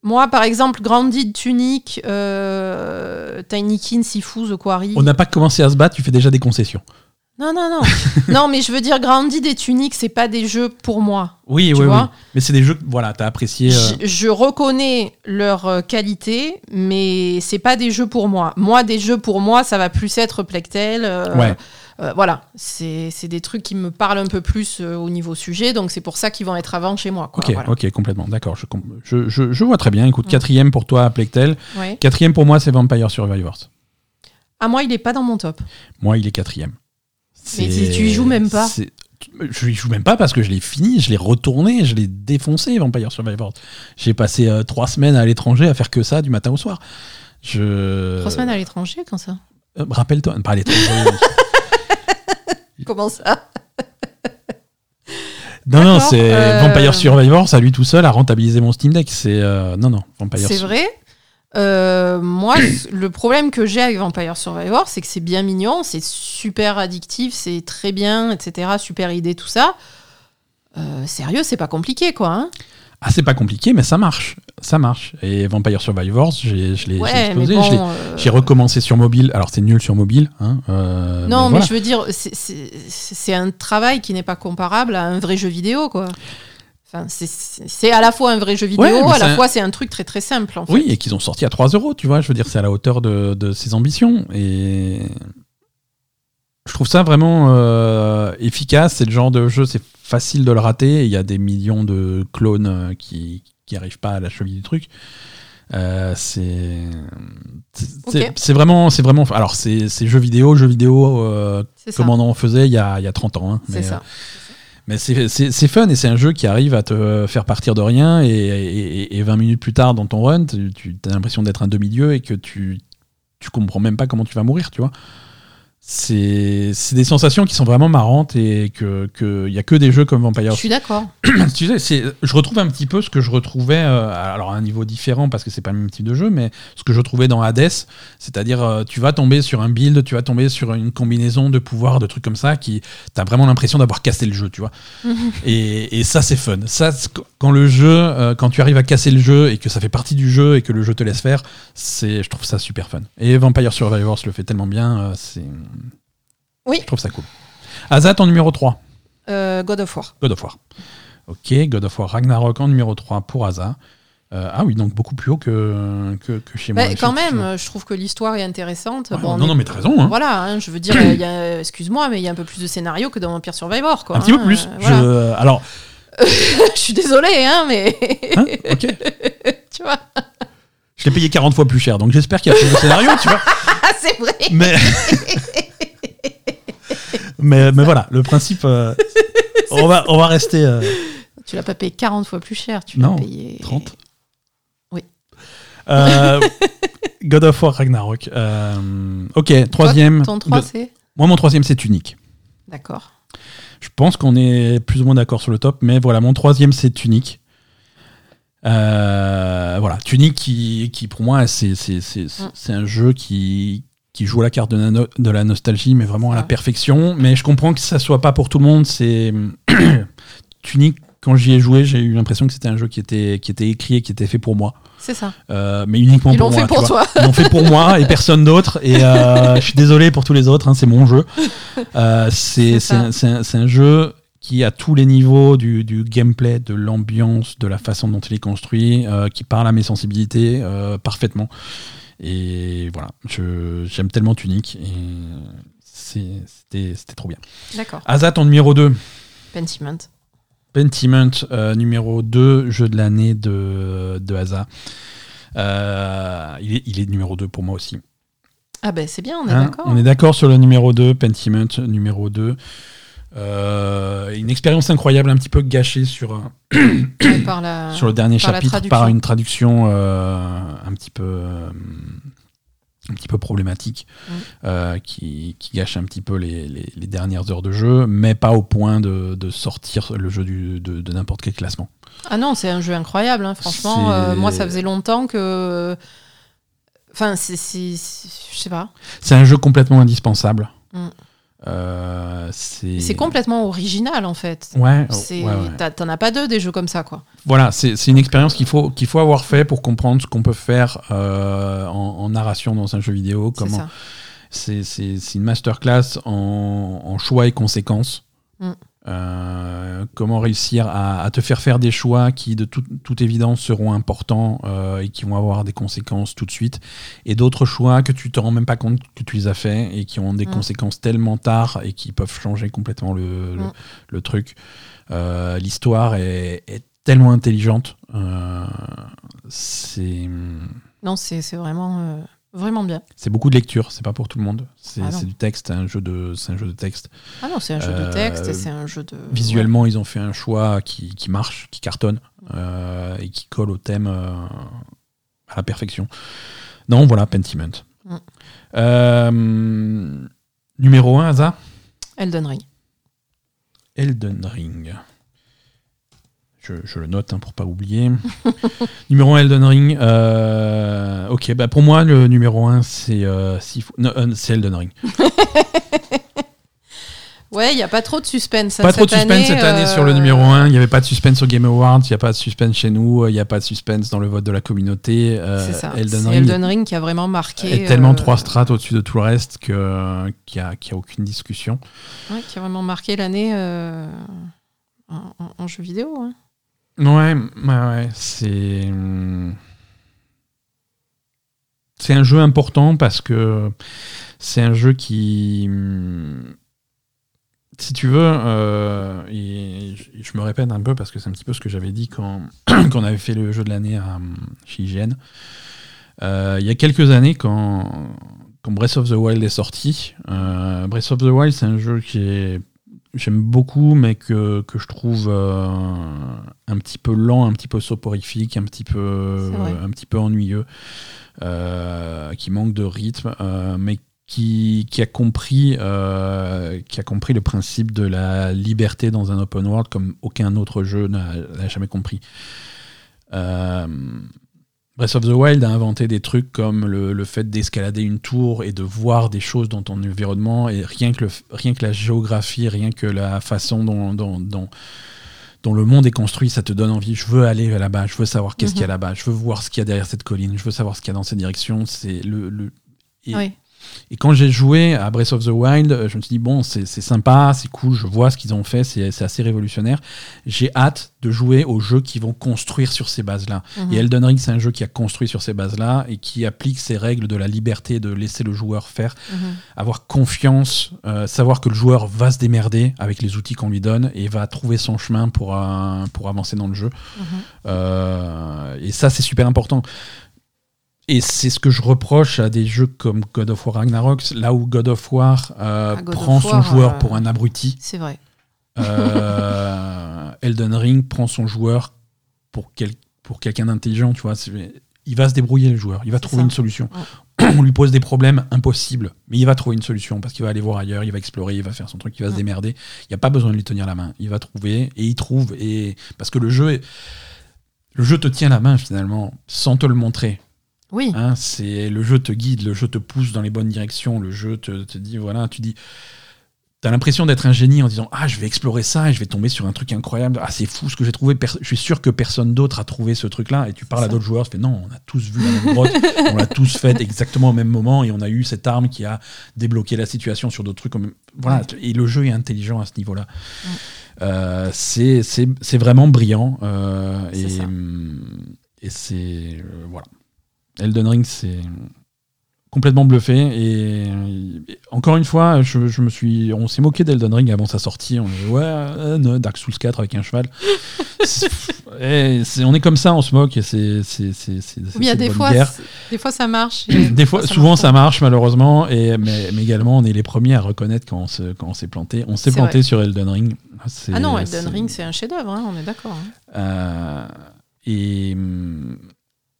Moi, par exemple, Grandid, Tunic, euh, Tinykin, Sifu, The Quarry. on n'a pas commencé à se battre, tu fais déjà des concessions. Non, non, non. non, mais je veux dire, Grandid et Tunic, c'est pas des jeux pour moi. Oui, Tu oui, oui. vois Mais c'est des jeux que voilà, t'as apprécié. euh, Je, je reconnais leur euh, qualité, mais c'est pas des jeux pour moi. Moi, des jeux pour moi, ça va plus être Plectel. euh, Ouais. euh, voilà, c'est des trucs qui me parlent un peu plus au niveau sujet, donc c'est pour ça qu'ils vont être avant chez moi. Quoi, Ok, voilà. ok, complètement, d'accord. Je, je, je, je vois très bien. Écoute, quatrième pour toi. Ouais. Quatrième pour moi, c'est Vampire Survivors. Ah, moi, il est pas dans mon top. Moi, il est quatrième. Mais tu y joues même pas. Je y joue même pas parce que je l'ai fini, je l'ai retourné, je l'ai défoncé, Vampire Survivors. J'ai passé euh, trois semaines à l'étranger à faire que ça du matin au soir. Je... Trois semaines à l'étranger, quand ça? Euh, Rappelle-toi, pas à l'étranger. Comment ça? Non, non, c'est euh, Vampire Survivors, à lui tout seul, a rentabilisé mon Steam Deck. C'est euh, non, non, Vampire. C'est vrai? Euh, moi, le problème que j'ai avec Vampire Survivor, c'est que c'est bien mignon, c'est super addictif, c'est très bien, etc. Super idée, tout ça. Euh, sérieux, c'est pas compliqué, quoi. hein. Ah, c'est pas compliqué, mais ça marche, ça marche. Et Vampire Survivors, j'ai, je l'ai, ouais, mais explosé, bon. euh, J'ai recommencé sur mobile. Alors c'est nul sur mobile. Hein, euh, non, mais, voilà. je veux dire, c'est un travail qui n'est pas comparable à un vrai jeu vidéo, quoi. Enfin, c'est- à la fois un vrai jeu vidéo, Ouais, à la un- fois c'est un truc très très simple. En fait. Oui, et qu'ils ont sorti à 3 euros, tu vois. Je veux dire, c'est à la hauteur de, de ses ambitions. Et je trouve ça vraiment euh, efficace. C'est le genre de jeu, c'est facile de le rater. Il y a des millions de clones euh, qui qui arrivent pas à la cheville du truc. Euh, c'est vraiment c'est vraiment alors c'est jeux vidéo jeux vidéo euh, C'est ça. comme on en faisait il y a, il y a 30 ans hein. Mais, ça. Mais c'est- fun et c'est un jeu qui arrive à te faire partir de rien et, et, et 20 minutes plus tard dans ton run, tu, tu as l'impression d'être un demi-dieu et que tu, tu comprends même pas comment tu vas mourir, tu vois. C'est c'est des sensations qui sont vraiment marrantes et que il y a que des jeux comme Vampire Je suis d'accord. tu sais, c'est- je retrouve un petit peu ce que je retrouvais, euh, alors à un niveau différent parce que c'est pas le même type de jeu, mais ce que je trouvais dans Hades, c'est-à-dire euh, tu vas tomber sur un build, tu vas tomber sur une combinaison de pouvoirs, de trucs comme ça, qui t'as vraiment l'impression d'avoir cassé le jeu, tu vois. et, et ça c'est fun. Ça, quand le jeu, euh, quand tu arrives à casser le jeu et que ça fait partie du jeu et que le jeu te laisse faire, c'est, je trouve ça super fun. Et Vampire Survivors le fait tellement bien, euh, c'est, Oui. je trouve ça cool. Azat en numéro 3. Euh, God of War. God of War. Ok, God of War Ragnarok en numéro 3 pour Asa. Euh, ah oui, donc beaucoup plus haut que, que, que chez moi. Bah, quand même, je trouve que l'histoire est intéressante. Ouais, Bon, on non, est- non, mais t'as raison. Hein. Voilà, hein, je veux dire, excuse-moi, mais il y a un peu plus de scénario que dans Vampire Survivor. Quoi, Un petit hein, peu plus. euh, voilà. Je... Alors, je suis désolée, hein, mais hein, ok. tu vois, Je l'ai payé 40 fois plus cher, donc j'espère qu'il y a plus de scénario, tu vois. ah, c'est vrai. Mais... mais, mais voilà, le principe. euh, on, va, on va rester. euh, Tu l'as pas payé 40 fois plus cher, tu l'as payé 30. Oui. Euh, God of War Ragnarok. Euh, ok, troisième. Ton 3, God- c'est Moi, mon troisième, c'est Tunic. D'accord. Je pense qu'on est plus ou moins d'accord sur le top, mais voilà, mon troisième, c'est Tunic. Euh, voilà, Tunic qui, qui pour moi, c'est Mm. c'est un jeu qui, qui joue à la carte de la, de la nostalgie, mais vraiment à la perfection. Mais je comprends que ça soit pas pour tout le monde. C'est Tunic, quand j'y ai joué, j'ai eu l'impression que c'était un jeu qui était, qui était écrit et qui était fait pour moi. C'est ça. Euh, mais uniquement Ils pour l'ont moi. fait tu pour vois. toi. Ils l'ont fait pour moi et personne d'autre. Et euh, je suis désolé pour tous les autres, hein, c'est mon jeu. Euh, c'est C'est c'est ça. un, un- jeu qui, à tous les niveaux du, du gameplay, de l'ambiance, de la façon dont il est construit, euh, qui parle à mes sensibilités euh, parfaitement. Et voilà, je- j'aime tellement Tunic. Et c'est- c'était c'était trop bien. D'accord. Azat en numéro 2. Pentiment. Pentiment, euh, numéro 2, jeu de l'année de, de Asa. Euh, il, est, il est numéro 2 pour moi aussi. Ah ben c'est bien, on est Hein, d'accord. on est d'accord sur le numéro 2, Pentiment, numéro 2. Euh, une expérience incroyable, un petit peu gâchée sur, par la... sur le dernier par chapitre par une traduction un petit peu. Un petit peu problématique, Mm. euh, qui, qui gâche un petit peu les, les- les dernières heures de jeu, mais pas au point de, de sortir le jeu du- de, de n'importe quel classement. Ah non, c'est un jeu incroyable, hein, franchement. Euh, moi, ça faisait longtemps que. Enfin, c'est- Je sais pas. C'est un jeu complètement indispensable. Mm. Euh, c'est complètement original, en fait. Ouais, C'est- ouais, T'en as pas deux des jeux comme ça, quoi. Voilà, c'est c'est une expérience qu'il faut, qu'il faut avoir fait pour comprendre ce qu'on peut faire euh, en, en narration dans un jeu vidéo. Comment c'est une masterclass en, en choix et conséquences. Mm. Euh, comment réussir à, à te faire faire des choix qui, de tout- toute évidence, seront importants euh, et qui vont avoir des conséquences tout de suite, et d'autres choix que tu te rends même pas compte que tu les as faits et qui ont des Mm. conséquences tellement tard et qui peuvent changer complètement le, le- Mm. le truc. Euh, L'histoire est, est tellement intelligente. c'est Non, c'est vraiment, vraiment bien. c'est beaucoup de lecture, c'est pas pour tout le monde. C'est Ah du texte, c'est un jeu de, c'est un jeu de texte. Ah non, c'est un jeu Euh, de texte et c'est un jeu de. Visuellement, ils ont fait un choix qui, qui marche, qui cartonne euh, et qui colle au thème euh, à la perfection. Non, voilà, Pentiment. Mm. Euh, numéro 1, Asa? Elden Ring. Elden Ring. Je, je le note hein, pour pas oublier. numéro 1, Elden Ring. Euh, ok, bah pour moi, le numéro 1, c'est euh, euh, c'est Elden Ring. Ouais, il n'y a pas trop de suspense. hein, Pas trop de suspense année, cette année euh, sur le numéro 1. Il n'y avait pas de suspense au Game Awards, il n'y a pas de suspense chez nous, il n'y a pas de suspense dans le vote de la communauté. C'est ça. Elden C'est Ring Elden Ring qui a vraiment marqué. est tellement trois strates au-dessus de tout le reste qu'il n'y a, y a aucune discussion. ouais, qui a vraiment marqué l'année en, en- en jeu vidéo. hein. Ouais, ouais, ouais, c'est. hum, C'est un jeu important parce que c'est un jeu qui. hum, Si tu veux, euh, et je me répète un peu parce que c'est un petit peu ce que j'avais dit quand, quand on avait fait le jeu de l'année à- chez IGN. Euh, il y a quelques années, quand, quand Breath of the Wild est sorti, euh, Breath of the Wild, c'est un jeu qui est j'aime beaucoup, mais que, que je trouve euh, un petit peu lent, un petit peu soporifique, un petit peu, un petit peu ennuyeux, euh, qui manque de rythme, euh, mais qui, qui, a compris, qui a compris le principe de la liberté dans un open world comme aucun autre jeu n'a jamais compris. Breath of the Wild a inventé des trucs comme le, le fait d'escalader une tour et de voir des choses dans ton environnement, et rien que, le, rien que la géographie, rien que la façon dont, dont, dont, dont le monde est construit, ça te donne envie. Je veux aller là-bas, je veux savoir qu'est-ce Mhm. qu'il y a là-bas, je veux voir ce qu'il y a derrière cette colline, je veux savoir ce qu'il y a dans cette direction. C'est le, le- et, Oui. Et quand j'ai joué à Breath of the Wild, euh, je me suis dit, bon, c'est sympa, c'est cool, je vois ce qu'ils ont fait, c'est assez révolutionnaire. J'ai hâte de jouer aux jeux qui vont construire sur ces bases-là. Mhm. Et Elden Ring, c'est un jeu qui a construit sur ces bases-là et qui applique ces règles de la liberté de laisser le joueur faire, Mhm. avoir confiance, euh, savoir que le joueur va se démerder avec les outils qu'on lui donne et va trouver son chemin pour, euh, pour avancer dans le jeu. Mhm. Euh, et ça, c'est super important. Et c'est ce que je reproche à des jeux comme God of War Ragnarok, là où God of War euh, Ah, God prend of son War, joueur euh, pour un abruti. C'est vrai. Euh, Elden Ring prend son joueur pour, quel- pour quelqu'un d'intelligent, tu vois. Il va se débrouiller, le joueur. Il va trouver ça. une solution. On lui pose des problèmes impossibles, mais il va trouver une solution parce qu'il va aller voir ailleurs, il va explorer, il va faire son truc, il va se démerder. Il n'y a pas besoin de lui tenir la main. Il va trouver et il trouve. Et parce que le jeu, est- le jeu te tient la main finalement sans te le montrer. Oui. Hein, c'est le jeu te guide, le jeu te pousse dans les bonnes directions, le jeu te, te dit voilà, tu dis T'as l'impression d'être un génie en disant Ah, je vais explorer ça et je vais tomber sur un truc incroyable. Ah, c'est fou ce que j'ai trouvé. Je suis sûr que personne d'autre a trouvé ce truc-là. Et tu parles à d'autres joueurs, tu fais Non, on a tous vu la même grotte, on l'a tous fait exactement au même moment et on a eu cette arme qui a débloqué la situation sur d'autres trucs. Voilà. Et le jeu est intelligent à ce niveau-là. Ouais. Euh, c'est vraiment brillant. euh, et hum, et c'est. euh, voilà. Elden Ring, c'est complètement bluffé et, et encore une fois je, je me suis on s'est moqué d'Elden Ring avant sa sortie on est ouais euh, non, Dark Souls 4 avec un cheval et c'est- on est comme ça on se moque et c'est c'est c'est il y a des fois, des fois ça marche. et des fois ça souvent marche ça marche malheureusement et mais, mais également on est les premiers à reconnaître quand on se quand on s'est planté on s'est planté vrai. sur Elden Ring Ah non, Elden Ring, c'est un chef-d'œuvre, hein, on est d'accord. hein. euh, et, hum,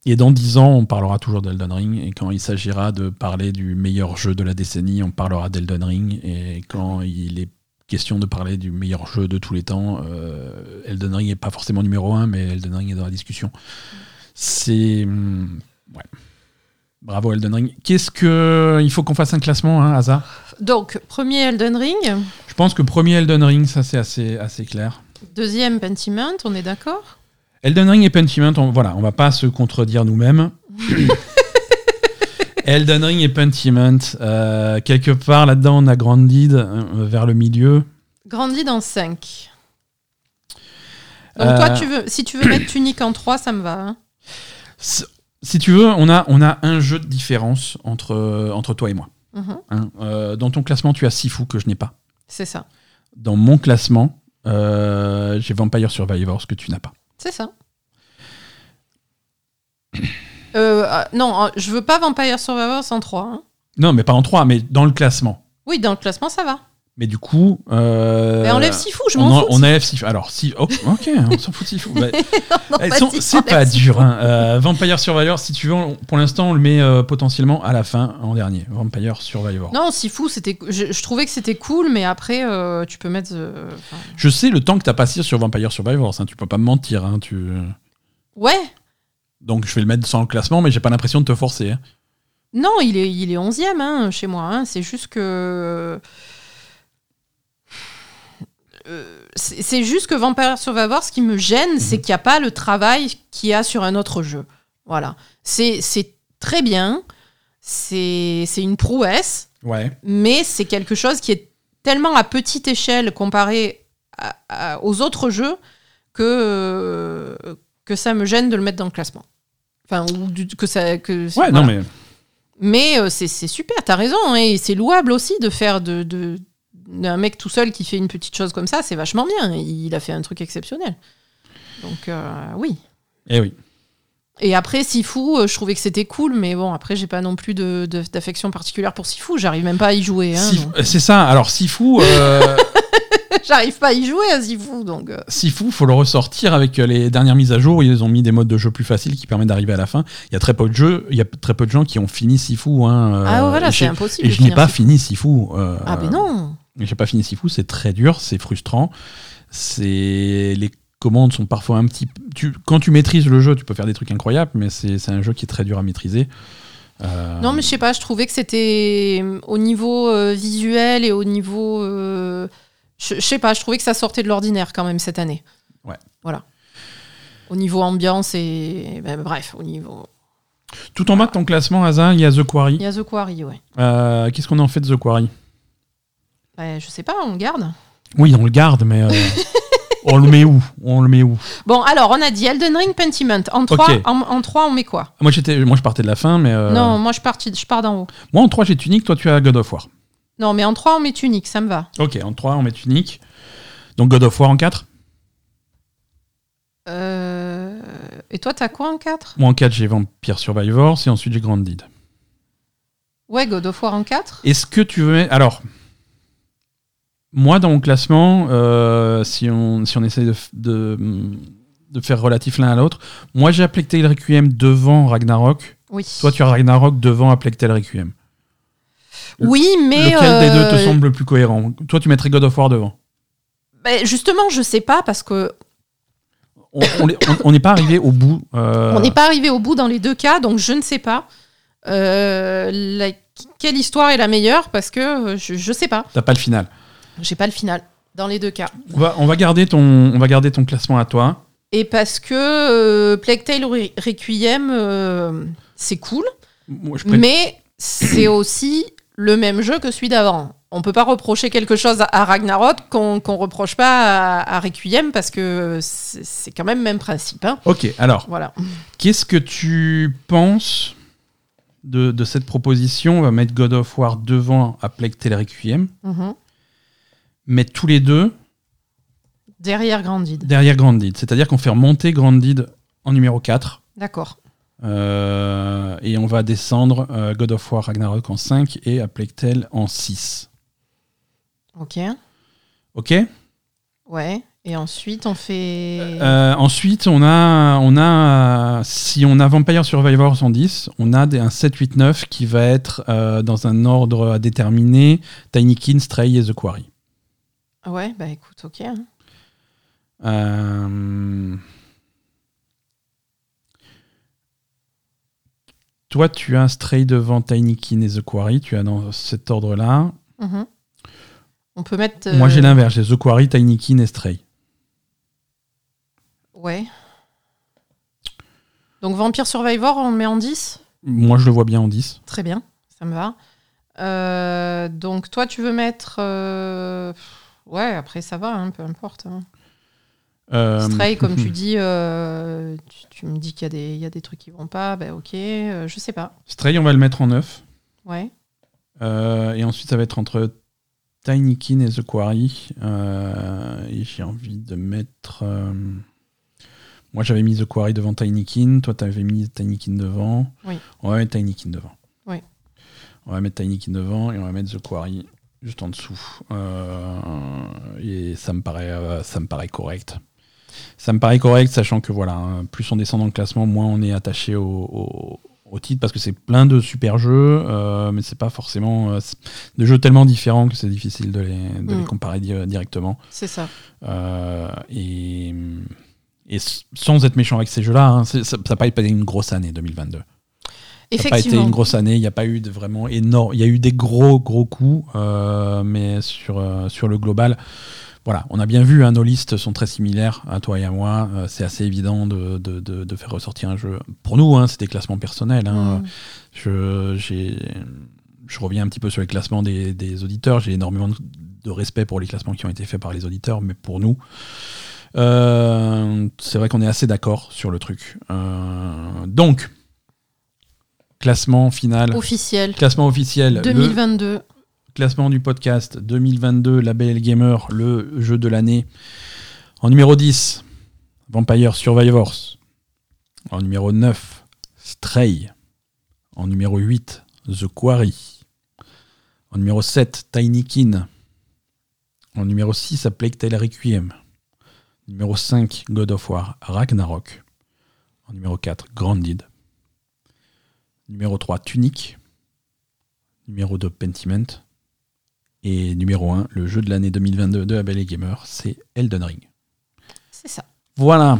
Et dans 10 ans, on parlera toujours d'Elden Ring. Et quand il s'agira de parler du meilleur jeu de la décennie, on parlera d'Elden Ring. Et quand il est question de parler du meilleur jeu de tous les temps, euh, Elden Ring n'est pas forcément numéro 1, mais Elden Ring est dans la discussion. C'est. hum, Ouais. Bravo Elden Ring. Qu'est-ce que. Il faut qu'on fasse un classement, hein, hasard Donc, premier Elden Ring, Je pense que premier Elden Ring, ça c'est assez, assez clair. deuxième Pentiment, on est d'accord? Elden Ring et Pentiment, on, voilà, on va pas se contredire nous-mêmes. Elden Ring et Pentiment, euh, quelque part là-dedans, on a Grandid euh, vers le milieu. Grandi dans 5. Donc, Euh, toi, tu veux, si tu veux mettre Tunic en 3, ça me va. hein. Si si tu veux, on a, on a un jeu de différence entre, entre toi et moi. Mhm, hein. Euh, dans ton classement, tu as Sifu que je n'ai pas. C'est ça. Dans mon classement, euh, j'ai Vampire Survivors que tu n'as pas. C'est ça. Euh, ah, non, euh, je veux pas Vampire Survivors en 3. hein. Non, mais pas en 3, mais dans le classement. Oui, dans le classement, ça va. Mais du coup. euh, Mais enlève Sifu, je on, m'en en- fous. on enlève Sifu. Alors, si. oh, ok, on s'en fout de Sifu. Bah, sont- c'est pas dur. hein. Euh, Vampire Survivor, si tu veux, on- pour l'instant, on le met euh, potentiellement à la fin, en dernier. Vampire Survivor. Non, Sifu, je, je trouvais que c'était cool, mais après, euh, tu peux mettre. Je sais le temps que t'as passé sur Vampire Survivors. hein, tu peux pas me mentir. hein, tu... Ouais. Donc, je vais le mettre sans le classement, mais j'ai pas l'impression de te forcer. hein. Non, il est, il est 11e hein, chez moi. hein. C'est juste que. Euh, c'est juste que Vampire Survivor, ce qui me gêne, c'est qu'il n'y a pas le travail qu'il y a sur un autre jeu. Voilà. C'est très bien. C'est une prouesse. Ouais. mais c'est quelque chose qui est tellement à petite échelle comparé à- à- aux autres jeux que, euh, que ça me gêne de le mettre dans le classement. Enfin, ou du- que ça. Que, Ouais, voilà. non, mais. Mais euh, c'est c'est super, t'as raison, hein, et c'est louable aussi de faire de, de- d'un mec tout seul qui fait une petite chose comme ça, c'est vachement bien. Il a fait un truc exceptionnel. Donc euh, oui. Eh oui. Et après Sifu, euh, je trouvais que c'était cool, mais bon après j'ai pas non plus de- de- d'affection particulière pour Sifu, j'arrive même pas à y jouer. hein. C'est ça. Alors, Sifu, euh, J'arrive pas à y jouer à Sifu, donc. euh, Sifu, faut le ressortir avec euh, les dernières mises à jour. Ils ont mis des modes de jeu plus faciles qui permettent d'arriver à la fin. Il y a très peu de jeux, il y a très peu de gens qui ont fini Sifu. Hein, euh, ah voilà, et c'est impossible. Et je n'ai pas Sifu. fini Sifu. euh, Ah ben non. J'ai pas fini Sifu, c'est très dur, c'est frustrant. C'est les commandes sont parfois un petit. Tu... Quand tu maîtrises le jeu, tu peux faire des trucs incroyables, mais c'est un jeu qui est très dur à maîtriser. Euh, Non mais je sais pas, je trouvais que c'était euh, au niveau euh, visuel et au niveau, euh, je je sais pas, je trouvais que ça sortait de l'ordinaire quand même cette année. Ouais. Voilà. Au niveau ambiance et ben, bref, au niveau. Tout en bas de ton classement, Hazin, il y a The Quarry. Il y a The Quarry, ouais. Qu'est-ce qu'on en fait de The Quarry? Ben, je sais pas, on le garde. Oui, on le garde, mais euh, on le met où? On le met où? Bon, alors on a dit Elden Ring Pentiment. En 3, Ok. en, en trois, on met quoi? Moi, j'étais, moi, je partais de la fin, mais euh, Non, moi je, partis- je pars d'en haut. moi en 3 j'ai Tunic, toi tu as God of War. Non, mais en 3, on met Tunic, ça me va. Ok, en 3 on met Tunic. Donc God of War en 4 Euh, Et toi, t'as quoi en 4 Moi en 4 j'ai Vampire Survivors et ensuite j'ai Grandid. Ouais, God of War en 4 Est-ce que tu veux mettre... Alors, moi dans mon classement, euh, si, on, si on essaie de, de, de faire relatif l'un à l'autre, moi j'ai Tale Requiem devant Ragnarok. Oui. Toi tu as Ragnarok devant A Plague Tale Requiem. oui, mais. Lequel des deux te euh, semble le plus cohérent? Toi tu mettrais God of War devant. ben, justement, je sais pas parce que On on est- on- on n'est pas arrivé au bout. euh, on n'est pas arrivé au bout dans les deux cas, donc je ne sais pas euh, la- quelle histoire est la meilleure? Parce que je, je sais pas. T'as pas le final. J'ai pas le final dans les deux cas. On va, on va, garder, ton, on va garder ton classement à toi. Et parce que euh, Plague Tale Re- Requiem, euh, c'est cool, Moi, je préfère- mais c'est aussi le même jeu que celui d'avant. On peut pas reprocher quelque chose à- à Ragnarok qu'on qu'on reproche pas à, à Requiem parce que c'est quand même le même principe. hein. Ok, alors, Voilà. qu'est-ce que tu penses de, de cette proposition? On va mettre God of War devant A Plague Tale Requiem, Mhm. Mettre tous les deux Derrière Grandid. derrière Grandid. C'est-à-dire qu'on fait remonter Grandid en numéro 4. D'accord. euh, et on va descendre euh, God of War Ragnarok en 5 et A Plague Tale en 6. Ok. Ok Ouais. Et ensuite, on fait. Euh, ensuite, on a, on a, si on a Vampire Survivors en 10, on a des, un 7, 8, 9 qui va être dans un ordre à déterminer Tinykin, Stray et The Quarry. Ouais, bah écoute, ok. hein. Euh, Toi, tu as Stray devant Tinykin et The Quarry, tu as dans cet ordre-là. Mhm. On peut mettre. Moi, j'ai euh, l'inverse, j'ai The Quarry, Tinykin et Stray. Ouais. Donc Vampire Survivor, on le met en 10 Moi, je le vois bien en 10. Très bien, ça me va. Euh, donc toi, tu veux mettre... euh, Ouais, après ça va, hein, peu importe. hein. Euh, Stray, comme tu dis, euh, tu, tu me dis qu'il y, a des- il y a des trucs qui vont pas, ben ok, euh, je sais pas. Stray, on va le mettre en 9. Ouais. Et ensuite, ça va être entre Tinykin et The Quarry. Et j'ai envie de mettre. Moi, j'avais mis The Quarry devant Tinykin. Toi, t'avais mis Tinykin devant. Oui. On va mettre Tinykin devant. Oui. On va mettre Tinykin devant et on va mettre The Quarry juste en dessous. Euh, et ça me paraît, euh, ça me paraît correct. Ça me paraît correct, sachant que voilà, hein, plus on descend dans le classement, moins on est attaché au, au- au titre, parce que c'est plein de super jeux, euh, mais c'est pas forcément euh, de jeux tellement différents que c'est difficile de les, de les Mm. comparer di- directement. C'est ça. Et, et sans être méchant avec ces jeux-là, hein, ça n'a pas été une grosse année 2022. Ça n'a pas été une grosse année, il n'y a pas eu de vraiment énorme. Il y a eu des gros, gros coups, euh, mais sur, euh, sur le global, voilà, on a bien vu, hein, nos listes sont très similaires à toi et à moi. euh, c'est assez évident de, de- de- de faire ressortir un jeu. Pour nous, hein, c'est des classements personnels. hein. Mm. Je, j'ai- je reviens un petit peu sur les classements des, des auditeurs. J'ai énormément de, de respect pour les classements qui ont été faits par les auditeurs, mais pour nous, euh, c'est vrai qu'on est assez d'accord sur le truc. Euh, donc, classement final. Officiel. Classement officiel. Le 2022. classement du podcast 2022, Label L Gamer, le jeu de l'année. En numéro 10, Vampire Survivors. En numéro 9, Stray. En numéro 8, The Quarry. En numéro 7, Tinykin. En numéro 6, A Plague Tale Requiem. Numéro 5, God of War Ragnarok. En numéro 4, Grounded. Numéro 3, Tunic. Numéro 2, Pentiment. Et numéro 1, le jeu de l'année 2022 de Abel et Gamer, c'est Elden Ring. C'est ça. Voilà,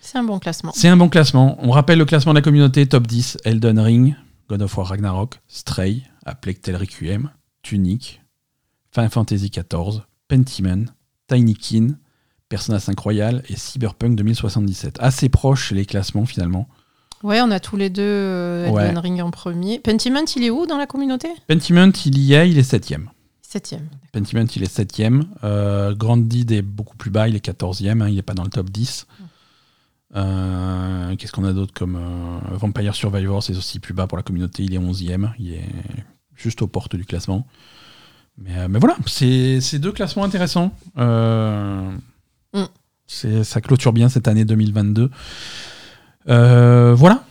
C'est un bon classement. c'est un bon classement. On rappelle le classement de la communauté top 10 Elden Ring, God of War Ragnarok, Stray, A Plague Tale Requiem, Tunic, Final Fantasy XIV, Pentiment, Tinykin, Persona 5 Royal et Cyberpunk 2077. Assez proches les classements finalement. Ouais, on a tous les deux euh, Ouais. Elden Ring en premier. Pentiment, il est où dans la communauté? Pentiment, il y est, il est 7ème. Septième. Pentiment, il est 7ème. Euh, Grandid est beaucoup plus bas, il est 14ème, hein, il n'est pas dans le top 10. Euh, Qu'est-ce qu'on a d'autre comme euh, Vampire Survivor, c'est aussi plus bas pour la communauté, il est 11ème, il est juste aux portes du classement. Mais, euh, mais voilà, c'est deux classements intéressants. Mm. Ça clôture bien cette année 2022. Euh, voilà,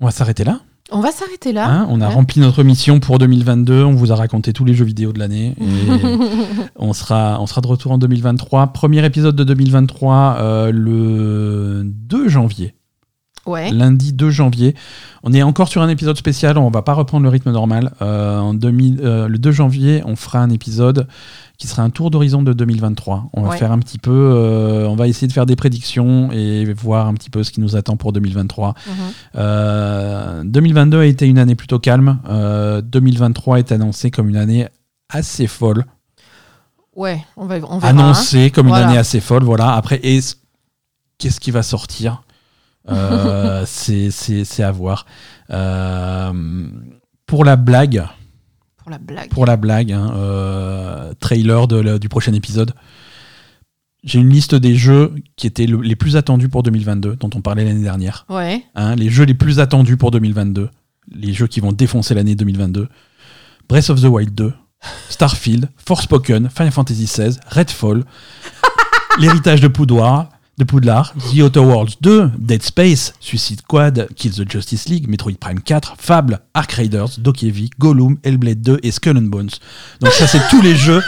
on va s'arrêter là. On va s'arrêter là. Hein, on a Ouais. rempli notre mission pour 2022. On vous a raconté tous les jeux vidéo de l'année. On, sera, on sera de retour en 2023. Premier épisode de 2023 euh, le 2 janvier. ouais. Lundi 2 janvier. On est encore sur un épisode spécial. On va pas reprendre le rythme normal. Euh, en 2000, euh, le 2 janvier, on fera un épisode qui sera un tour d'horizon de 2023. On va Ouais. faire un petit peu. euh, on va essayer de faire des prédictions et voir un petit peu ce qui nous attend pour 2023. Mhm. Euh, 2022 a été une année plutôt calme. Euh, 2023 est annoncé comme une année assez folle. Ouais, on va, on verra. hein. Annoncé comme Voilà. une année assez folle. Voilà. Après, est-ce- qu'est-ce qui va sortir? Euh, C'est à voir. Euh, pour la blague, Pour la blague. pour la blague, hein, euh, trailer de le- du prochain épisode. J'ai une liste des jeux qui étaient le- les plus attendus pour 2022, dont on parlait l'année dernière. Ouais. Hein, les jeux les plus attendus pour 2022, les jeux qui vont défoncer l'année 2022. Breath of the Wild 2, Starfield, Forspoken, Final Fantasy XVI, Redfall, L'héritage de Poudlard, de Poudlard, The Outer Worlds 2, Dead Space, Suicide Squad, Kill the Justice League, Metroid Prime 4, Fable, Ark Raiders, Dokevi, Gollum, Hellblade 2 et Skull and Bones. Donc ça c'est tous les jeux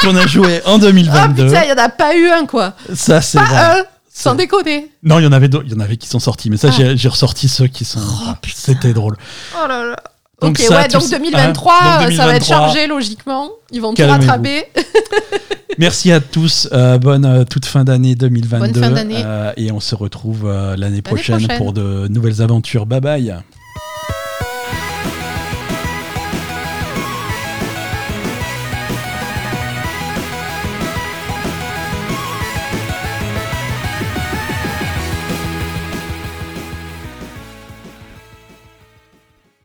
qu'on a joué en Ah 2022. putain, il n'y en a pas eu un, quoi. ça, c'est Pas vrai. un, sans déconner. Non, il y en avait d'autres- il y en avait qui sont sortis, mais ça, Ah. j'ai- ressorti ceux qui sont. Oh, ah. C'était drôle. Oh là là. Donc ok, ça, ouais, donc ça- 2023, hein, donc euh, ça va être 2023. chargé logiquement. Ils vont tout rattraper. Merci à tous. euh, bonne euh, toute fin d'année 2022. Bonne fin d'année. euh, et on se retrouve l'année prochaine, prochaine. pour de nouvelles aventures. Bye bye.